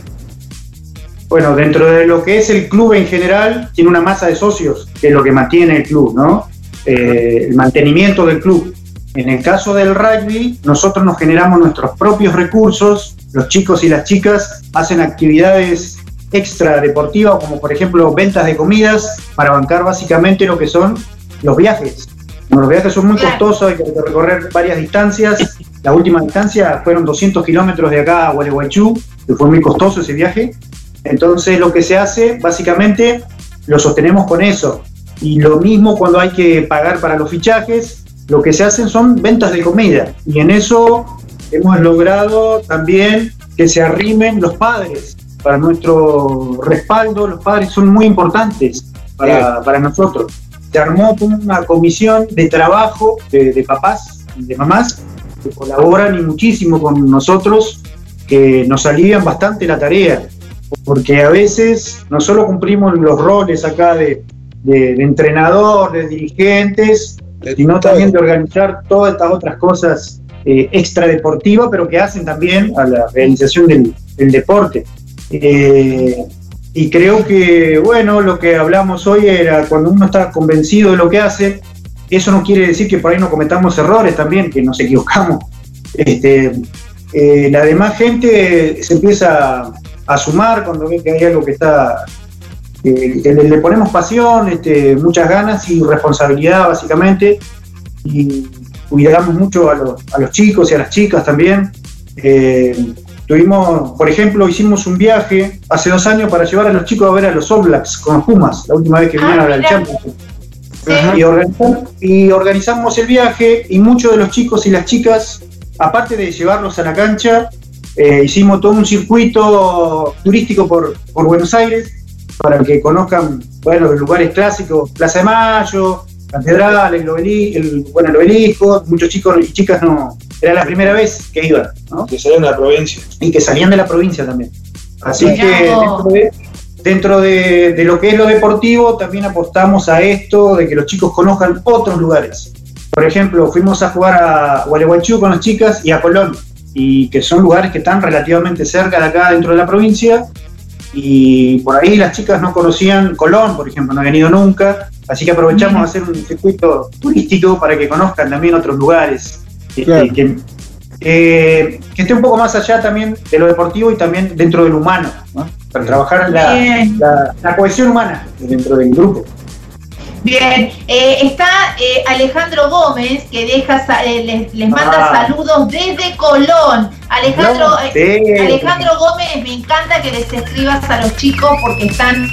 Speaker 12: Bueno, dentro de lo que es el club en general, tiene una masa de socios, que es lo que mantiene el club, ¿no? Eh, el mantenimiento del club. En el caso del rugby, nosotros nos generamos nuestros propios recursos, los chicos y las chicas hacen actividades extra deportivas, como por ejemplo ventas de comidas, para bancar básicamente lo que son los viajes. Como los viajes son muy costosos, hay que recorrer varias distancias. La última distancia fueron 200 kilómetros de acá a Gualeguaychú, que fue muy costoso ese viaje. Entonces lo que se hace, básicamente, lo sostenemos con eso. Y lo mismo cuando hay que pagar para los fichajes, lo que se hacen son ventas de comida. Y en eso hemos logrado también que se arrimen los padres para nuestro respaldo. Los padres son muy importantes para, para nosotros. Se armó una comisión de trabajo de, de papás y de mamás que colaboran y muchísimo con nosotros, que nos alivian bastante la tarea porque a veces no solo cumplimos los roles acá de, de- de entrenador, de dirigentes, sino también de organizar todas estas otras cosas eh, extradeportivas, pero que hacen también a la realización del, del deporte. Eh, y creo que, bueno, lo que hablamos hoy era cuando uno está convencido de lo que hace, eso no quiere decir que por ahí no cometamos errores también, que nos equivocamos. Este, eh, la demás gente se empieza a sumar cuando ve que hay algo que está que le, le ponemos pasión, este, muchas ganas y responsabilidad básicamente y cuidamos mucho a los, a los chicos y a las chicas también. Eh, Tuvimos, por ejemplo, hicimos un viaje hace dos años para llevar a los chicos a ver a los All Blacks con los Pumas, la última vez que
Speaker 3: Ah,
Speaker 12: vinieron al
Speaker 3: mira.
Speaker 12: Championship. Y, organizam- y organizamos el viaje y muchos de los chicos y las chicas, aparte de llevarlos a la cancha, eh, hicimos todo un circuito turístico por, por Buenos Aires para que conozcan bueno, los lugares clásicos, Plaza de Mayo, Catedral, el, obeli- el, bueno, el obelisco, muchos chicos y chicas no, era la primera vez que iban, ¿no?
Speaker 13: Que salían de la provincia.
Speaker 12: Y que salían de la provincia también. Así
Speaker 13: Mirá
Speaker 12: que
Speaker 13: vos.
Speaker 12: dentro, de, dentro de- de lo que es lo deportivo, también apostamos a esto de que los chicos conozcan otros lugares. Por ejemplo, fuimos a jugar a Gualeguaychú con las chicas y a Colón, y que son lugares que están relativamente cerca de acá dentro de la provincia. Y por ahí las chicas no conocían Colón, por ejemplo, no habían ido nunca. Así que aprovechamos a hacer un circuito turístico para que conozcan también otros lugares. este,
Speaker 5: Claro.
Speaker 12: que, eh, que esté un poco más allá también de lo deportivo y también dentro del humano, ¿no? para trabajar la- la cohesión humana dentro del grupo.
Speaker 3: Bien, eh, está eh, Alejandro Gómez que deja eh, les, les manda
Speaker 12: Ah.
Speaker 3: saludos desde Colón. Alejandro,
Speaker 12: No.
Speaker 3: Alejandro Gómez, me encanta que les escribas a los chicos porque están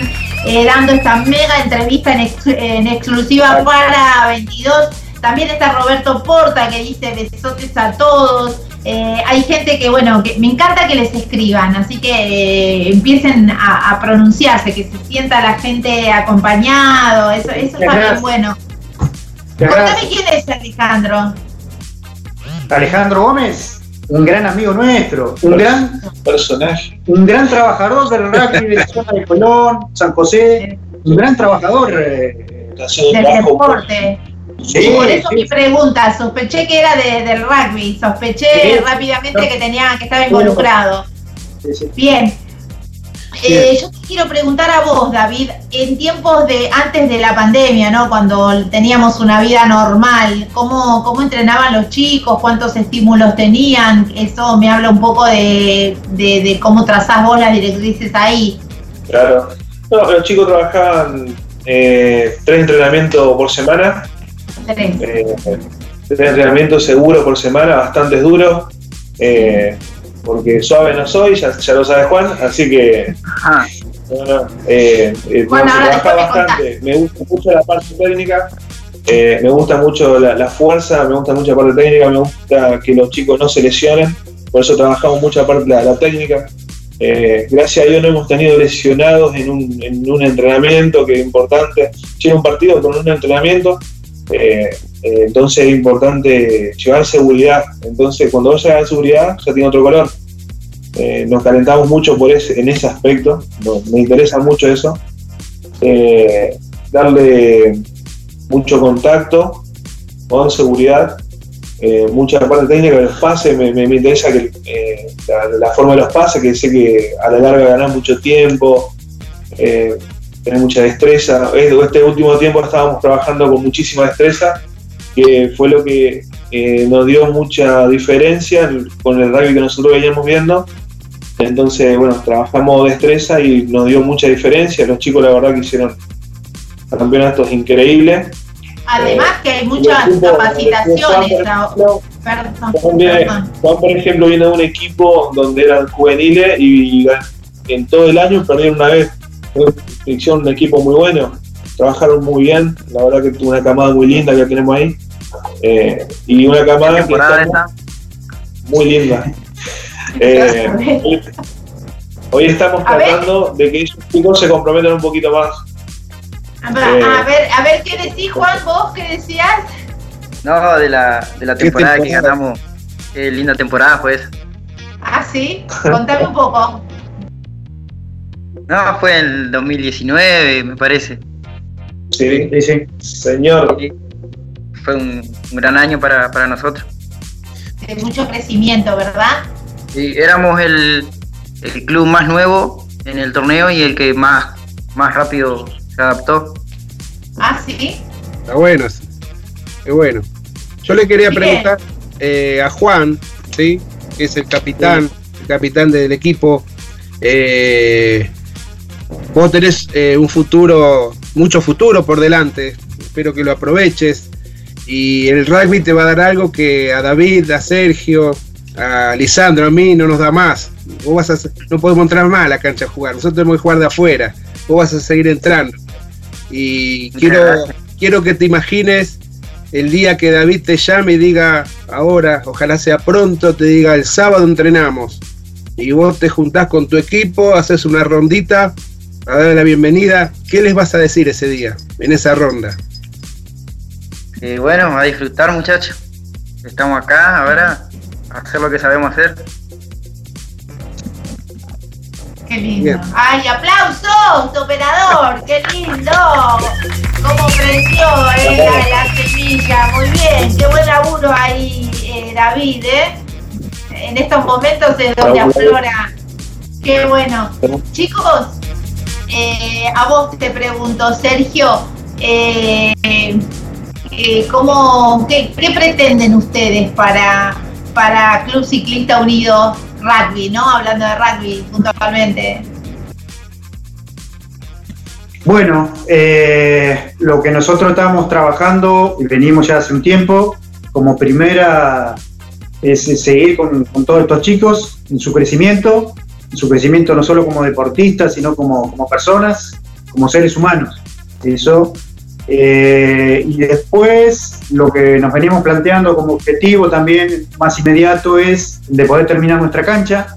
Speaker 3: dando esta mega entrevista en, ex- en exclusiva para 22. También está Roberto Porta que dice besotes a todos. Eh, hay gente que, bueno, que me encanta que les escriban, así que eh, empiecen a, a pronunciarse, que se sienta la gente acompañado, eso, eso está bien bueno. Contame quién es Alejandro.
Speaker 12: Alejandro Gómez, un gran amigo nuestro, un gran
Speaker 13: personaje,
Speaker 12: un gran trabajador del rugby de la zona de Colón, San José, un gran trabajador. eh,
Speaker 3: Del deporte.
Speaker 12: Sí,
Speaker 3: Por eso
Speaker 12: sí.
Speaker 3: mi pregunta, sospeché que era de- del rugby, sospeché
Speaker 12: Sí.
Speaker 3: rápidamente que tenía que estaba involucrado.
Speaker 12: Sí, sí.
Speaker 3: Bien. Eh, yo te quiero preguntar a vos, David, en tiempos de antes de la pandemia, ¿no? Cuando teníamos una vida normal, ¿cómo, cómo entrenaban los chicos? ¿Cuántos estímulos tenían? Eso me habla un poco de, de, de cómo trazás vos las directrices ahí.
Speaker 13: Claro. No, los chicos trabajaban eh, tres entrenamientos por semana.
Speaker 3: Tres.
Speaker 13: eh, tres entrenamientos seguros por semana, bastante duros. eh, porque suave no soy, ya, ya lo sabe Juan, así que. no, no, eh, eh,
Speaker 3: Bueno,
Speaker 13: se trabaja bastante. Me gusta mucho la parte técnica, eh, me gusta mucho la, la fuerza, me gusta mucho la parte técnica, me gusta que los chicos no se lesionen, por eso trabajamos mucho la parte la, la técnica. Eh, gracias a Dios no hemos tenido lesionados en un, en un entrenamiento, que es importante. Era un partido con un entrenamiento, eh, eh, entonces es importante llevar seguridad. Entonces, cuando vos llegas seguridad, ya tiene otro color. Eh, nos calentamos mucho por ese, en ese aspecto, me interesa mucho eso. Darle mucho contacto con seguridad, mucha parte técnica de los pases, me, me- interesa que, la, forma de los pases, que sé que a la larga ganás mucho tiempo, tenés mucha destreza. Este último tiempo estábamos trabajando con muchísima destreza, que fue lo que eh, nos dio mucha diferencia en- con el rugby que nosotros veníamos viendo. Entonces, bueno, trabajamos destreza y nos dio mucha diferencia. Los chicos, la verdad, que hicieron campeonatos increíbles.
Speaker 3: Además que hay muchas
Speaker 13: equipo-
Speaker 3: capacitaciones.
Speaker 13: Juan, por ejemplo, viene de un equipo donde eran juveniles y en todo el año perdieron una vez. Hicieron un equipo muy bueno, trabajaron muy bien. La verdad que tuvo una camada muy linda que tenemos ahí. Eh, y una camada que
Speaker 14: temporada
Speaker 13: está muy linda. <laughs> Eh, hoy, hoy estamos tratando de que esos chicos se comprometan un poquito más.
Speaker 3: A ver,
Speaker 13: Eh.
Speaker 3: a ver, a ver, ¿qué decís, Juan? ¿Vos qué decías?
Speaker 14: No, de la, de la
Speaker 13: ¿Qué
Speaker 14: temporada, que
Speaker 13: temporada?
Speaker 14: ganamos. Qué linda temporada fue esa.
Speaker 3: Ah, sí. Contame un poco.
Speaker 14: No, fue en el 2019, me parece.
Speaker 13: Sí, señor.
Speaker 14: Fue un, un gran año para, para nosotros.
Speaker 3: De mucho crecimiento, ¿verdad?
Speaker 14: Y éramos el, el club más nuevo en el torneo y el que más, más rápido se adaptó.
Speaker 3: Ah, sí.
Speaker 5: Está bueno. eso. Qué bueno. Yo le quería
Speaker 3: Bien.
Speaker 5: preguntar eh, a Juan, ¿sí? Que es el capitán, el capitán del equipo. Eh, vos tenés eh, un futuro, mucho futuro por delante. Espero que lo aproveches. Y el rugby te va a dar algo que a David, a Sergio, a Lisandro, a mí no nos da más. Vos vas a, no podemos entrar más a la cancha a jugar. Nosotros tenemos que jugar de afuera. Vos vas a seguir entrando. Y quiero, quiero que te imagines el día que David te llame y diga, ahora, ojalá sea pronto, te diga, el sábado entrenamos. Y vos te juntás con tu equipo, haces una rondita a darle la bienvenida. ¿Qué les vas a decir ese día, en esa ronda?
Speaker 14: Y bueno, a disfrutar muchachos. Estamos acá ahora a hacer lo que sabemos hacer.
Speaker 3: Qué lindo. ¡Ay, aplausos, operador! ¡Qué lindo! ¿Cómo creció eh, la, la semilla? Muy bien, qué buen laburo ahí, eh, David, ¿eh? En estos momentos es donde aflora. Qué bueno. Chicos, eh, a vos te pregunto, Sergio, eh, eh, ¿cómo, qué, pretenden ustedes para, para Club Ciclista Unido Rugby, ¿no? Hablando de rugby puntualmente.
Speaker 12: Bueno, lo que nosotros estamos trabajando y venimos ya hace un tiempo, como primera es seguir con, con todos estos chicos en su crecimiento, en su crecimiento no solo como deportistas, sino como, como personas, como seres humanos. Eso. Eh, y después lo que nos venimos planteando como objetivo también más inmediato es de poder terminar nuestra cancha,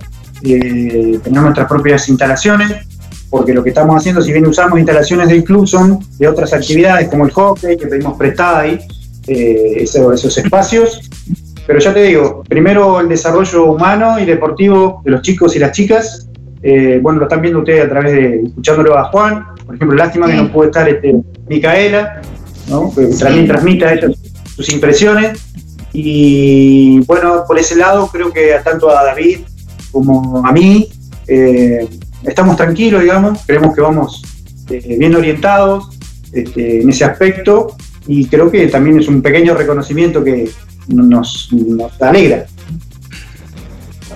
Speaker 12: eh, tener nuestras propias instalaciones, porque lo que estamos haciendo, si bien usamos instalaciones del club, son de otras actividades como el hockey, que pedimos prestada ahí, eh, esos, esos espacios. Pero ya te digo, primero el desarrollo humano y deportivo de los chicos y las chicas. Eh, bueno, lo están viendo ustedes a través de escuchándolo a Juan. Por ejemplo, lástima que no puede estar este, Micaela, ¿no? que también transmite a ellos sus impresiones. Y bueno, por ese lado creo que tanto a David como a mí eh, estamos tranquilos, digamos, creemos que vamos eh, bien orientados este, en ese aspecto y creo que también es un pequeño reconocimiento que nos, nos alegra.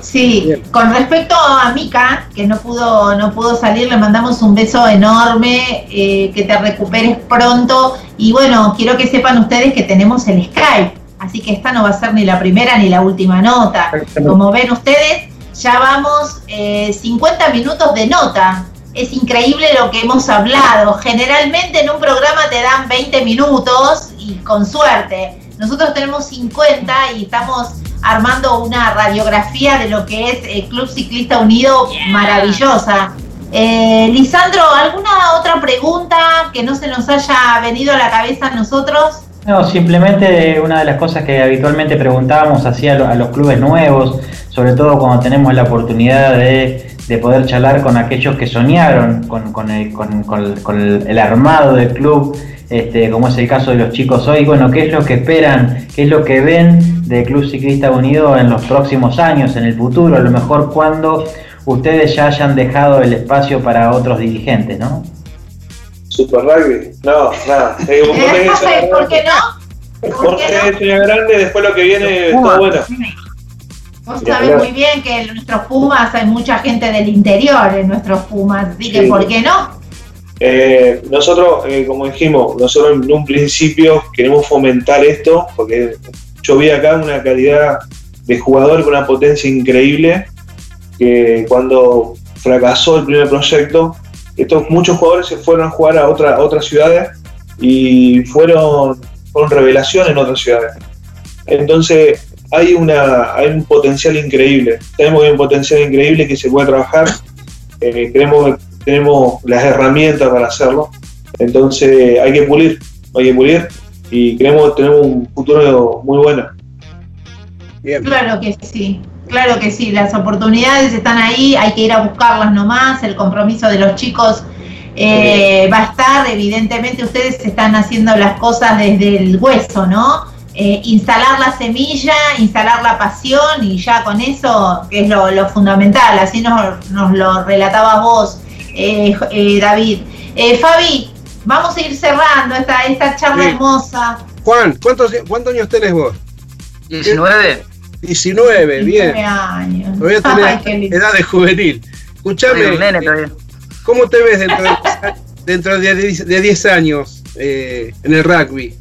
Speaker 3: Sí, con respecto a Mika, que no pudo, no pudo salir, le mandamos un beso enorme, eh, que te recuperes pronto. Y bueno, quiero que sepan ustedes que tenemos el Skype, así que esta no va a ser ni la primera ni la última nota. Como ven ustedes, ya vamos eh, 50 minutos de nota. Es increíble lo que hemos hablado. Generalmente en un programa te dan 20 minutos y con suerte. Nosotros tenemos 50 y estamos armando una radiografía de lo que es el Club Ciclista Unido maravillosa. Eh, Lisandro, ¿alguna otra pregunta que no se nos haya venido a la cabeza a nosotros?
Speaker 4: No, simplemente una de las cosas que habitualmente preguntábamos hacia a los clubes nuevos, sobre todo cuando tenemos la oportunidad de, de poder charlar con aquellos que soñaron con, con, el, con, con, con el, el armado del club, este, como es el caso de los chicos hoy, bueno, ¿qué es lo que esperan, qué es lo que ven del Club Ciclista Unido en los próximos años, en el futuro, a lo mejor cuando ustedes ya hayan dejado el espacio para otros dirigentes, ¿no?
Speaker 13: Super Rugby, no, nada. <laughs> Eh,
Speaker 3: ¿Por qué no?
Speaker 13: Vos tenés que soñar grande, después lo que viene es todo bueno.
Speaker 3: Vos sabés muy bien que en nuestros Pumas hay mucha gente del interior en nuestros Pumas, así que
Speaker 13: Sí.
Speaker 3: ¿por qué no?
Speaker 13: Eh, nosotros, eh, como dijimos, nosotros en un principio queremos fomentar esto, porque yo vi acá una calidad de jugador con una potencia increíble, que cuando fracasó el primer proyecto, estos muchos jugadores se fueron a jugar a, otra, a otras ciudades y fueron, fueron revelación en otras ciudades. Entonces hay, una, hay un potencial increíble, tenemos un potencial increíble que se puede trabajar, eh, creemos que tenemos las herramientas para hacerlo, entonces hay que pulir, hay que pulir y creemos que tenemos un futuro muy bueno.
Speaker 3: Claro que sí, claro que sí, las oportunidades están ahí, hay que ir a buscarlas nomás, el compromiso de los chicos eh, va a estar, evidentemente ustedes están haciendo las cosas desde el hueso, ¿no? Eh, instalar la semilla, instalar la pasión y ya con eso, que es lo, lo fundamental, así nos, nos lo relatabas vos, eh, eh, David. Eh, Fabi, vamos a ir cerrando esta, esta charla
Speaker 5: Sí.
Speaker 3: hermosa.
Speaker 5: Juan, ¿cuántos, ¿cuántos años tenés vos?
Speaker 14: 19.
Speaker 5: 19, bien.
Speaker 3: 19 años. <laughs>
Speaker 5: Tenés
Speaker 3: lindo.
Speaker 5: edad de juvenil. Escuchame,
Speaker 14: Soy un nene todavía.
Speaker 5: ¿cómo te ves dentro de, dentro de 10 de 10 años eh, en el rugby?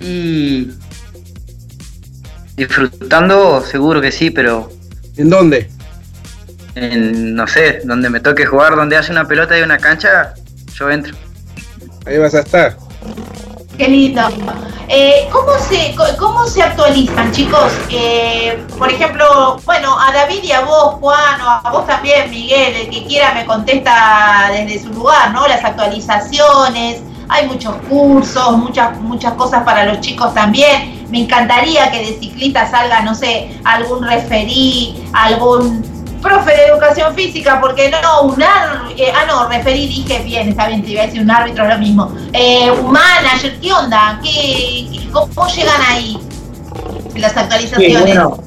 Speaker 15: Y
Speaker 14: Disfrutando, seguro que sí, pero.
Speaker 5: ¿En dónde?
Speaker 14: En, no sé, donde me toque jugar, donde hace una pelota y una cancha, yo entro.
Speaker 5: Ahí vas a estar.
Speaker 3: Qué lindo. Eh, ¿cómo, se, ¿Cómo se actualizan, chicos? Eh, por ejemplo, bueno, a David y a vos, Juan, o a vos también, Miguel, el que quiera me contesta desde su lugar, ¿no? Las actualizaciones, hay muchos cursos, muchas, muchas cosas para los chicos también. Me encantaría que de ciclista salga, no sé, algún referí, algún profe de educación física, porque no, un árbitro, eh, ah no, referí, dije bien, está bien, te iba a decir un árbitro, es lo mismo. Eh, un manager, ¿qué onda? ¿Qué, cómo, llegan ahí las actualizaciones?
Speaker 12: bueno,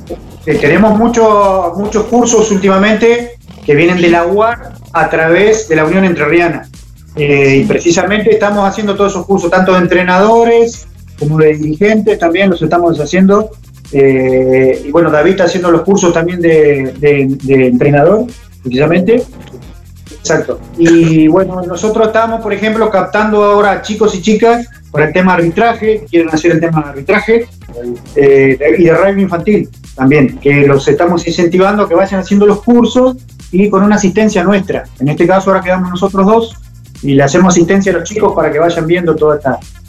Speaker 12: eh, tenemos muchos muchos cursos últimamente que vienen de la UAR a través de la Unión Entrerriana. y precisamente estamos haciendo todos esos cursos, tanto de entrenadores como de dirigentes, también los estamos haciendo eh, y bueno, David está haciendo los cursos también de, entrenador, precisamente. Exacto. Y bueno, nosotros estamos, por ejemplo, captando ahora chicos y chicas para el tema arbitraje, quieren hacer el tema de arbitraje, eh, y de rugby infantil también, que los estamos incentivando a que vayan haciendo los cursos y con una asistencia nuestra. En este caso ahora quedamos nosotros dos y le hacemos asistencia a los chicos para que vayan viendo todas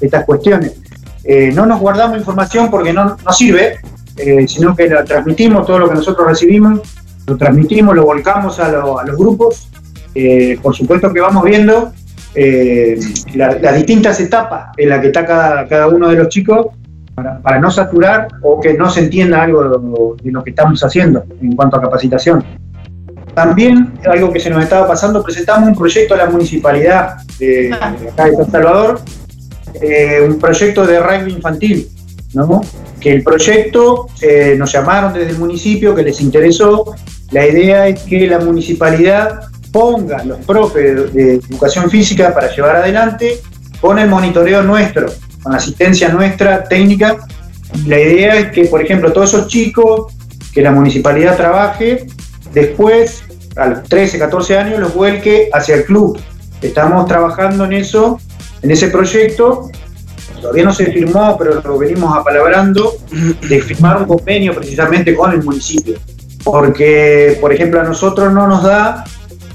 Speaker 12: estas cuestiones. Eh, no nos guardamos información porque no, no sirve, eh, sino que lo transmitimos todo lo que nosotros recibimos, lo transmitimos, lo volcamos a, los grupos. Eh, por supuesto que vamos viendo las distintas etapas en las que está cada, uno de los chicos para, no saturar o que no se entienda algo de lo, que estamos haciendo en cuanto a capacitación. También, algo que se nos estaba pasando, presentamos un proyecto a la municipalidad de, acá de San Salvador, eh, un proyecto de rugby infantil, ¿no? que el proyecto eh, nos llamaron desde el municipio que les interesó. La idea es que la municipalidad ponga los profes de educación física para llevar adelante con el monitoreo nuestro, con la asistencia nuestra técnica. La idea es que, por ejemplo, todos esos chicos que la municipalidad trabaje, después, a los 13, 14 años, los vuelque hacia el club. Estamos trabajando en eso en ese proyecto, todavía no se firmó, pero lo venimos apalabrando, de firmar un convenio precisamente con el municipio. Porque, por ejemplo, a nosotros no nos da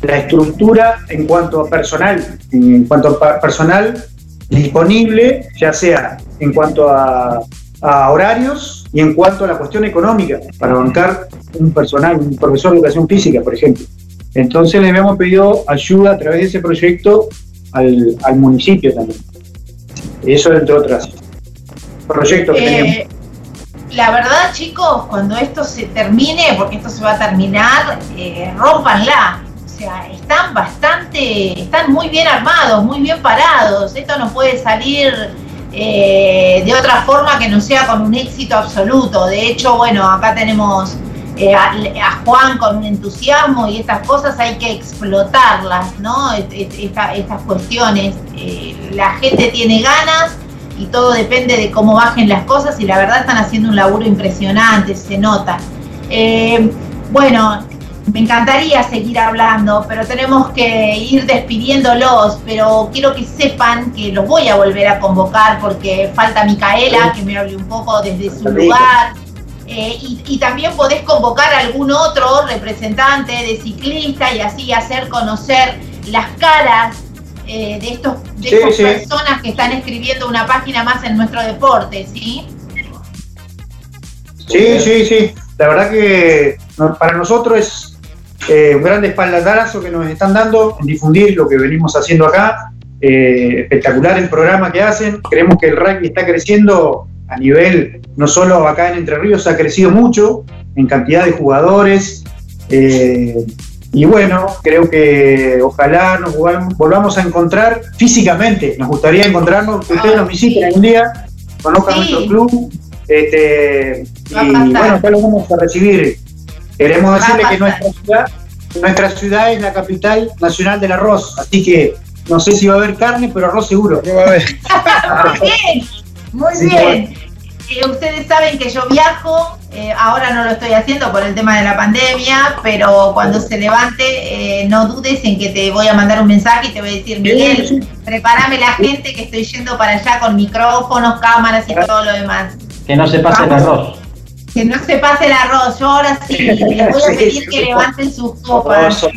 Speaker 12: la estructura en cuanto a personal, en cuanto a personal disponible, ya sea en cuanto a, horarios y en cuanto a la cuestión económica, para bancar un personal, un profesor de educación física, por ejemplo. Entonces le habíamos pedido ayuda a través de ese proyecto al, municipio también. Eso entre otras proyectos que
Speaker 3: eh, tenemos. La verdad, chicos, cuando esto se termine, porque esto se va a terminar, eh, rompanla. O sea, están bastante, están muy bien armados, muy bien parados. Esto no puede salir eh, de otra forma que no sea con un éxito absoluto. De hecho, bueno, acá tenemos eh, a, Juan con un entusiasmo y estas cosas hay que explotarlas, ¿no? estas cuestiones. Eh, la gente tiene ganas y todo depende de cómo bajen las cosas y la verdad están haciendo un laburo impresionante, se nota. Eh, bueno, me encantaría seguir hablando, pero tenemos que ir despidiéndolos, pero quiero que sepan que los voy a volver a convocar porque falta Micaela, que me hable un poco desde su lugar eh, y, también podés convocar a algún otro representante de ciclista y así hacer conocer las caras eh, de estos de estas personas que están escribiendo una página más en nuestro deporte, ¿sí?
Speaker 12: Sí, sí, sí. La verdad que para nosotros es eh, un gran espaldarazo que nos están dando en difundir lo que venimos haciendo acá. espectacular el programa que hacen. Creemos que el rugby está creciendo a nivel, no solo acá en Entre Ríos, ha crecido mucho en cantidad de jugadores. Eh, y bueno, creo que ojalá nos volvamos a encontrar físicamente. Nos gustaría encontrarnos, que ustedes nos visiten algún día, conozcan nuestro club. Este, y bueno, acá lo vamos a recibir. Queremos decirle que nuestra ciudad, nuestra ciudad es la capital nacional del arroz, así que no sé si va a haber carne, pero arroz seguro.
Speaker 3: va a haber. <laughs> Muy bien. Eh, ustedes saben que yo viajo, eh, ahora no lo estoy haciendo por el tema de la pandemia, pero cuando se levante, eh, no dudes en que te voy a mandar un mensaje y te voy a decir, Miguel, prepárame la gente que estoy yendo para allá con micrófonos, cámaras y todo lo demás.
Speaker 4: Que no se pase el arroz.
Speaker 3: Que no se pase el arroz. Yo ahora sí <laughs> les voy a pedir que levanten sus copas.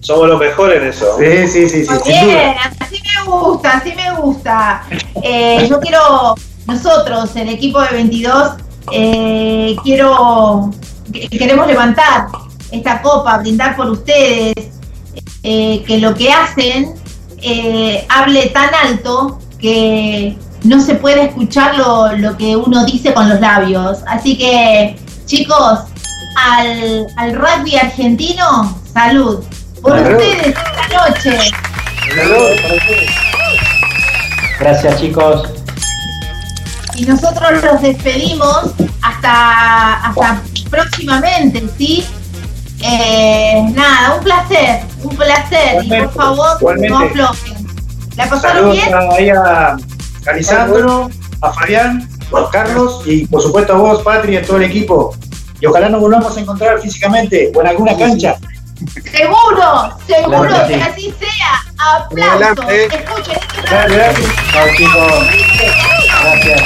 Speaker 13: somos, los mejores en eso.
Speaker 12: Sí, sí, sí, sí,
Speaker 3: Muy
Speaker 12: sin duda.
Speaker 3: bien, así me gusta, así me gusta. Eh, yo quiero, nosotros, el equipo de 22, eh, quiero, que- queremos levantar esta copa, brindar por ustedes, eh, que lo que hacen eh, hable tan alto que no se puede escuchar lo, lo que uno dice con los labios. Así que, chicos, al, al rugby argentino, salud. Por
Speaker 4: Salud.
Speaker 3: ustedes esta noche.
Speaker 4: Gracias chicos.
Speaker 3: Y nosotros los despedimos hasta, hasta próximamente, ¿sí? Eh, nada, un placer, un placer. Y por favor,
Speaker 12: igualmente.
Speaker 3: no aflojen. ¿La pasaron
Speaker 12: Saludos
Speaker 3: bien?
Speaker 12: a, ahí a a Lisandro, a Fabián, a Carlos y por supuesto a vos, Patri, y a todo el equipo. Y ojalá nos volvamos a encontrar físicamente o en alguna cancha.
Speaker 3: Seguro, seguro
Speaker 12: Claro que
Speaker 3: que
Speaker 12: sí.
Speaker 3: así sea. Aplausos.
Speaker 12: Adelante.
Speaker 3: Escuchen, esto
Speaker 4: chicos. Gracias.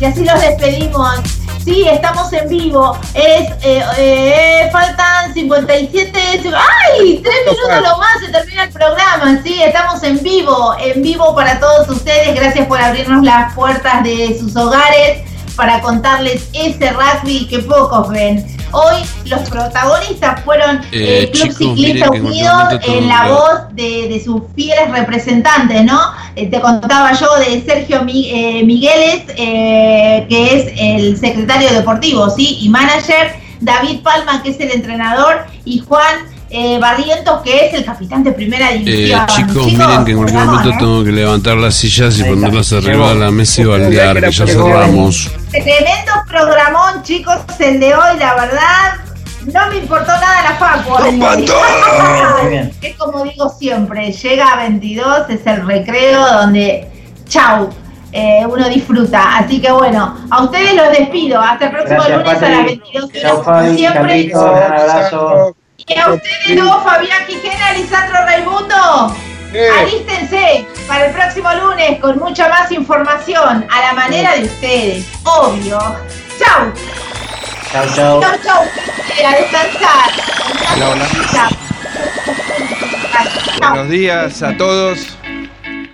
Speaker 3: Y así los despedimos. Sí, estamos en vivo. Es, eh, eh, faltan 57. ¡Ay! Tres minutos lo más, se termina el programa. Sí, estamos en vivo. En vivo para todos ustedes. Gracias por abrirnos las puertas de sus hogares para contarles ese rugby que pocos ven. Hoy los protagonistas fueron
Speaker 15: Eh,
Speaker 3: el Club
Speaker 15: chicos,
Speaker 3: Ciclista Unido en la voz de, de sus fieles representantes, ¿no? Eh, te contaba yo de Sergio Mi- eh, Migueles, eh, que es el secretario deportivo, ¿sí? Y manager, David Palma, que es el entrenador, y Juan eh, Barrientos, que es el capitán de primera
Speaker 15: Eh,
Speaker 3: división.
Speaker 15: chicos, miren que en cualquier momento
Speaker 3: ¿eh?
Speaker 15: tengo que levantar las sillas y ponerlas arriba de la mesa y baldear, que ya cerramos.
Speaker 3: Tremendo programón, chicos, el de hoy, la verdad. No me importó nada la facu. <laughs> Es como digo siempre, llega a 22, es el recreo donde, chau, eh, uno disfruta. Así que bueno, a ustedes los despido. Hasta el próximo
Speaker 4: Gracias,
Speaker 3: lunes a las
Speaker 4: Patri.
Speaker 3: 22
Speaker 4: Chao
Speaker 3: horas.
Speaker 4: Fabi,
Speaker 3: Siempre.
Speaker 4: Carlitos, gran abrazo.
Speaker 3: Y a ustedes dos, Fabián Quijena, Lisandro Raimundo. Alístense para el próximo lunes con mucha más información a la manera de ustedes, obvio. Chau.
Speaker 4: Chao, chao.
Speaker 3: Chau, chau. A descansar.
Speaker 16: Hola, hola.
Speaker 3: Chau. Chau.
Speaker 16: Buenos días a todos.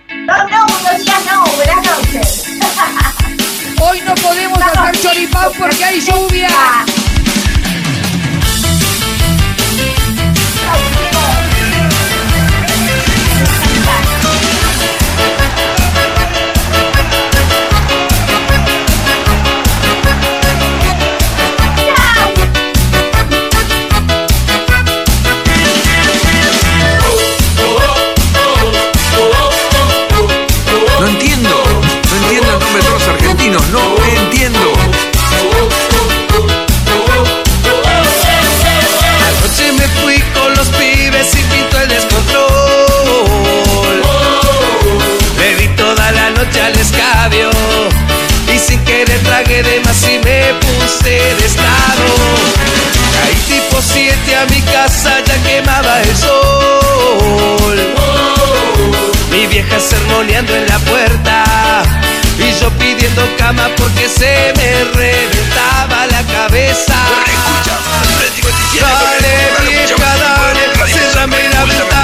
Speaker 3: No, no, buenos días, no, buenas noches.
Speaker 17: Hoy no podemos hacer choripán porque hay lluvia.
Speaker 18: A mi casa, ya quemaba el sol. Mi vieja sermoneando en la puerta y yo pidiendo cama porque se me reventaba la cabeza. Dale, vieja, dale, la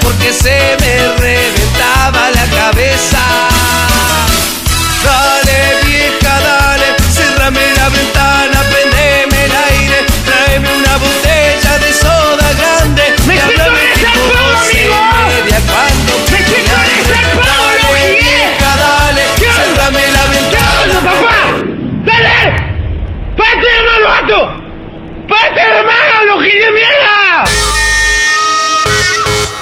Speaker 18: porque se me reventaba la cabeza. Dale vieja, dale, cerrame la ventana, prendeme el aire, tráeme una botella de soda grande.
Speaker 17: ¡Me
Speaker 18: háblame tipo